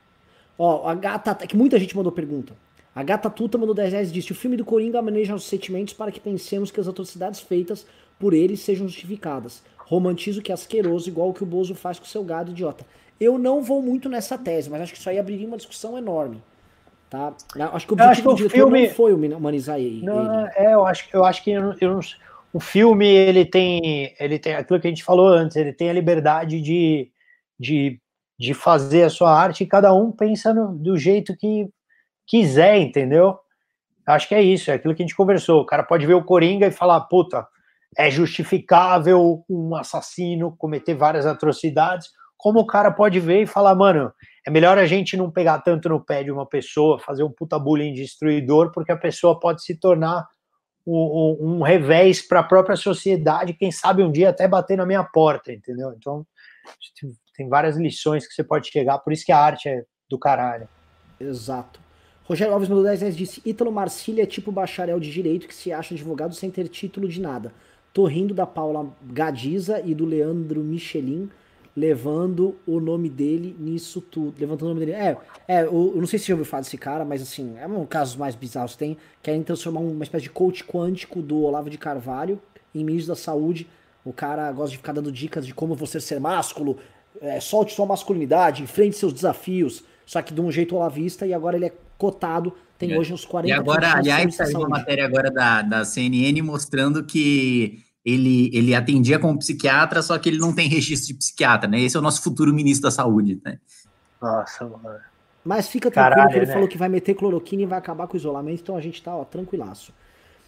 Ó, a gata. É que muita gente mandou pergunta. A gata Tuta mandou 10 reais e disse: O filme do Coringa maneja os sentimentos para que pensemos que as atrocidades feitas por ele sejam justificadas. Romantizo que é asqueroso, igual o que o Bozo faz com seu gado idiota. Eu não vou muito nessa tese, mas acho que isso aí abriria uma discussão enorme. Tá? Acho que o objetivo do filme não foi humanizar ele. Não, é, eu acho, eu acho que eu, eu, o filme ele tem, ele tem aquilo que a gente falou antes, ele tem a liberdade de, de, de fazer a sua arte e cada um pensa no, do jeito que quiser, entendeu? Acho que é isso, é aquilo que a gente conversou. O cara pode ver o Coringa e falar, puta, é justificável um assassino cometer várias atrocidades, como o cara pode ver e falar, mano, é melhor a gente não pegar tanto no pé de uma pessoa, fazer um puta bullying destruidor, porque a pessoa pode se tornar um, um, um revés para a própria sociedade, quem sabe um dia até bater na minha porta, entendeu? Então, tem várias lições que você pode chegar, por isso que a arte é do caralho. Exato. Rogério Alves mandou 10 reais disse: Ítalo Marcília é tipo bacharel de direito que se acha advogado sem ter título de nada. Tô rindo da Paula Gadiza e do Leandro Michelin levando o nome dele nisso tudo. Levantando o nome dele. É, é eu, não sei se você já ouviu falar desse cara, mas assim, é um casos mais bizarros que tem. Querem transformar uma espécie de coach quântico do Olavo de Carvalho em ministro da saúde. O cara gosta de ficar dando dicas de como você ser másculo, é, solte sua masculinidade, enfrente seus desafios, só que de um jeito olavista, e agora ele é cotado, tem é. hoje uns 40 E agora, aliás, saiu uma matéria agora da, da CNN mostrando que ele, ele atendia como psiquiatra, só que ele não tem registro de psiquiatra, né? Esse é o nosso futuro ministro da saúde, né? Nossa, mano. Mas fica tranquilo Caralho, que ele né? falou que vai meter cloroquina e vai acabar com o isolamento, então a gente tá, ó, tranquilaço.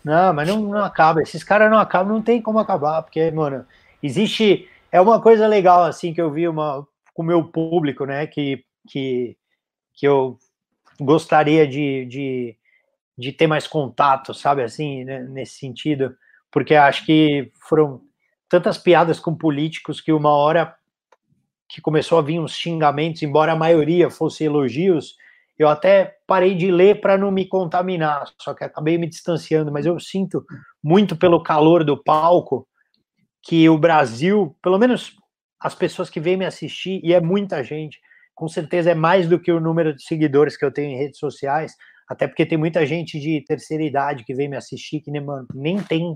Não, mas não, não acaba. Esses caras não acabam, não tem como acabar, porque, mano, existe. É uma coisa legal, assim, que eu vi uma, com o meu público, né? Que, que, que eu gostaria de, de, de ter mais contato, sabe, assim, né, nesse sentido porque acho que foram tantas piadas com políticos que uma hora que começou a vir uns xingamentos, embora a maioria fosse elogios, eu até parei de ler para não me contaminar, só que acabei me distanciando, mas eu sinto muito pelo calor do palco que o Brasil, pelo menos as pessoas que vêm me assistir, e é muita gente, com certeza é mais do que o número de seguidores que eu tenho em redes sociais, até porque tem muita gente de terceira idade que vem me assistir que nem, mano, nem tem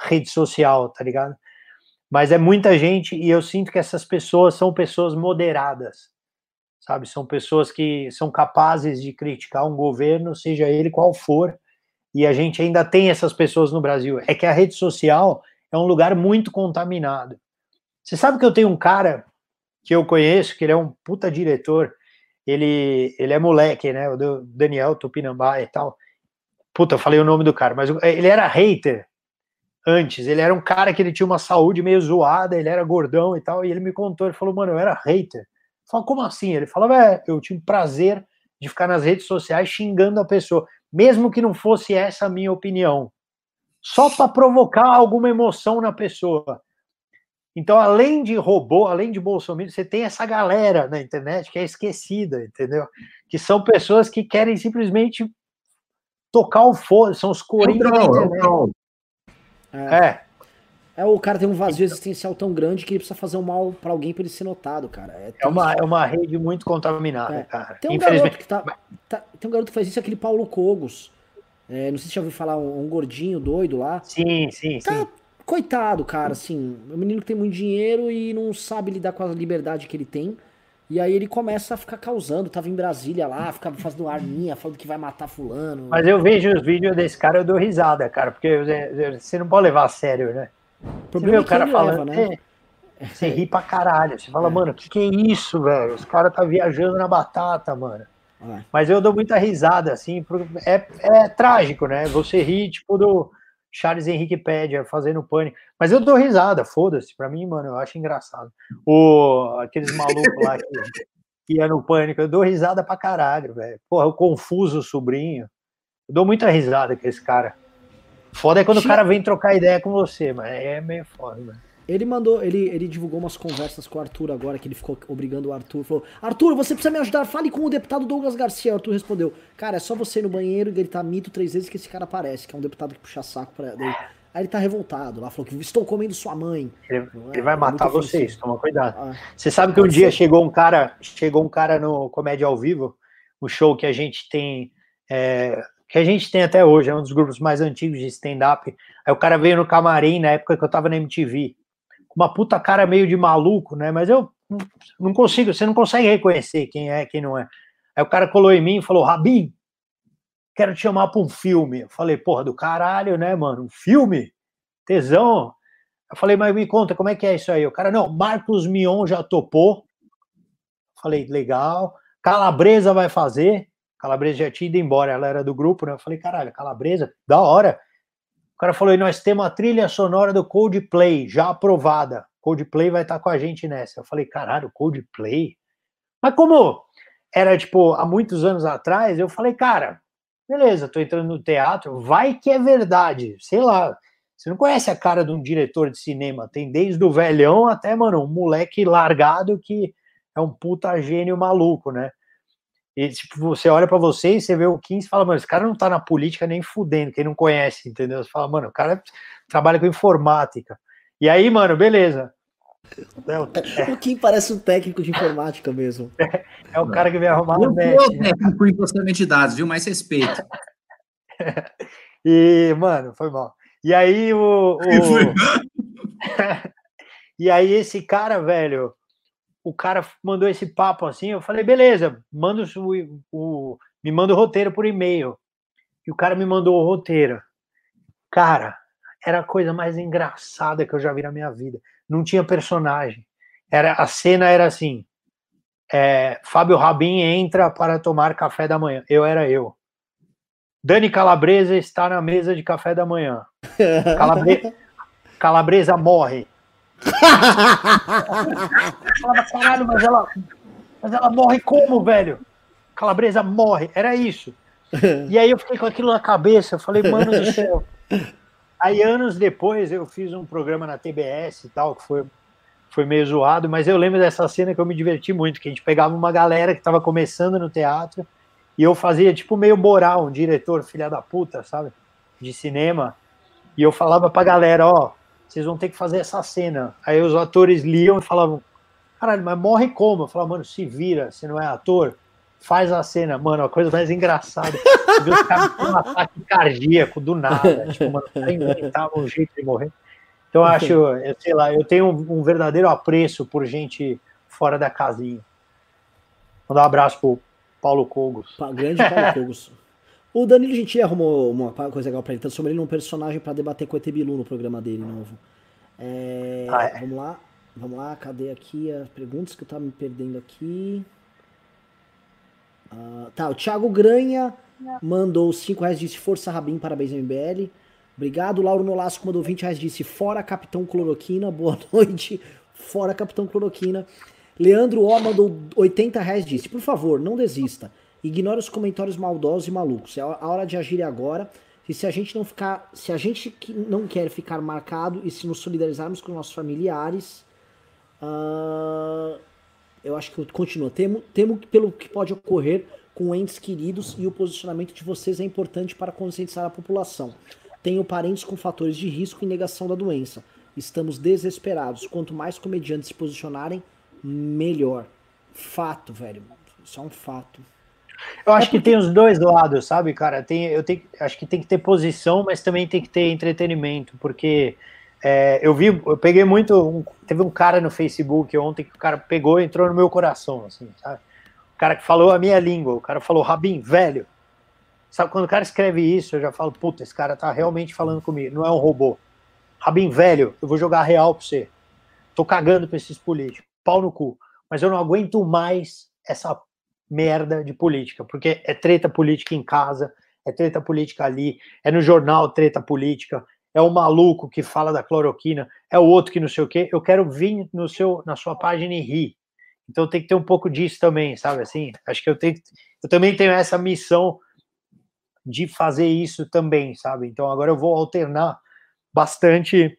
rede social, tá ligado? Mas é muita gente e eu sinto que essas pessoas são pessoas moderadas, sabe? São pessoas que são capazes de criticar um governo, seja ele qual for, e a gente ainda tem essas pessoas no Brasil. É que a rede social é um lugar muito contaminado. Você sabe que eu tenho um cara que eu conheço, que ele é um puta diretor, ele, ele é moleque, né? O Daniel Tupinambá e tal. Puta, eu falei o nome do cara, mas ele era hater antes. Ele era um cara que ele tinha uma saúde meio zoada, ele era gordão e tal, e ele me contou, ele falou, mano, eu era hater. Eu falei, como assim? Ele falava, é, eu tinha prazer de ficar nas redes sociais xingando a pessoa, mesmo que não fosse essa a minha opinião, só para provocar alguma emoção na pessoa. Então, além de robô, além de Bolsonaro, você tem essa galera na internet que é esquecida, entendeu? Que são pessoas que querem simplesmente tocar o foda, são os coringas da internet. É. é. é. o cara tem um vazio existencial tão grande que ele precisa fazer um mal para alguém para ele ser notado, cara. É, é, uma, é uma rede muito contaminada, é. cara. Tem um garoto que tá, tá, Tem um garoto que faz isso, aquele Paulo Cogos. É, não sei se já ouviu falar, um, um, gordinho doido lá. Sim, sim, tá, sim. Coitado, cara, assim. É um menino que tem muito dinheiro e não sabe lidar com a liberdade que ele tem. E aí ele começa a ficar causando, tava em Brasília lá, ficava fazendo arminha, falando que vai matar fulano. Mas eu vejo os vídeos desse cara, eu dou risada, cara, porque você não pode levar a sério, né? O você vê é o cara falando, leva, né? É, você ri pra caralho, você fala, é. mano, o que, que é isso, velho? Os caras tá viajando na batata, mano. Mas eu dou muita risada, assim, é, é trágico, né? Você ri, tipo, do Charles Henrique Pédia fazendo pânico. Mas eu dou risada, foda-se. Pra mim, mano, eu acho engraçado. O, aqueles malucos lá que, que ia no pânico, eu dou risada pra caralho, velho. Porra, o confuso sobrinho. Eu dou muita risada com esse cara. Foda é quando o cara vem trocar ideia com você, mas é meio foda, velho. Ele mandou, ele, ele divulgou umas conversas com o Arthur agora, que ele ficou obrigando o Arthur. Falou: Arthur, você precisa me ajudar, fale com o deputado Douglas Garcia. O Arthur respondeu: Cara, é só você ir no banheiro e gritar mito três vezes que esse cara aparece, que é um deputado que puxa saco pra ele. Aí ele tá revoltado lá, falou que estou comendo sua mãe. Ele, ele vai é matar vocês, toma cuidado. Ah, você sabe que um dia ser. chegou um cara, chegou um cara no Comédia ao Vivo, o show que a gente tem, é, que a gente tem até hoje, é um dos grupos mais antigos de stand-up. Aí o cara veio no camarim na época que eu tava na MTV uma puta cara meio de maluco, né? Mas eu não consigo, você não consegue reconhecer quem é, quem não é. Aí o cara colou em mim e falou: Rabin, quero te chamar para um filme. Eu falei: porra, do caralho, né, mano? Um filme? Tesão. Eu falei: mas me conta, como é que é isso aí? O cara: não, Marcos Mion já topou. Eu falei: legal. Calabresa vai fazer. Calabresa já tinha ido embora, ela era do grupo, né? Eu falei: caralho, Calabresa, da hora. O cara falou: nós temos a trilha sonora do Coldplay já aprovada. Coldplay vai estar com a gente nessa. Eu falei: caralho, Coldplay? Mas como era tipo há muitos anos atrás, eu falei: cara, beleza, tô entrando no teatro, vai que é verdade. Sei lá. Você não conhece a cara de um diretor de cinema, tem desde o velhão até, mano, um moleque largado que é um puta gênio maluco, né? E, tipo, você olha para você e você vê o 15 e fala, mano, esse cara não tá na política nem fudendo, quem não conhece, entendeu? Você fala, mano, o cara trabalha com informática. E aí, mano, beleza. É, o Kim parece um técnico de informática mesmo. É, é o cara que vem arrumar o net. É técnico em processamento de dados, viu? Mais respeito. e, mano, foi mal. E aí o... o... e aí esse cara, velho, o cara mandou esse papo assim, eu falei, beleza, manda o, o, me manda o roteiro por e-mail. E o cara me mandou o roteiro. Cara, era a coisa mais engraçada que eu já vi na minha vida. Não tinha personagem. Era a cena era assim: é, Fábio Rabin entra para tomar café da manhã. Eu era eu. Dani Calabresa está na mesa de café da manhã. Calabre... Calabresa morre falava, caralho, mas ela, mas ela morre como, velho? Calabresa morre, era isso. E aí eu fiquei com aquilo na cabeça, eu falei, mano do céu. Aí anos depois eu fiz um programa na TBS e tal, que foi, foi meio zoado, mas eu lembro dessa cena que eu me diverti muito, que a gente pegava uma galera que estava começando no teatro e eu fazia tipo meio moral, um diretor filha da puta, sabe? De cinema. E eu falava pra galera, ó, vocês vão ter que fazer essa cena. Aí os atores liam e falavam, caralho, mas morre como? Eu falava, mano, se vira, você não é ator, faz a cena. Mano, a coisa mais engraçada. Você os caras com um ataque cardíaco do nada. Tipo, mano, inventava um jeito de morrer. Então, eu acho, eu sei lá, eu tenho um, um verdadeiro apreço por gente fora da casinha. Mandar um abraço pro Paulo Cogos. Grande Paulo Cogos. O Danilo Gentili arrumou uma coisa legal pra ele, transformou ele num personagem para debater com o Etebilu no programa dele novo. É, ah, é. Vamos lá, vamos lá, cadê aqui as perguntas que eu tava me perdendo aqui? Uh, tá, o Thiago Granha mandou 5 reais, disse Força Rabin, parabéns MBL. Obrigado, Lauro Nolasco mandou 20 reais, disse Fora Capitão Cloroquina, boa noite, Fora Capitão Cloroquina. Leandro O mandou 80 reais, disse, por favor, não desista. Ignore os comentários maldosos e malucos. É a hora de agir agora. E se a gente não ficar, se a gente não quer ficar marcado e se nos solidarizarmos com nossos familiares, uh, eu acho que continua. Temo, temo pelo que pode ocorrer com entes queridos e o posicionamento de vocês é importante para conscientizar a população. Tenho parentes com fatores de risco e negação da doença. Estamos desesperados. Quanto mais comediantes se posicionarem, melhor. Fato, velho. Isso é um fato. Eu acho é porque... que tem os dois lados, sabe, cara? Tem, eu tenho, acho que tem que ter posição, mas também tem que ter entretenimento, porque é, eu vi, eu peguei muito. Um, teve um cara no Facebook ontem que o cara pegou e entrou no meu coração, assim, sabe? O cara que falou a minha língua, o cara falou, Rabin, velho. Sabe, quando o cara escreve isso, eu já falo, puta, esse cara tá realmente falando comigo, não é um robô. Rabin, velho, eu vou jogar real pra você. Tô cagando pra esses políticos, pau no cu. Mas eu não aguento mais essa merda de política, porque é treta política em casa, é treta política ali, é no jornal treta política, é o maluco que fala da cloroquina, é o outro que não sei o quê. Eu quero vir no seu, na sua página e rir. Então tem que ter um pouco disso também, sabe assim? Acho que eu tenho, eu também tenho essa missão de fazer isso também, sabe? Então agora eu vou alternar bastante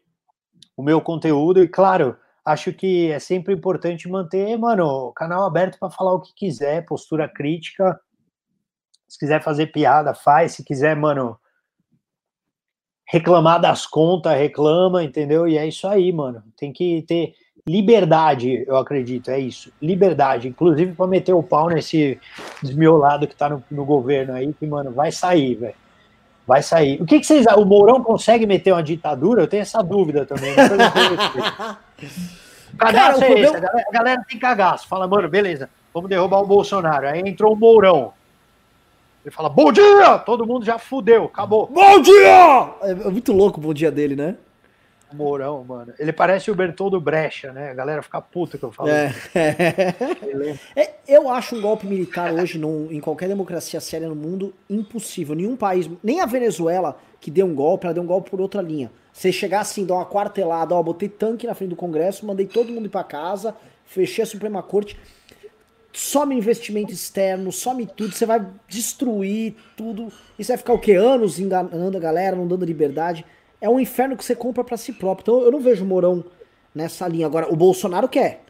o meu conteúdo e, claro, acho que é sempre importante manter, mano, o canal aberto para falar o que quiser, postura crítica. Se quiser fazer piada, faz. Se quiser, mano, reclamar das contas, reclama, entendeu? E é isso aí, mano. Tem que ter liberdade, eu acredito, é isso. Liberdade, inclusive para meter o pau nesse desmiolado que tá no, no governo aí, que, mano, vai sair, velho. Vai sair. O que, que vocês. O Mourão consegue meter uma ditadura? Eu tenho essa dúvida também. Cagaço Cara, é esse. A galera, a galera tem cagaço. Fala, mano, beleza, vamos derrubar o Bolsonaro. Aí entrou o Mourão. Ele fala, bom dia! Todo mundo já fudeu, acabou. Bom dia! É, é muito louco o bom dia dele, né? Mourão, mano. Ele parece o Bertoldo Brecha, né? A galera fica puta que eu falo. É. é, eu acho um golpe militar hoje num, em qualquer democracia séria no mundo impossível. Nenhum país, nem a Venezuela, que deu um golpe, ela deu um golpe por outra linha. Você chegar assim, dar uma quartelada, ó, botei tanque na frente do Congresso, mandei todo mundo ir pra casa, fechei a Suprema Corte, some investimento externo, some tudo, você vai destruir tudo. E você vai ficar o quê? Anos enganando a galera, não dando liberdade é um inferno que você compra para si próprio. Então eu não vejo o Mourão nessa linha. Agora, o Bolsonaro quer.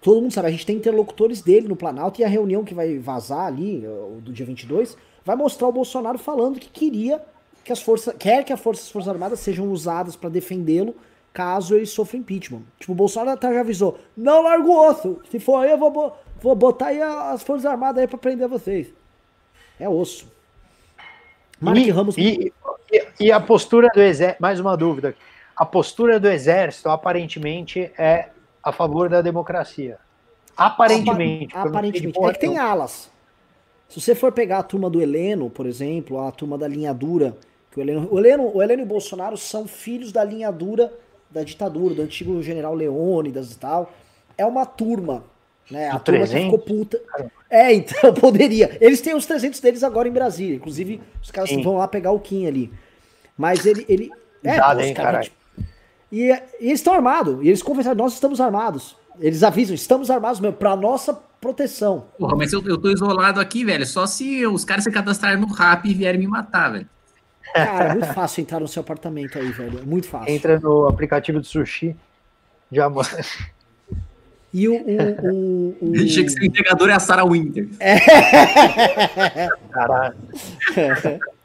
Todo mundo sabe, a gente tem interlocutores dele no Planalto e a reunião que vai vazar ali, do dia 22, vai mostrar o Bolsonaro falando que queria que as forças, quer que as forças, forças armadas sejam usadas para defendê-lo caso ele sofra impeachment. Tipo, o Bolsonaro até já avisou, não largo o osso, se for aí eu vou, vou botar aí as forças armadas aí para prender vocês. É osso. Mark e, Ramos... E, e, a postura do exército, mais uma dúvida. A postura do exército aparentemente é a favor da democracia. Aparentemente. Apa aparentemente. É que tem alas. Se você for pegar a turma do Heleno, por exemplo, a turma da linha dura, que o Heleno, o Heleno, o Heleno e o Bolsonaro são filhos da linha dura da ditadura, do antigo general Leônidas e tal. É uma turma, né? A turma 300? que ficou puta. É, então poderia. Eles têm os 300 deles agora em Brasília. Inclusive, os caras Sim. vão lá pegar o Kim ali. Mas ele. ele é, Dado, hein, cara, e, e, eles estão armados. E eles conversaram, nós estamos armados. Eles avisam, estamos armados mesmo, pra nossa proteção. Porra, mas eu, eu tô isolado aqui, velho. Só se os caras se cadastrarem no RAP e vierem me matar, velho. Cara, é muito fácil entrar no seu apartamento aí, velho. É muito fácil. Entra no aplicativo de sushi. Já e o. o, o, o... Achei que seu entregador é a Sarah Winter. É. Caralho.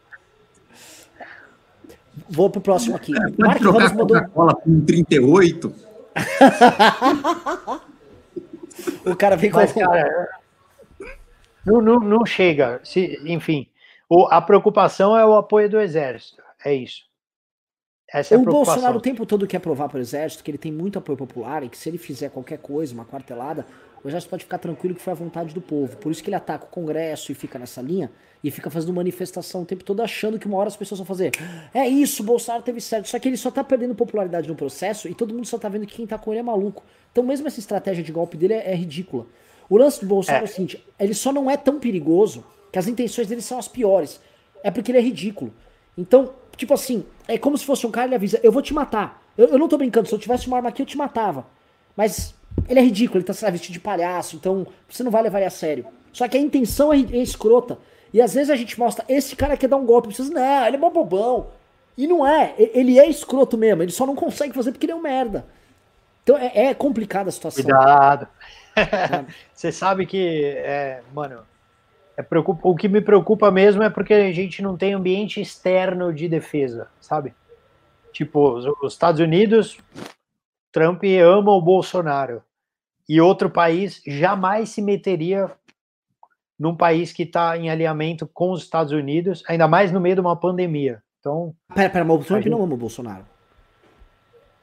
Vou pro próximo aqui. É, Mark Ramos mandou. Coca-Cola com 38. o cara vem com. Mas, cara, não, não, não chega. Se, enfim, o, a preocupação é o apoio do exército. É isso. Essa é o Bolsonaro o tempo todo quer provar para o exército que ele tem muito apoio popular e que se ele fizer qualquer coisa, uma quartelada, o exército pode ficar tranquilo que foi a vontade do povo. Por isso que ele ataca o Congresso e fica nessa linha e fica fazendo manifestação o tempo todo achando que uma hora as pessoas vão fazer. É isso, o Bolsonaro teve certo. Só que ele só tá perdendo popularidade no processo e todo mundo só tá vendo que quem tá com ele é maluco. Então mesmo essa estratégia de golpe dele é, é ridícula. O lance do Bolsonaro é. é o seguinte, ele só não é tão perigoso que as intenções dele são as piores. É porque ele é ridículo. Então, Tipo assim, é como se fosse um cara, ele avisa, eu vou te matar. Eu, eu não tô brincando, se eu tivesse uma arma aqui, eu te matava. Mas ele é ridículo, ele tá lá, vestido de palhaço, então você não vai levar ele a sério. Só que a intenção é, é escrota. E às vezes a gente mostra, esse cara quer dar um golpe, vocês, não, ele é mó bobão. E não é, ele é escroto mesmo, ele só não consegue fazer porque ele é um merda. Então é, é complicada a situação. Cuidado. Você sabe que, é, mano, é preocupa, o que me preocupa mesmo é porque a gente não tem ambiente externo de defesa, sabe? Tipo, os Estados Unidos, Trump ama o Bolsonaro. E outro país jamais se meteria num país que está em alinhamento com os Estados Unidos, ainda mais no meio de uma pandemia. Então. Pera, pera, mas o Trump gente... não ama o Bolsonaro.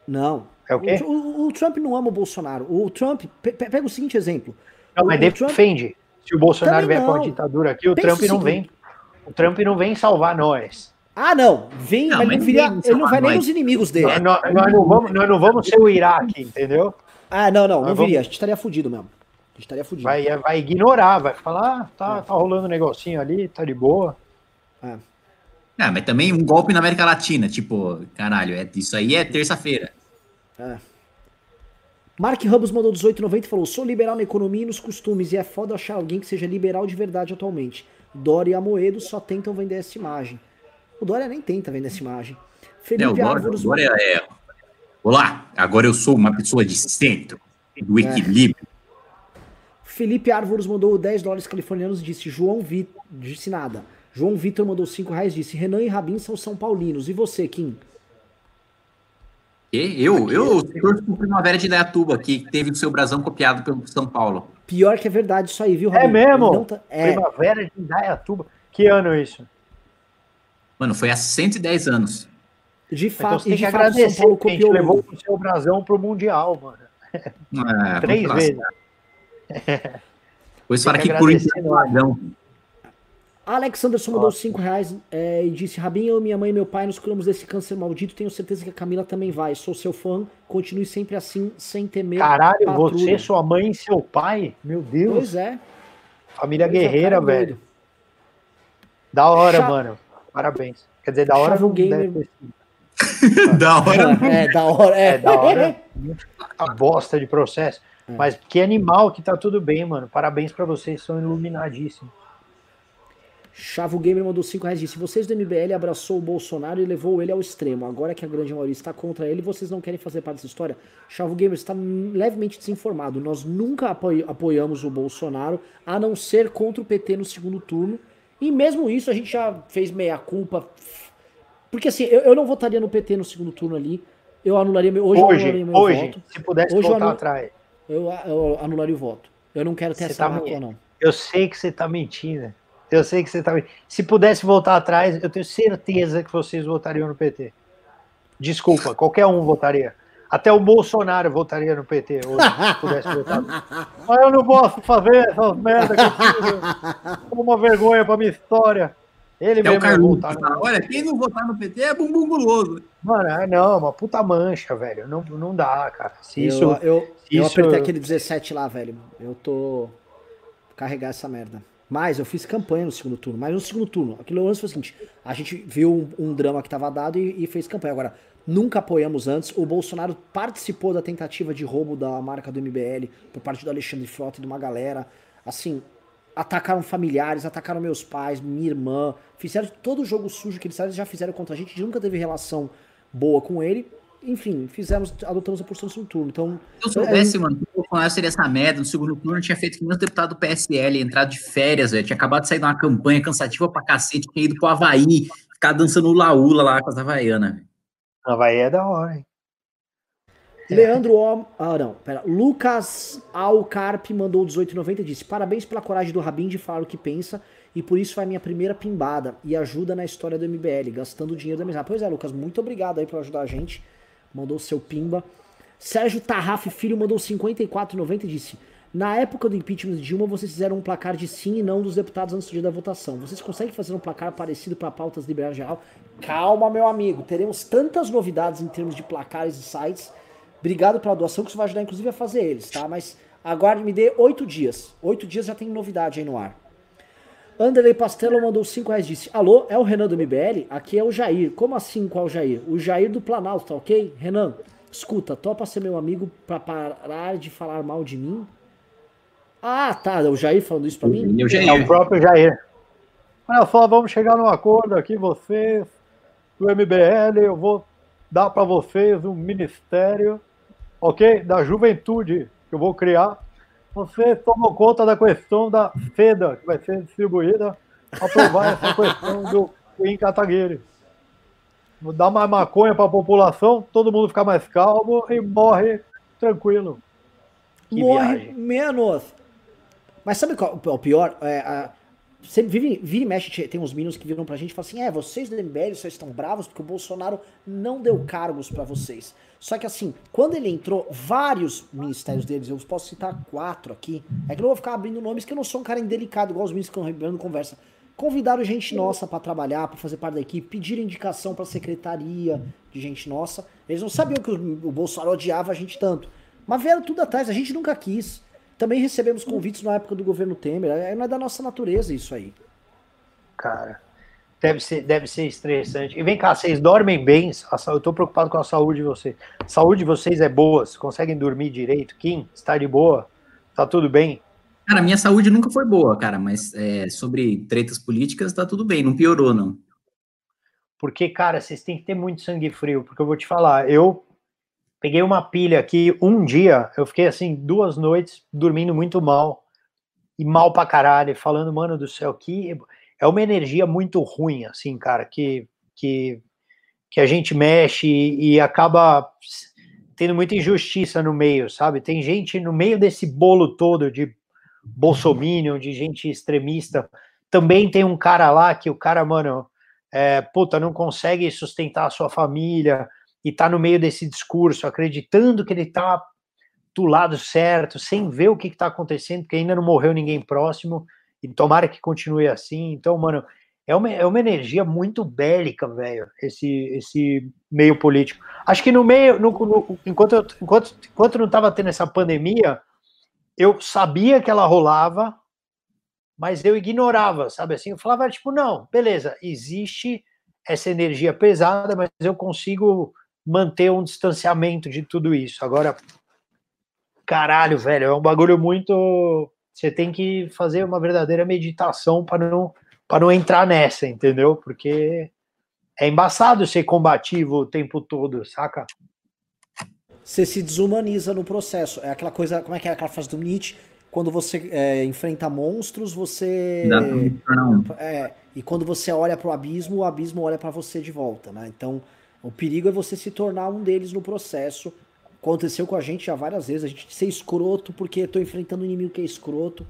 Não. É o quê? O, o, o Trump não ama o Bolsonaro. O Trump. Pega o seguinte exemplo. Não, mas defende. Trump... Se o Bolsonaro vier com a ditadura aqui, o Pensa Trump não vem. O Trump não vem salvar nós. Ah, não. Vem, não, mas, mas não viria, ele não vai nem nos inimigos dele. Nós, nós, nós, não vamos, nós não vamos ser o Iraque, entendeu? Ah, não, não, não viria. Vamos... A gente estaria fudido mesmo. A gente estaria fudido. Vai, vai ignorar, vai falar, ah, tá, é. tá rolando um negocinho ali, tá de boa. É. Ah, mas também um golpe na América Latina, tipo, caralho, é, isso aí é terça-feira. É. Mark Ramos mandou 18,90 e falou: Sou liberal na economia e nos costumes, e é foda achar alguém que seja liberal de verdade atualmente. Dória e Amoedo só tentam vender essa imagem. O Dória nem tenta vender essa imagem. Felipe é, o Dória, Árvores. O Dória é, Olá, agora eu sou uma pessoa de centro, do é. equilíbrio. É. Felipe Árvores mandou 10 dólares californianos e disse: João Vitor. Disse nada. João Vitor mandou 5 reais disse: Renan e Rabin são São Paulinos. E você, Kim? E? Eu? Eu torço pro Primavera de Dayatuba, que teve o seu brasão copiado pelo São Paulo. Pior que é verdade isso aí, viu, Rabin? É mesmo? Tá... É. Primavera de Dayatuba. Que ano é isso? Mano, foi há 110 anos. De então fato, então, e de fato agradecer, São Paulo copiou. Levou o seu brasão pro Mundial, mano. É, Três vezes. Pois para que por isso Alex Anderson mandou 5 reais é, e disse: Rabin, eu, minha mãe e meu pai nos curamos desse câncer maldito. Tenho certeza que a Camila também vai. Sou seu fã. Continue sempre assim, sem temer. Caralho, patrulha. você, sua mãe e seu pai? Meu Deus. Pois é. Família pois é, guerreira, é, velho. Da hora, Chá... mano. Parabéns. Quer dizer, da hora Chavo Gamer. da hora. É, da hora. É, é da hora. A bosta de processo. É. Mas que animal que tá tudo bem, mano. Parabéns para vocês, são iluminadíssimos. Chavo Gamer mandou 5 reais disse: Vocês do MBL abraçou o Bolsonaro e levou ele ao extremo. Agora que a grande maioria está contra ele, vocês não querem fazer parte dessa história? Chavo Gamer está levemente desinformado. Nós nunca apoiamos o Bolsonaro, a não ser contra o PT no segundo turno. E mesmo isso a gente já fez meia-culpa. Porque assim, eu, eu, não votaria no PT no segundo turno ali. Eu anularia meu. Hoje, hoje, anularia meu hoje voto. se pudesse hoje voltar atrás. Eu, eu anularia o voto. Eu não quero ter você essa tá mácula, não. Eu sei que você tá mentindo. Eu sei que você tá mentindo. Se pudesse voltar atrás, eu tenho certeza que vocês votariam no PT. Desculpa, qualquer um votaria. Até o Bolsonaro votaria no PT hoje, se pudesse votar. Mas eu não posso fazer essas merdas que eu fiz. Uma vergonha pra minha história. Ele é o Carlos. Olha, quem não votar no PT é bumbum guloso. Mano, é, não, uma puta mancha, velho. Não, não dá, cara. Se isso, eu, eu, se eu apertei aquele 17 lá, velho. Eu tô. carregar essa merda. Mas eu fiz campanha no segundo turno. Mas no segundo turno, aquilo antes foi o seguinte: a gente viu um, um drama que tava dado e, e, fez campanha. Agora, nunca apoiamos antes. O Bolsonaro participou da tentativa de roubo da marca do MBL por parte do Alexandre Frota e de uma galera. Assim, atacaram familiares, atacaram meus pais, minha irmã, fizeram todo o jogo sujo que eles já fizeram contra a gente, nunca teve relação boa com ele. Enfim, fizemos, adotamos a posição no segundo turno. Então, Se eu soubesse, é, mano, que o Bolsonaro seria essa merda no segundo turno, tinha feito que meus deputados do PSL, entrado de férias, velho. Tinha acabado de sair de uma campanha cansativa pra cacete, tinha ido pro Havaí, ficar dançando laúla lá com as Havaianas, Havaí é da hora, hein? Leandro O. Ah, não, pera. Lucas Alcarpe mandou 18,90 e disse: Parabéns pela coragem do Rabin de falar o que pensa e por isso a minha primeira pimbada e ajuda na história do MBL, gastando dinheiro da mesa. Pois é, Lucas, muito obrigado aí por ajudar a gente. Mandou seu pimba. Sérgio Tarraf Filho mandou 54,90 e disse: Na época do impeachment de Dilma, vocês fizeram um placar de sim e não dos deputados antes do dia da votação. Vocês conseguem fazer um placar parecido para pautas liberais geral? Calma, meu amigo. Teremos tantas novidades em termos de placares e sites Obrigado pela doação, que isso vai ajudar, inclusive, a fazer eles, tá? Mas aguarde, me dê oito dias. Oito dias já tem novidade aí no ar. Anderley Pastelo mandou cinco reais disse: Alô, é o Renan do MBL? Aqui é o Jair. Como assim qual Jair? O Jair do Planalto, tá ok? Renan, escuta, topa ser meu amigo pra parar de falar mal de mim? Ah, tá. É o Jair falando isso pra mim? É o, Jair. é o próprio Jair. Olha só, vamos chegar num acordo aqui, vocês, do MBL, eu vou dar para vocês um ministério ok? Da juventude que eu vou criar. Você tomou conta da questão da seda que vai ser distribuída, aprovar essa questão do em Cataguiri. Dar mais maconha para a população, todo mundo ficar mais calmo e morre tranquilo. Que morre viagem. menos. Mas sabe qual o pior? É, a, Sempre vive, vira e mexe, tem uns meninos que viram pra gente e falam assim: é, vocês do MBL só estão bravos porque o Bolsonaro não deu cargos para vocês. Só que assim, quando ele entrou, vários ministérios deles, eu posso citar quatro aqui, é que eu não vou ficar abrindo nomes que eu não sou um cara indelicado, igual os meninos que estão abrindo conversa. Convidaram gente nossa para trabalhar, para fazer parte da equipe, pediram indicação pra secretaria de gente nossa. Eles não sabiam que o, o Bolsonaro odiava a gente tanto. Mas vieram tudo atrás, a gente nunca quis. Também recebemos convites na época do governo Temer. É, não é da nossa natureza isso aí. Cara, deve ser, deve ser estressante. E vem cá, vocês dormem bem? Eu estou preocupado com a saúde de vocês. A saúde de vocês é boa? Vocês conseguem dormir direito? Kim, está de boa? Tá tudo bem? Cara, minha saúde nunca foi boa, cara, mas é, sobre tretas políticas tá tudo bem, não piorou, não. Porque, cara, vocês têm que ter muito sangue frio, porque eu vou te falar, eu peguei uma pilha aqui um dia, eu fiquei assim duas noites dormindo muito mal e mal pra caralho, falando, mano do céu, que é uma energia muito ruim, assim, cara, que, que, que a gente mexe e, e acaba tendo muita injustiça no meio, sabe? Tem gente no meio desse bolo todo de bolsominion, de gente extremista. Também tem um cara lá que o cara, mano, é, puta, não consegue sustentar a sua família e tá no meio desse discurso, acreditando que ele tá do lado certo, sem ver o que está acontecendo, porque ainda não morreu ninguém próximo, e tomara que continue assim. Então, mano, é uma, é uma energia muito bélica, velho, esse, esse meio político. Acho que no meio, no, no, enquanto, enquanto, enquanto não estava tendo essa pandemia, eu sabia que ela rolava, mas eu ignorava, sabe assim? Eu falava, tipo, não, beleza, existe essa energia pesada, mas eu consigo manter um distanciamento de tudo isso. Agora, caralho, velho, é um bagulho muito. Você tem que fazer uma verdadeira meditação para não, para não entrar nessa, entendeu? Porque é embaçado ser combativo o tempo todo, saca? Você se desumaniza no processo. É aquela coisa, como é que é aquela frase do Nietzsche? Quando você é, enfrenta monstros, você. Não, é, e quando você olha para o abismo, o abismo olha para você de volta, né? Então, o perigo é você se tornar um deles no processo Aconteceu com a gente já várias vezes, a gente ser escroto porque tô enfrentando um inimigo que é escroto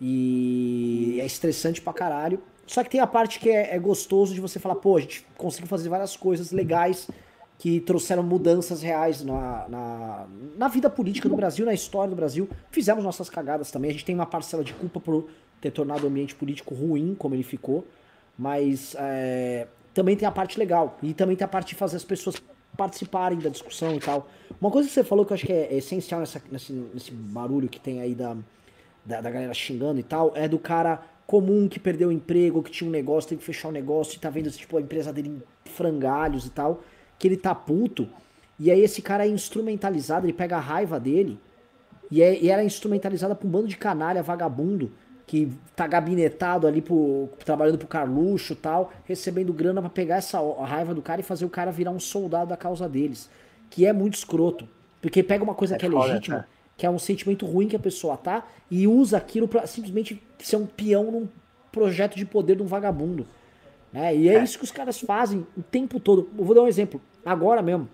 e é estressante pra caralho. Só que tem a parte que é, é gostoso de você falar, pô, a gente conseguiu fazer várias coisas legais que trouxeram mudanças reais na, na, na, vida política do Brasil, na história do Brasil. Fizemos nossas cagadas também. A gente tem uma parcela de culpa por ter tornado o ambiente político ruim, como ele ficou. Mas é, também tem a parte legal. E também tem a parte de fazer as pessoas participarem da discussão e tal. Uma coisa que você falou que eu acho que é, essencial nessa, nesse, nesse, barulho que tem aí da, da, da, galera xingando e tal, é do cara comum que perdeu o emprego, que tinha um negócio, tem que fechar o um negócio e tá vendo tipo, a empresa dele em frangalhos e tal, que ele tá puto. E aí esse cara é instrumentalizado, ele pega a raiva dele e, é, e era instrumentalizada pra um bando de canalha vagabundo que tá gabinetado ali pro, trabalhando pro Carluxo e tal, recebendo grana para pegar essa raiva do cara e fazer o cara virar um soldado da causa deles. Que é muito escroto. Porque pega uma coisa é que é legítima, foda, que é um sentimento ruim que a pessoa tá, e usa aquilo para simplesmente ser um peão num projeto de poder de um vagabundo. Né? E é, é, isso que os caras fazem o tempo todo. Eu vou dar um exemplo. Agora mesmo,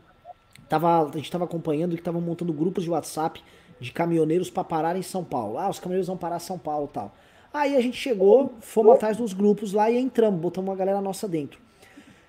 tava, a gente tava acompanhando que estavam montando grupos de WhatsApp de caminhoneiros para parar em São Paulo. Ah, os caminhoneiros vão parar em São Paulo tal. Aí a gente chegou, fomos atrás dos grupos lá e entramos, botamos uma galera nossa dentro.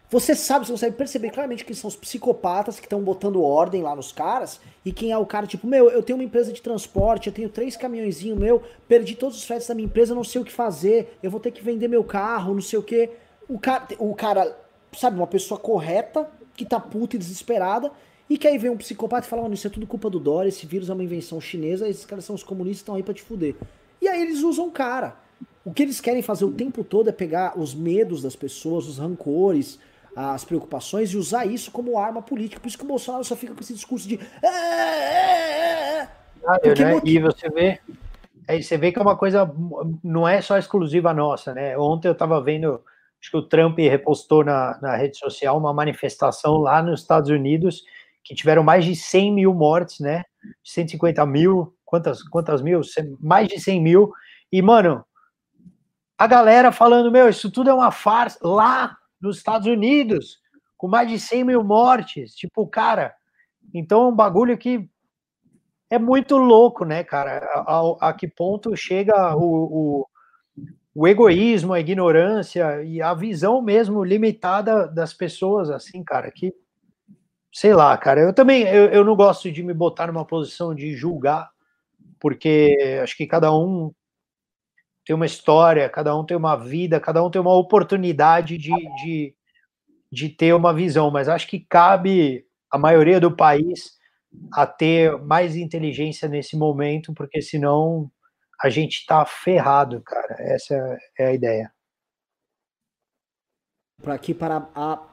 Você sabe, você consegue perceber claramente que são os psicopatas que estão botando ordem lá nos caras e quem é o cara, tipo, meu, eu tenho uma empresa de transporte, eu tenho três caminhõezinhos meu, perdi todos os fretes da minha empresa, não sei o que fazer, eu vou ter que vender meu carro, não sei o que. O cara, o cara, sabe, uma pessoa correta, que tá puta e desesperada, e que aí vem um psicopata e fala, mano, isso é tudo culpa do Dória, esse vírus é uma invenção chinesa, esses caras são os comunistas, estão aí pra te fuder. E aí eles usam o cara. O que eles querem fazer o tempo todo é pegar os medos das pessoas, os rancores, as preocupações e usar isso como arma política. Por isso que o Bolsonaro só fica com esse discurso de. Ah, ah, ah, né? E você vê. Aí você vê que é uma coisa, não é só exclusiva nossa, né? Ontem eu estava vendo, acho que o Trump repostou na, na rede social uma manifestação lá nos Estados Unidos que tiveram mais de 100 mil mortes, né? 150 mil quantas, quantas mil? Mais de 100 mil. E, mano, a galera falando, meu, isso tudo é uma farsa. Lá nos Estados Unidos, com mais de 100 mil mortes. Tipo, cara, então é um bagulho que é muito louco, né, cara? A, a, a que ponto chega o, o, o, egoísmo, a ignorância e a visão mesmo limitada das pessoas, assim, cara, que sei lá, cara. Eu também eu, eu não gosto de me botar numa posição de julgar porque acho que cada um tem uma história, cada um tem uma vida, cada um tem uma oportunidade de, de, de ter uma visão, mas acho que cabe a maioria do país a ter mais inteligência nesse momento, porque senão a gente está ferrado, cara. Essa é a ideia. Para aqui para a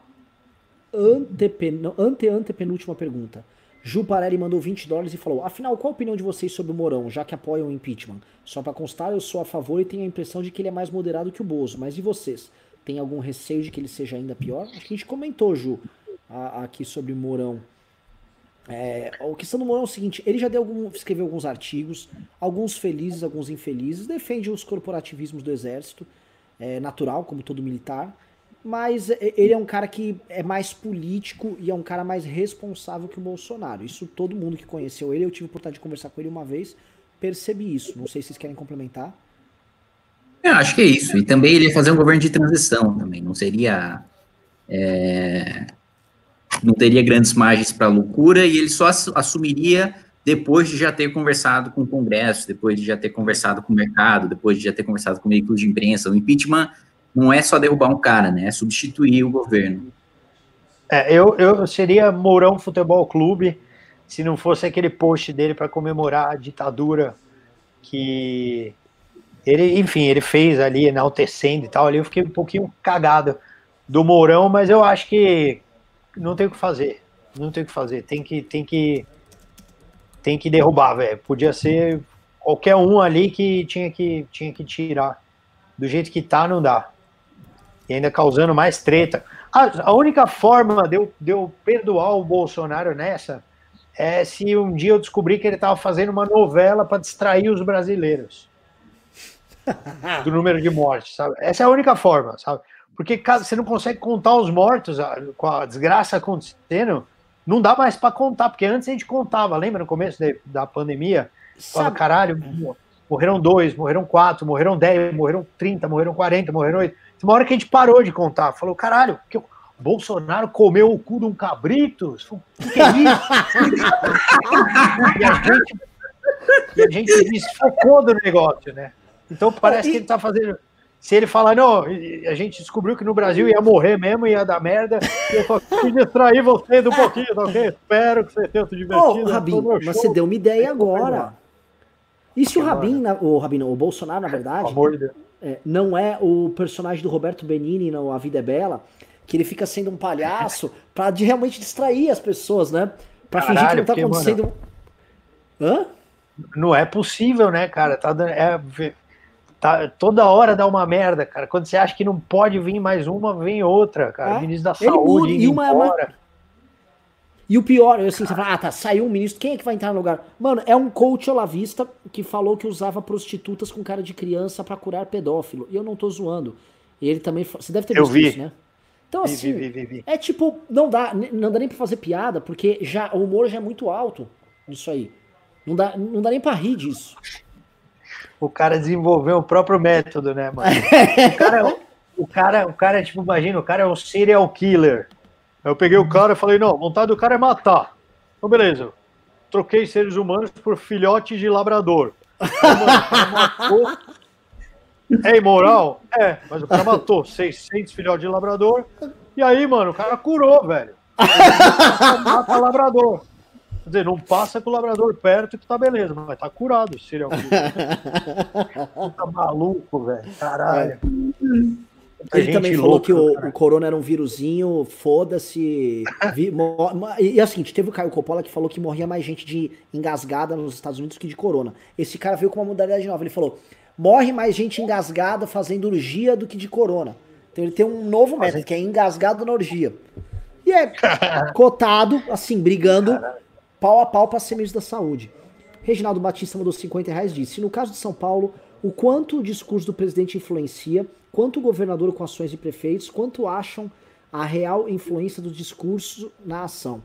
antepen... ante antepenúltima pergunta. Ju Parelli mandou 20 dólares e falou: Afinal, qual a opinião de vocês sobre o Morão, já que apoiam o impeachment? Só para constar, eu sou a favor e tenho a impressão de que ele é mais moderado que o Bozo. Mas e vocês? Tem algum receio de que ele seja ainda pior? Acho que a gente comentou, Ju, a, aqui sobre o Morão. É, a questão do Mourão é o seguinte: ele já deu algum, escreveu alguns artigos, alguns felizes, alguns infelizes, defende os corporativismos do exército, é, natural, como todo militar, mas ele é um cara que é mais político e é um cara mais responsável que o Bolsonaro. Isso todo mundo que conheceu ele, eu tive a oportunidade de conversar com ele uma vez, percebi isso. Não sei se vocês querem complementar. Eu acho que é isso. E também ele ia fazer um governo de transição também. Não seria. É, não teria grandes margens para loucura e ele só assumiria depois de já ter conversado com o Congresso, depois de já ter conversado com o mercado, depois de já ter conversado com veículos de imprensa. O impeachment não é só derrubar um cara, né? É substituir o governo. É, eu, eu seria Mourão Futebol Clube se não fosse aquele post dele para comemorar a ditadura que ele, enfim, ele fez ali enaltecendo e tal. Ali eu fiquei um pouquinho cagado do Mourão, mas eu acho que não tem o que fazer. Não tem o que fazer. Tem que, tem que, tem que derrubar, velho. Podia ser qualquer um ali que tinha que, tinha que tirar. Do jeito que tá, não dá. E ainda causando mais treta. A, a única forma de eu, de eu perdoar o Bolsonaro nessa é se um dia eu descobrir que ele estava fazendo uma novela para distrair os brasileiros do número de mortes, sabe? Essa é a única forma, sabe? Porque você não consegue contar os mortos com a desgraça acontecendo, não dá mais para contar, porque antes a gente contava, lembra no começo de, da pandemia? Falava, caralho, morreram dois, morreram quatro, morreram dez, morreram trinta, morreram quarenta, morreram oito. Uma hora que a gente parou de contar, falou, caralho, que o Bolsonaro comeu o cu de um cabrito? O que, é isso? e, a gente, e a gente se desfocou do negócio, né? Então parece que ele tá fazendo. Se ele falar, não, a gente descobriu que no Brasil ia morrer mesmo, ia dar merda, eu só quis distrair você um pouquinho, tá ok? Espero que você tenha se divertido. Ô, Rabin, mas você deu uma ideia agora. E se o Rabin, o Rabin, o Bolsonaro, na verdade, amor de Deus. É, não é o personagem do Roberto Benini no A Vida é Bela, que ele fica sendo um palhaço pra de realmente distrair as pessoas, né? Pra Caralho, fingir que não tá acontecendo. Mano, Hã? Não é possível, né, cara? Tá, é, Tá, toda hora dá uma merda, cara. Quando você acha que não pode vir mais uma, vem outra, cara. É? Ministro da Saúde, e uma, uma, E o pior, assim, você fala, ah, tá, saiu um ministro, quem é que vai entrar no lugar? Mano, é um coach olavista que falou que usava prostitutas com cara de criança para curar pedófilo. E eu não tô zoando. E ele também, você deve ter visto isso, né? Então, assim, vi, vi, vi, é tipo, não dá, não dá nem pra fazer piada, porque já o humor já é muito alto nisso aí. Não dá, não dá nem pra rir disso o cara desenvolveu o próprio método, né, mano? O cara, é o cara, o cara, tipo, imagina, o cara é um serial killer. Eu peguei o cara e falei, não, vontade do cara é matar. Então, beleza. Troquei seres humanos por filhotes de labrador. O. É imoral? É, mas o cara matou 600 filhotes de labrador. E aí, mano, o cara curou, velho. Mata labrador. Quer dizer, não passa com o labrador perto que tá beleza, mas tá curado esse serial Tá maluco, velho. Caralho. É. Ele também falou louca, que o, o, corona era um vírusinho, foda-se. e assim, teve o Caio Coppola que falou que morria mais gente de engasgada nos Estados Unidos que de corona. Esse cara veio com uma modalidade nova. Ele falou: morre mais gente engasgada fazendo urgia do que de corona. Então ele tem um novo método, que é engasgado na urgia. E é cotado, assim, brigando pau a pau para ser ministro da Saúde. Reginaldo Batista mandou 50 reais disse: no caso de São Paulo, o quanto o discurso do presidente influencia, quanto o governador com ações de prefeitos, quanto acham a real influência do discurso na ação.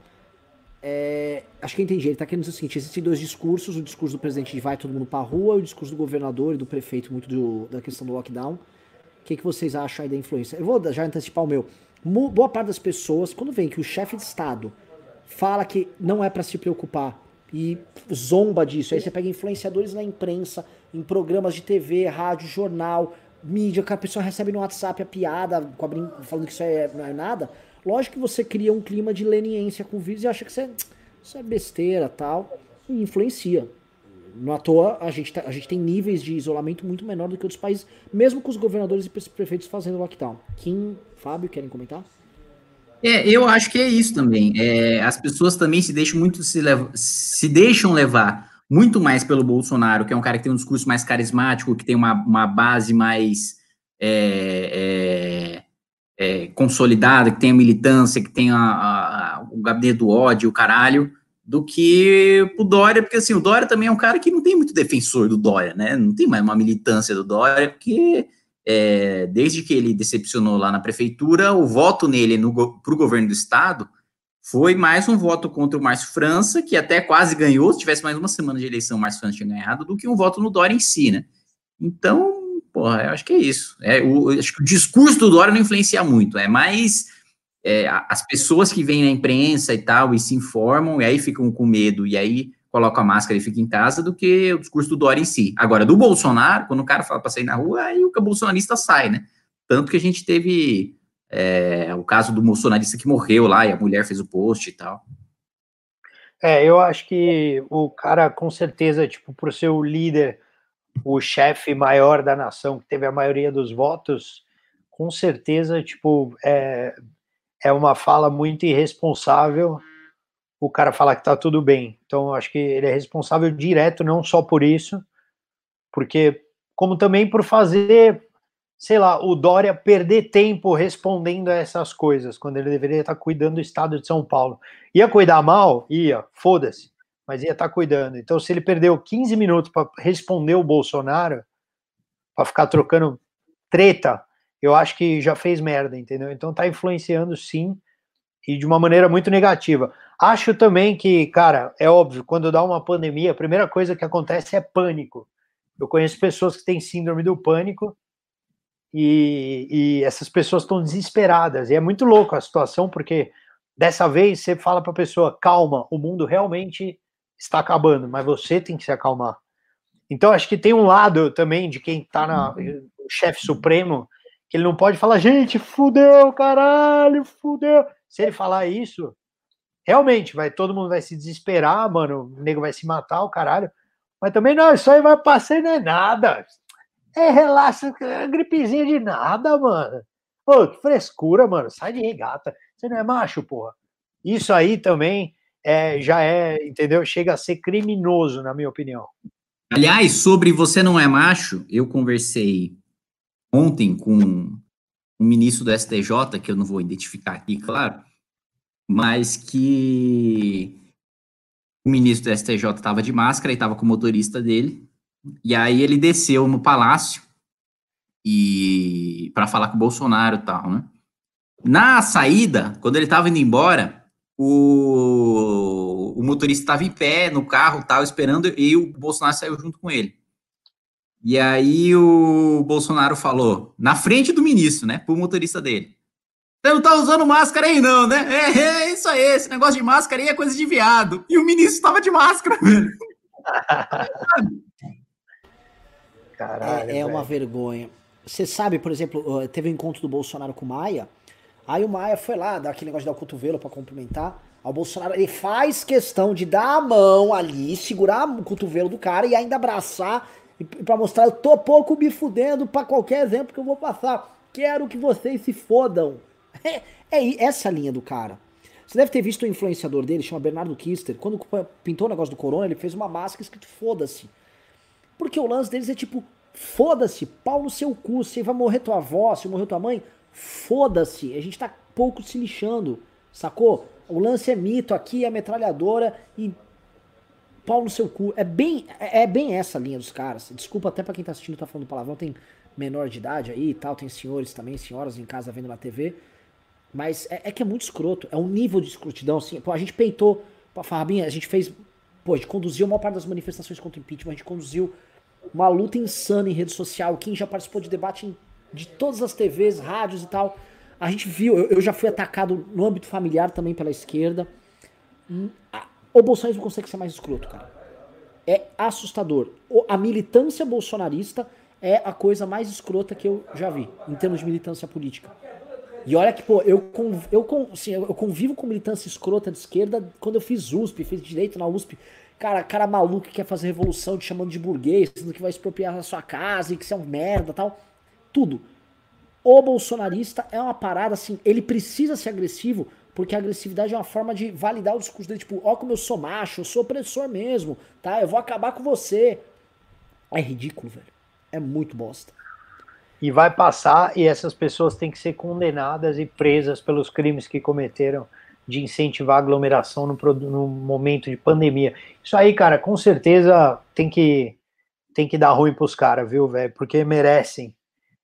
É, acho que eu entendi. Ele está querendo dizer o seguinte: existem dois discursos: o discurso do presidente de vai todo mundo para a rua, e o discurso do governador e do prefeito, muito do, da questão do lockdown. O que, que vocês acham aí da influência? Eu vou já antecipar o meu. Boa parte das pessoas, quando vem que o chefe de Estado fala que não é para se preocupar e zomba disso. Aí você pega influenciadores na imprensa, em programas de TV, rádio, jornal, mídia, que a pessoa recebe no WhatsApp a piada falando que isso é, não é nada. Lógico que você cria um clima de leniência com o vírus e acha que isso é, isso é besteira tal, e influencia. Não à toa, a gente, tá, a gente tem níveis de isolamento muito menor do que outros países, mesmo com os governadores e prefeitos fazendo lockdown. Kim, Fábio, querem comentar? É, eu acho que é isso também. É, as pessoas também se deixam muito se, levar, se deixam levar muito mais pelo Bolsonaro, que é um cara que tem um discurso mais carismático, que tem uma, uma base mais é, é, é consolidada, que tem a militância, que tem a, a, o gabinete do ódio, o caralho, do que o Dória, porque assim, o Dória também é um cara que não tem muito defensor do Dória, né? Não tem mais uma militância do Dória, porque é, desde que ele decepcionou lá na prefeitura, o voto nele para o governo do estado foi mais um voto contra o Márcio França, que até quase ganhou, se tivesse mais uma semana de eleição, o Márcio França tinha ganhado, do que um voto no Dória em si, né? Então, porra, eu acho que é isso. É, o, acho que o discurso do Dória não influencia muito, é mais é, as pessoas que vêm na imprensa e tal e se informam, e aí ficam com medo, e aí colocam a máscara e ficam em casa, do que o discurso do Dória em si. Agora, do Bolsonaro, quando o cara fala para sair na rua, aí o bolsonarista sai, né? Tanto que a gente teve é, o caso do bolsonarista que morreu lá e a mulher fez o post e tal. É, eu acho que o cara, com certeza, tipo, por ser o líder, o chefe maior da nação, que teve a maioria dos votos, com certeza, tipo, é, é uma fala muito irresponsável o cara falar que tá tudo bem. Então, acho que ele é responsável direto, não só por isso, porque, como também por fazer, sei lá, o Dória perder tempo respondendo a essas coisas, quando ele deveria estar cuidando do estado de São Paulo. Ia cuidar mal? Ia, foda-se, mas ia estar cuidando. Então, se ele perdeu 15 minutos para responder o Bolsonaro, para ficar trocando treta eu acho que já fez merda, entendeu? Então tá influenciando sim, e de uma maneira muito negativa. Acho também que, cara, é óbvio, quando dá uma pandemia, a primeira coisa que acontece é pânico. Eu conheço pessoas que têm síndrome do pânico e, e essas pessoas estão desesperadas. E é muito louco a situação, porque dessa vez você fala para a pessoa: calma, o mundo realmente está acabando, mas você tem que se acalmar. Então, acho que tem um lado também de quem está na o chefe supremo que ele não pode falar, gente, fudeu, caralho, fudeu. Se ele falar isso, realmente, vai todo mundo vai se desesperar, mano, o nego vai se matar, o caralho. Mas também não, isso aí vai passar não é nada. É relaxa, é gripezinha de nada, mano. Ô, que frescura, mano. Sai de regata. Você não é macho, porra. Isso aí também é, já é, entendeu? Chega a ser criminoso, na minha opinião. Aliás, sobre você não é macho, eu conversei ontem com um ministro do STJ, que eu não vou identificar aqui, claro, mas que o ministro do STJ estava de máscara e estava com o motorista dele, e aí ele desceu no palácio e para falar com o Bolsonaro e tal, né? Na saída, quando ele estava indo embora, o, o motorista estava em pé no carro, tal, esperando, e o Bolsonaro saiu junto com ele. E aí o Bolsonaro falou, na frente do ministro, né, pro motorista dele. Você não tá usando máscara aí não, né? É, é isso aí, esse negócio de máscara aí é coisa de viado. E o ministro tava de máscara. Caralho, é, é uma vergonha. Você sabe, por exemplo, teve um encontro do Bolsonaro com o Maia. Aí o Maia foi lá, dar aquele negócio de dar o cotovelo para cumprimentar. Aí o Bolsonaro, ele faz questão de dar a mão ali, segurar o cotovelo do cara e ainda abraçar para mostrar, eu tô pouco me fudendo para qualquer exemplo que eu vou passar. Quero que vocês se fodam. É, é essa a linha do cara. Você deve ter visto o influenciador dele, chama Bernardo Kister. Quando pintou o negócio do corona, ele fez uma máscara escrito foda-se. Porque o lance deles é tipo, foda-se, pau no seu cu, se vai morrer tua avó, se morreu tua mãe, foda-se. A gente tá pouco se lixando, sacou? O lance é mito aqui, é metralhadora e pau no seu cu. É bem, é, é bem essa linha dos caras. Desculpa até para quem tá assistindo tá falando palavrão, tem menor de idade aí e tal, tem senhores também, senhoras em casa vendo na TV. Mas é, é que é muito escroto, é um nível de escrotidão, assim. Pô, a gente peitou, a Farbinha, a gente fez, pô, a gente conduziu a maior parte das manifestações contra o impeachment, a gente conduziu uma luta insana em rede social. Quem já participou de debate em, de todas as TVs, rádios e tal, a gente viu, eu, eu já fui atacado no âmbito familiar também pela esquerda. Hum, o bolsonarismo consegue ser mais escroto, cara. É assustador. A militância bolsonarista é a coisa mais escrota que eu já vi, em termos de militância política. E olha que, pô, eu, conv, eu, assim, eu convivo com militância escrota de esquerda quando eu fiz USP, fiz direito na USP. Cara, cara maluco que quer fazer revolução te chamando de burguês, dizendo que vai expropriar a sua casa e que você é um merda tal. Tudo. O bolsonarista é uma parada assim, ele precisa ser agressivo porque a agressividade é uma forma de validar o discurso dele, tipo, ó como eu sou macho, eu sou opressor mesmo, tá? Eu vou acabar com você. É ridículo, velho. É muito bosta. E vai passar e essas pessoas têm que ser condenadas e presas pelos crimes que cometeram de incentivar aglomeração no, no momento de pandemia. Isso aí, cara, com certeza tem que tem que dar ruim pros caras, viu, velho? Porque merecem.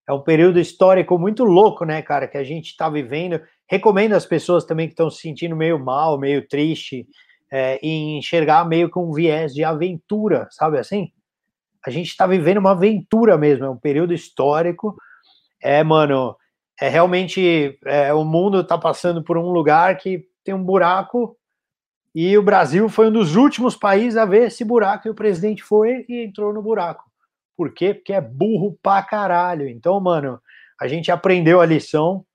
É um período histórico muito louco, né, cara, que a gente tá vivendo. Recomendo às pessoas também que estão se sentindo meio mal, meio triste, é, enxergar meio com um viés de aventura, sabe assim? A gente está vivendo uma aventura mesmo, é um período histórico. É, mano, é realmente é, o mundo está passando por um lugar que tem um buraco e o Brasil foi um dos últimos países a ver esse buraco e o presidente foi e entrou no buraco. Por quê? Porque é burro pra caralho. Então, mano, a gente aprendeu a lição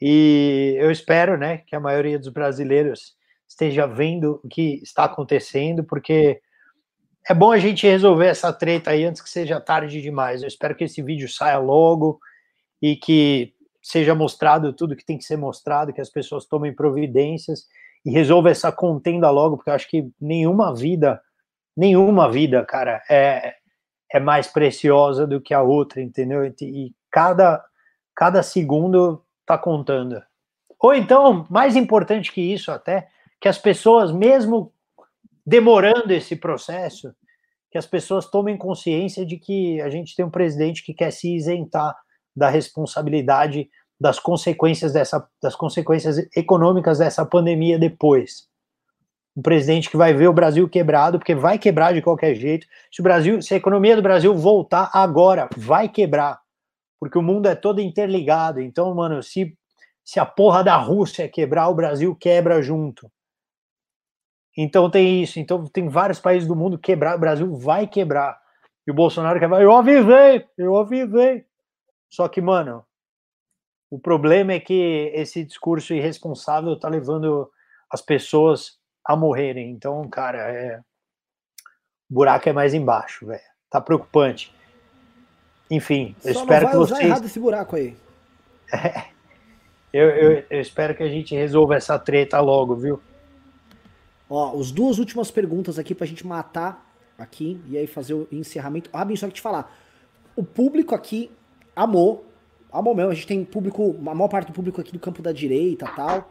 e eu espero, né, que a maioria dos brasileiros esteja vendo o que está acontecendo, porque é bom a gente resolver essa treta aí antes que seja tarde demais. Eu espero que esse vídeo saia logo e que seja mostrado tudo que tem que ser mostrado, que as pessoas tomem providências e resolva essa contenda logo, porque eu acho que nenhuma vida, nenhuma vida, cara, é, é mais preciosa do que a outra, entendeu? E cada, cada segundo tá contando. Ou então, mais importante que isso até, que as pessoas, mesmo demorando esse processo, que as pessoas tomem consciência de que a gente tem um presidente que quer se isentar da responsabilidade das consequências dessa das consequências econômicas dessa pandemia depois. Um presidente que vai ver o Brasil quebrado, porque vai quebrar de qualquer jeito. Se o Brasil, se a economia do Brasil voltar agora, vai quebrar, porque o mundo é todo interligado. Então, mano, se se a porra da Rússia quebrar, o Brasil quebra junto. Então tem isso. Então tem vários países do mundo quebrar, o Brasil vai quebrar. E o Bolsonaro quer, eu avisei, eu avisei. Só que, mano, o problema é que esse discurso irresponsável está levando as pessoas a morrerem. Então, cara, é... o buraco é mais embaixo, velho. Tá preocupante. Enfim, eu Só espero não vai que vocês. Usar errado esse buraco aí. É. Eu, eu, eu, espero que a gente resolva essa treta logo, viu? Ó, as duas últimas perguntas aqui pra gente matar aqui e aí fazer o encerramento. Ah, bem, só que te falar. O público aqui amou ao momento, a gente tem público, a maior parte do público aqui do campo da direita tal.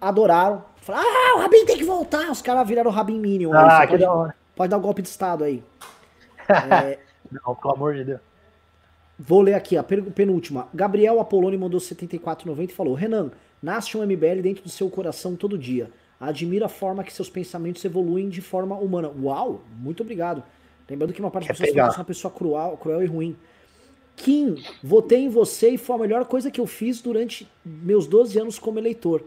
Adoraram. Falaram, ah, o Rabin tem que voltar. Os caras viraram o Rabin Minion. Ah, que pode, da hora. Pode dar um golpe de Estado aí. é... Não, pelo amor de Deus. Vou ler aqui, a penúltima. Gabriel Apoloni mandou 74,90 e falou: Renan, nasce um MBL dentro do seu coração todo dia. Admira a forma que seus pensamentos evoluem de forma humana. Uau, muito obrigado. Lembrando que uma parte das pessoas é uma pessoa cruel, cruel e ruim. Kim, votei em você e foi a melhor coisa que eu fiz durante meus 12 anos como eleitor.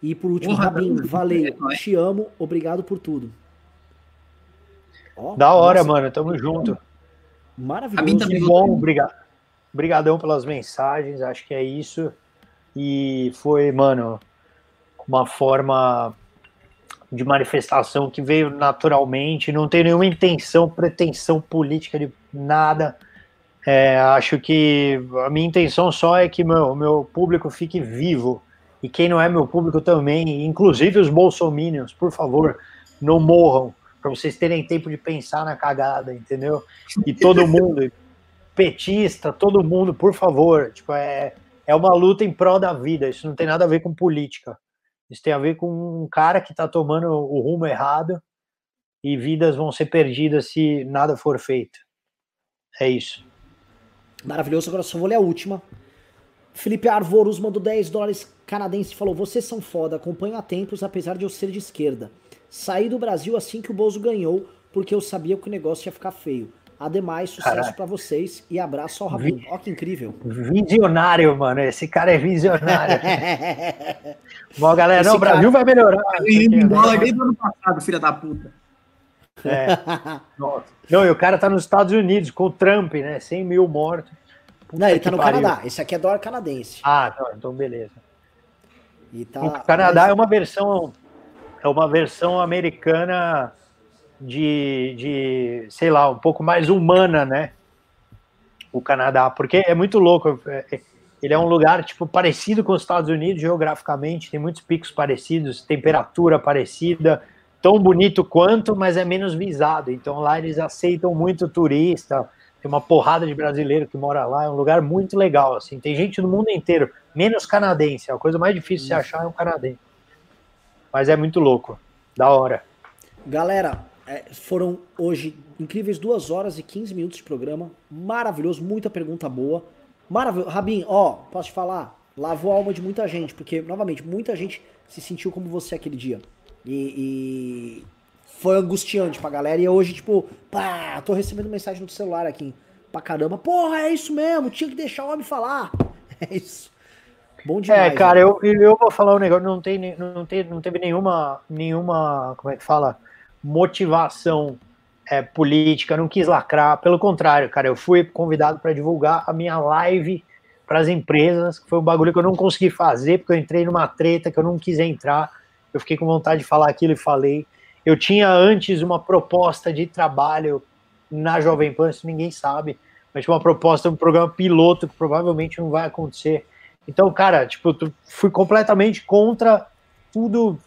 E por último, Rabin, valeu, te amo, obrigado por tudo. Oh, da hora, nossa, mano, tamo junto. Maravilhoso. Que bom, obrigado. Obrigadão pelas mensagens, acho que é isso. E foi, mano, uma forma de manifestação que veio naturalmente, não tem nenhuma intenção, pretensão política de nada é, acho que a minha intenção só é que meu, meu público fique vivo. E quem não é meu público também, inclusive os bolsominions, por favor, não morram, para vocês terem tempo de pensar na cagada, entendeu? E todo mundo, petista, todo mundo, por favor, tipo, é, é uma luta em prol da vida, isso não tem nada a ver com política. Isso tem a ver com um cara que está tomando o rumo errado e vidas vão ser perdidas se nada for feito. É isso. Maravilhoso. Agora só vou ler a última. Felipe Arvorus mandou 10 dólares canadense e falou: Vocês são foda, acompanho há tempos, apesar de eu ser de esquerda. Saí do Brasil assim que o Bozo ganhou, porque eu sabia que o negócio ia ficar feio. Ademais, sucesso para vocês e abraço ao Rabin. Vi... Ó que incrível. Visionário, mano. Esse cara é visionário. Bom, galera, não, o Brasil cara... vai melhorar. Ele em dólar desde o ano passado, filha da puta. É. Não, e o cara tá nos Estados Unidos com o Trump, né? 100 mil mortos. Puta não, ele tá no pariu. Canadá. Esse aqui é dólar canadense. Ah, não, então beleza. Tá... O Canadá é uma versão é uma versão americana de, de, sei lá, um pouco mais humana, né? O Canadá, porque é muito louco. É, é, ele é um lugar tipo parecido com os Estados Unidos geograficamente, tem muitos picos parecidos, temperatura parecida, tão bonito quanto, mas é menos visado. Então lá eles aceitam muito turista, tem uma porrada de brasileiro que mora lá, é um lugar muito legal, assim. Tem gente do mundo inteiro, menos canadense. A coisa mais difícil de se achar é um canadense. Mas é muito louco. Da hora. Galera, é, foram hoje incríveis 2 horas e 15 minutos de programa. Maravilhoso, muita pergunta boa. Maravilhoso. Rabin, ó, posso te falar? Lavou a alma de muita gente, porque, novamente, muita gente se sentiu como você aquele dia. E, e foi angustiante pra galera. E hoje, tipo, pá, tô recebendo mensagem no celular aqui pra caramba. Porra, é isso mesmo, tinha que deixar o homem falar. É isso. Bom demais. É, cara, né? eu, eu vou falar um negócio, não, tem, não, tem, não teve nenhuma, nenhuma, como é que fala, motivação é, política, não quis lacrar, pelo contrário, cara, eu fui convidado para divulgar a minha live para as empresas, que foi um bagulho que eu não consegui fazer, porque eu entrei numa treta que eu não quis entrar, eu fiquei com vontade de falar aquilo e falei. Eu tinha antes uma proposta de trabalho na Jovem Pan, isso ninguém sabe, mas tinha uma proposta, um programa piloto que provavelmente não vai acontecer. Então, cara, tipo, fui completamente contra tudo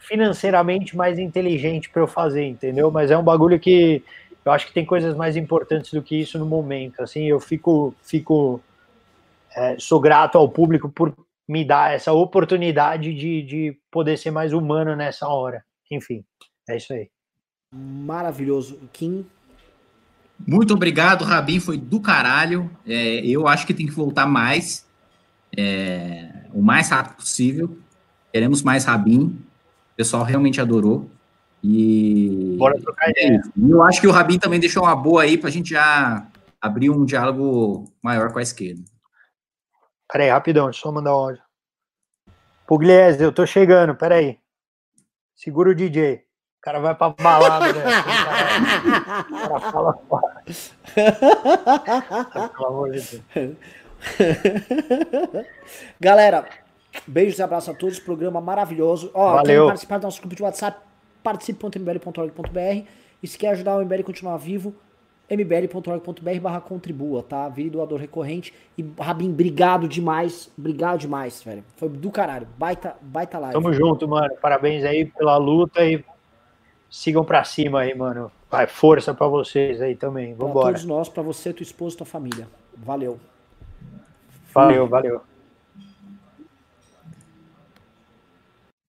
financeiramente mais inteligente para eu fazer, entendeu? Mas é um bagulho que eu acho que tem coisas mais importantes do que isso no momento. Assim, eu fico, fico, é, sou grato ao público por me dar essa oportunidade de, de poder ser mais humano nessa hora. Enfim, é isso aí. Maravilhoso, Kim. Muito obrigado, Rabin, foi do caralho. É, eu acho que tem que voltar mais, é, o mais rápido possível. Queremos mais Rabin. O pessoal realmente adorou. E Bora trocar ideia. eu acho que o Rabin também deixou uma boa aí para a gente já abrir um diálogo maior com a esquerda. Peraí, rapidão, deixa eu só mandar áudio. Pugliese, eu tô chegando, peraí. Segura o DJ. O cara vai pra balada, né? O cara, o cara fala fora. Pelo amor de Deus. Galera, beijos e abraços a todos. Programa maravilhoso. Ó, Valeu. participar do nosso grupo de WhatsApp, participe.mbl.org.br. E se quer ajudar o MBL a continuar vivo, mbl.org.br barra contribua, tá? Vire doador recorrente. E, Rabin, obrigado demais. Obrigado demais, velho. Foi do caralho. Baita, baita live. Tamo junto, mano. Parabéns aí pela luta e sigam pra cima aí, mano. Vai, força pra vocês aí também. Vambora. Pra todos nós, pra você, tua esposa, tua família. Valeu. Valeu, valeu.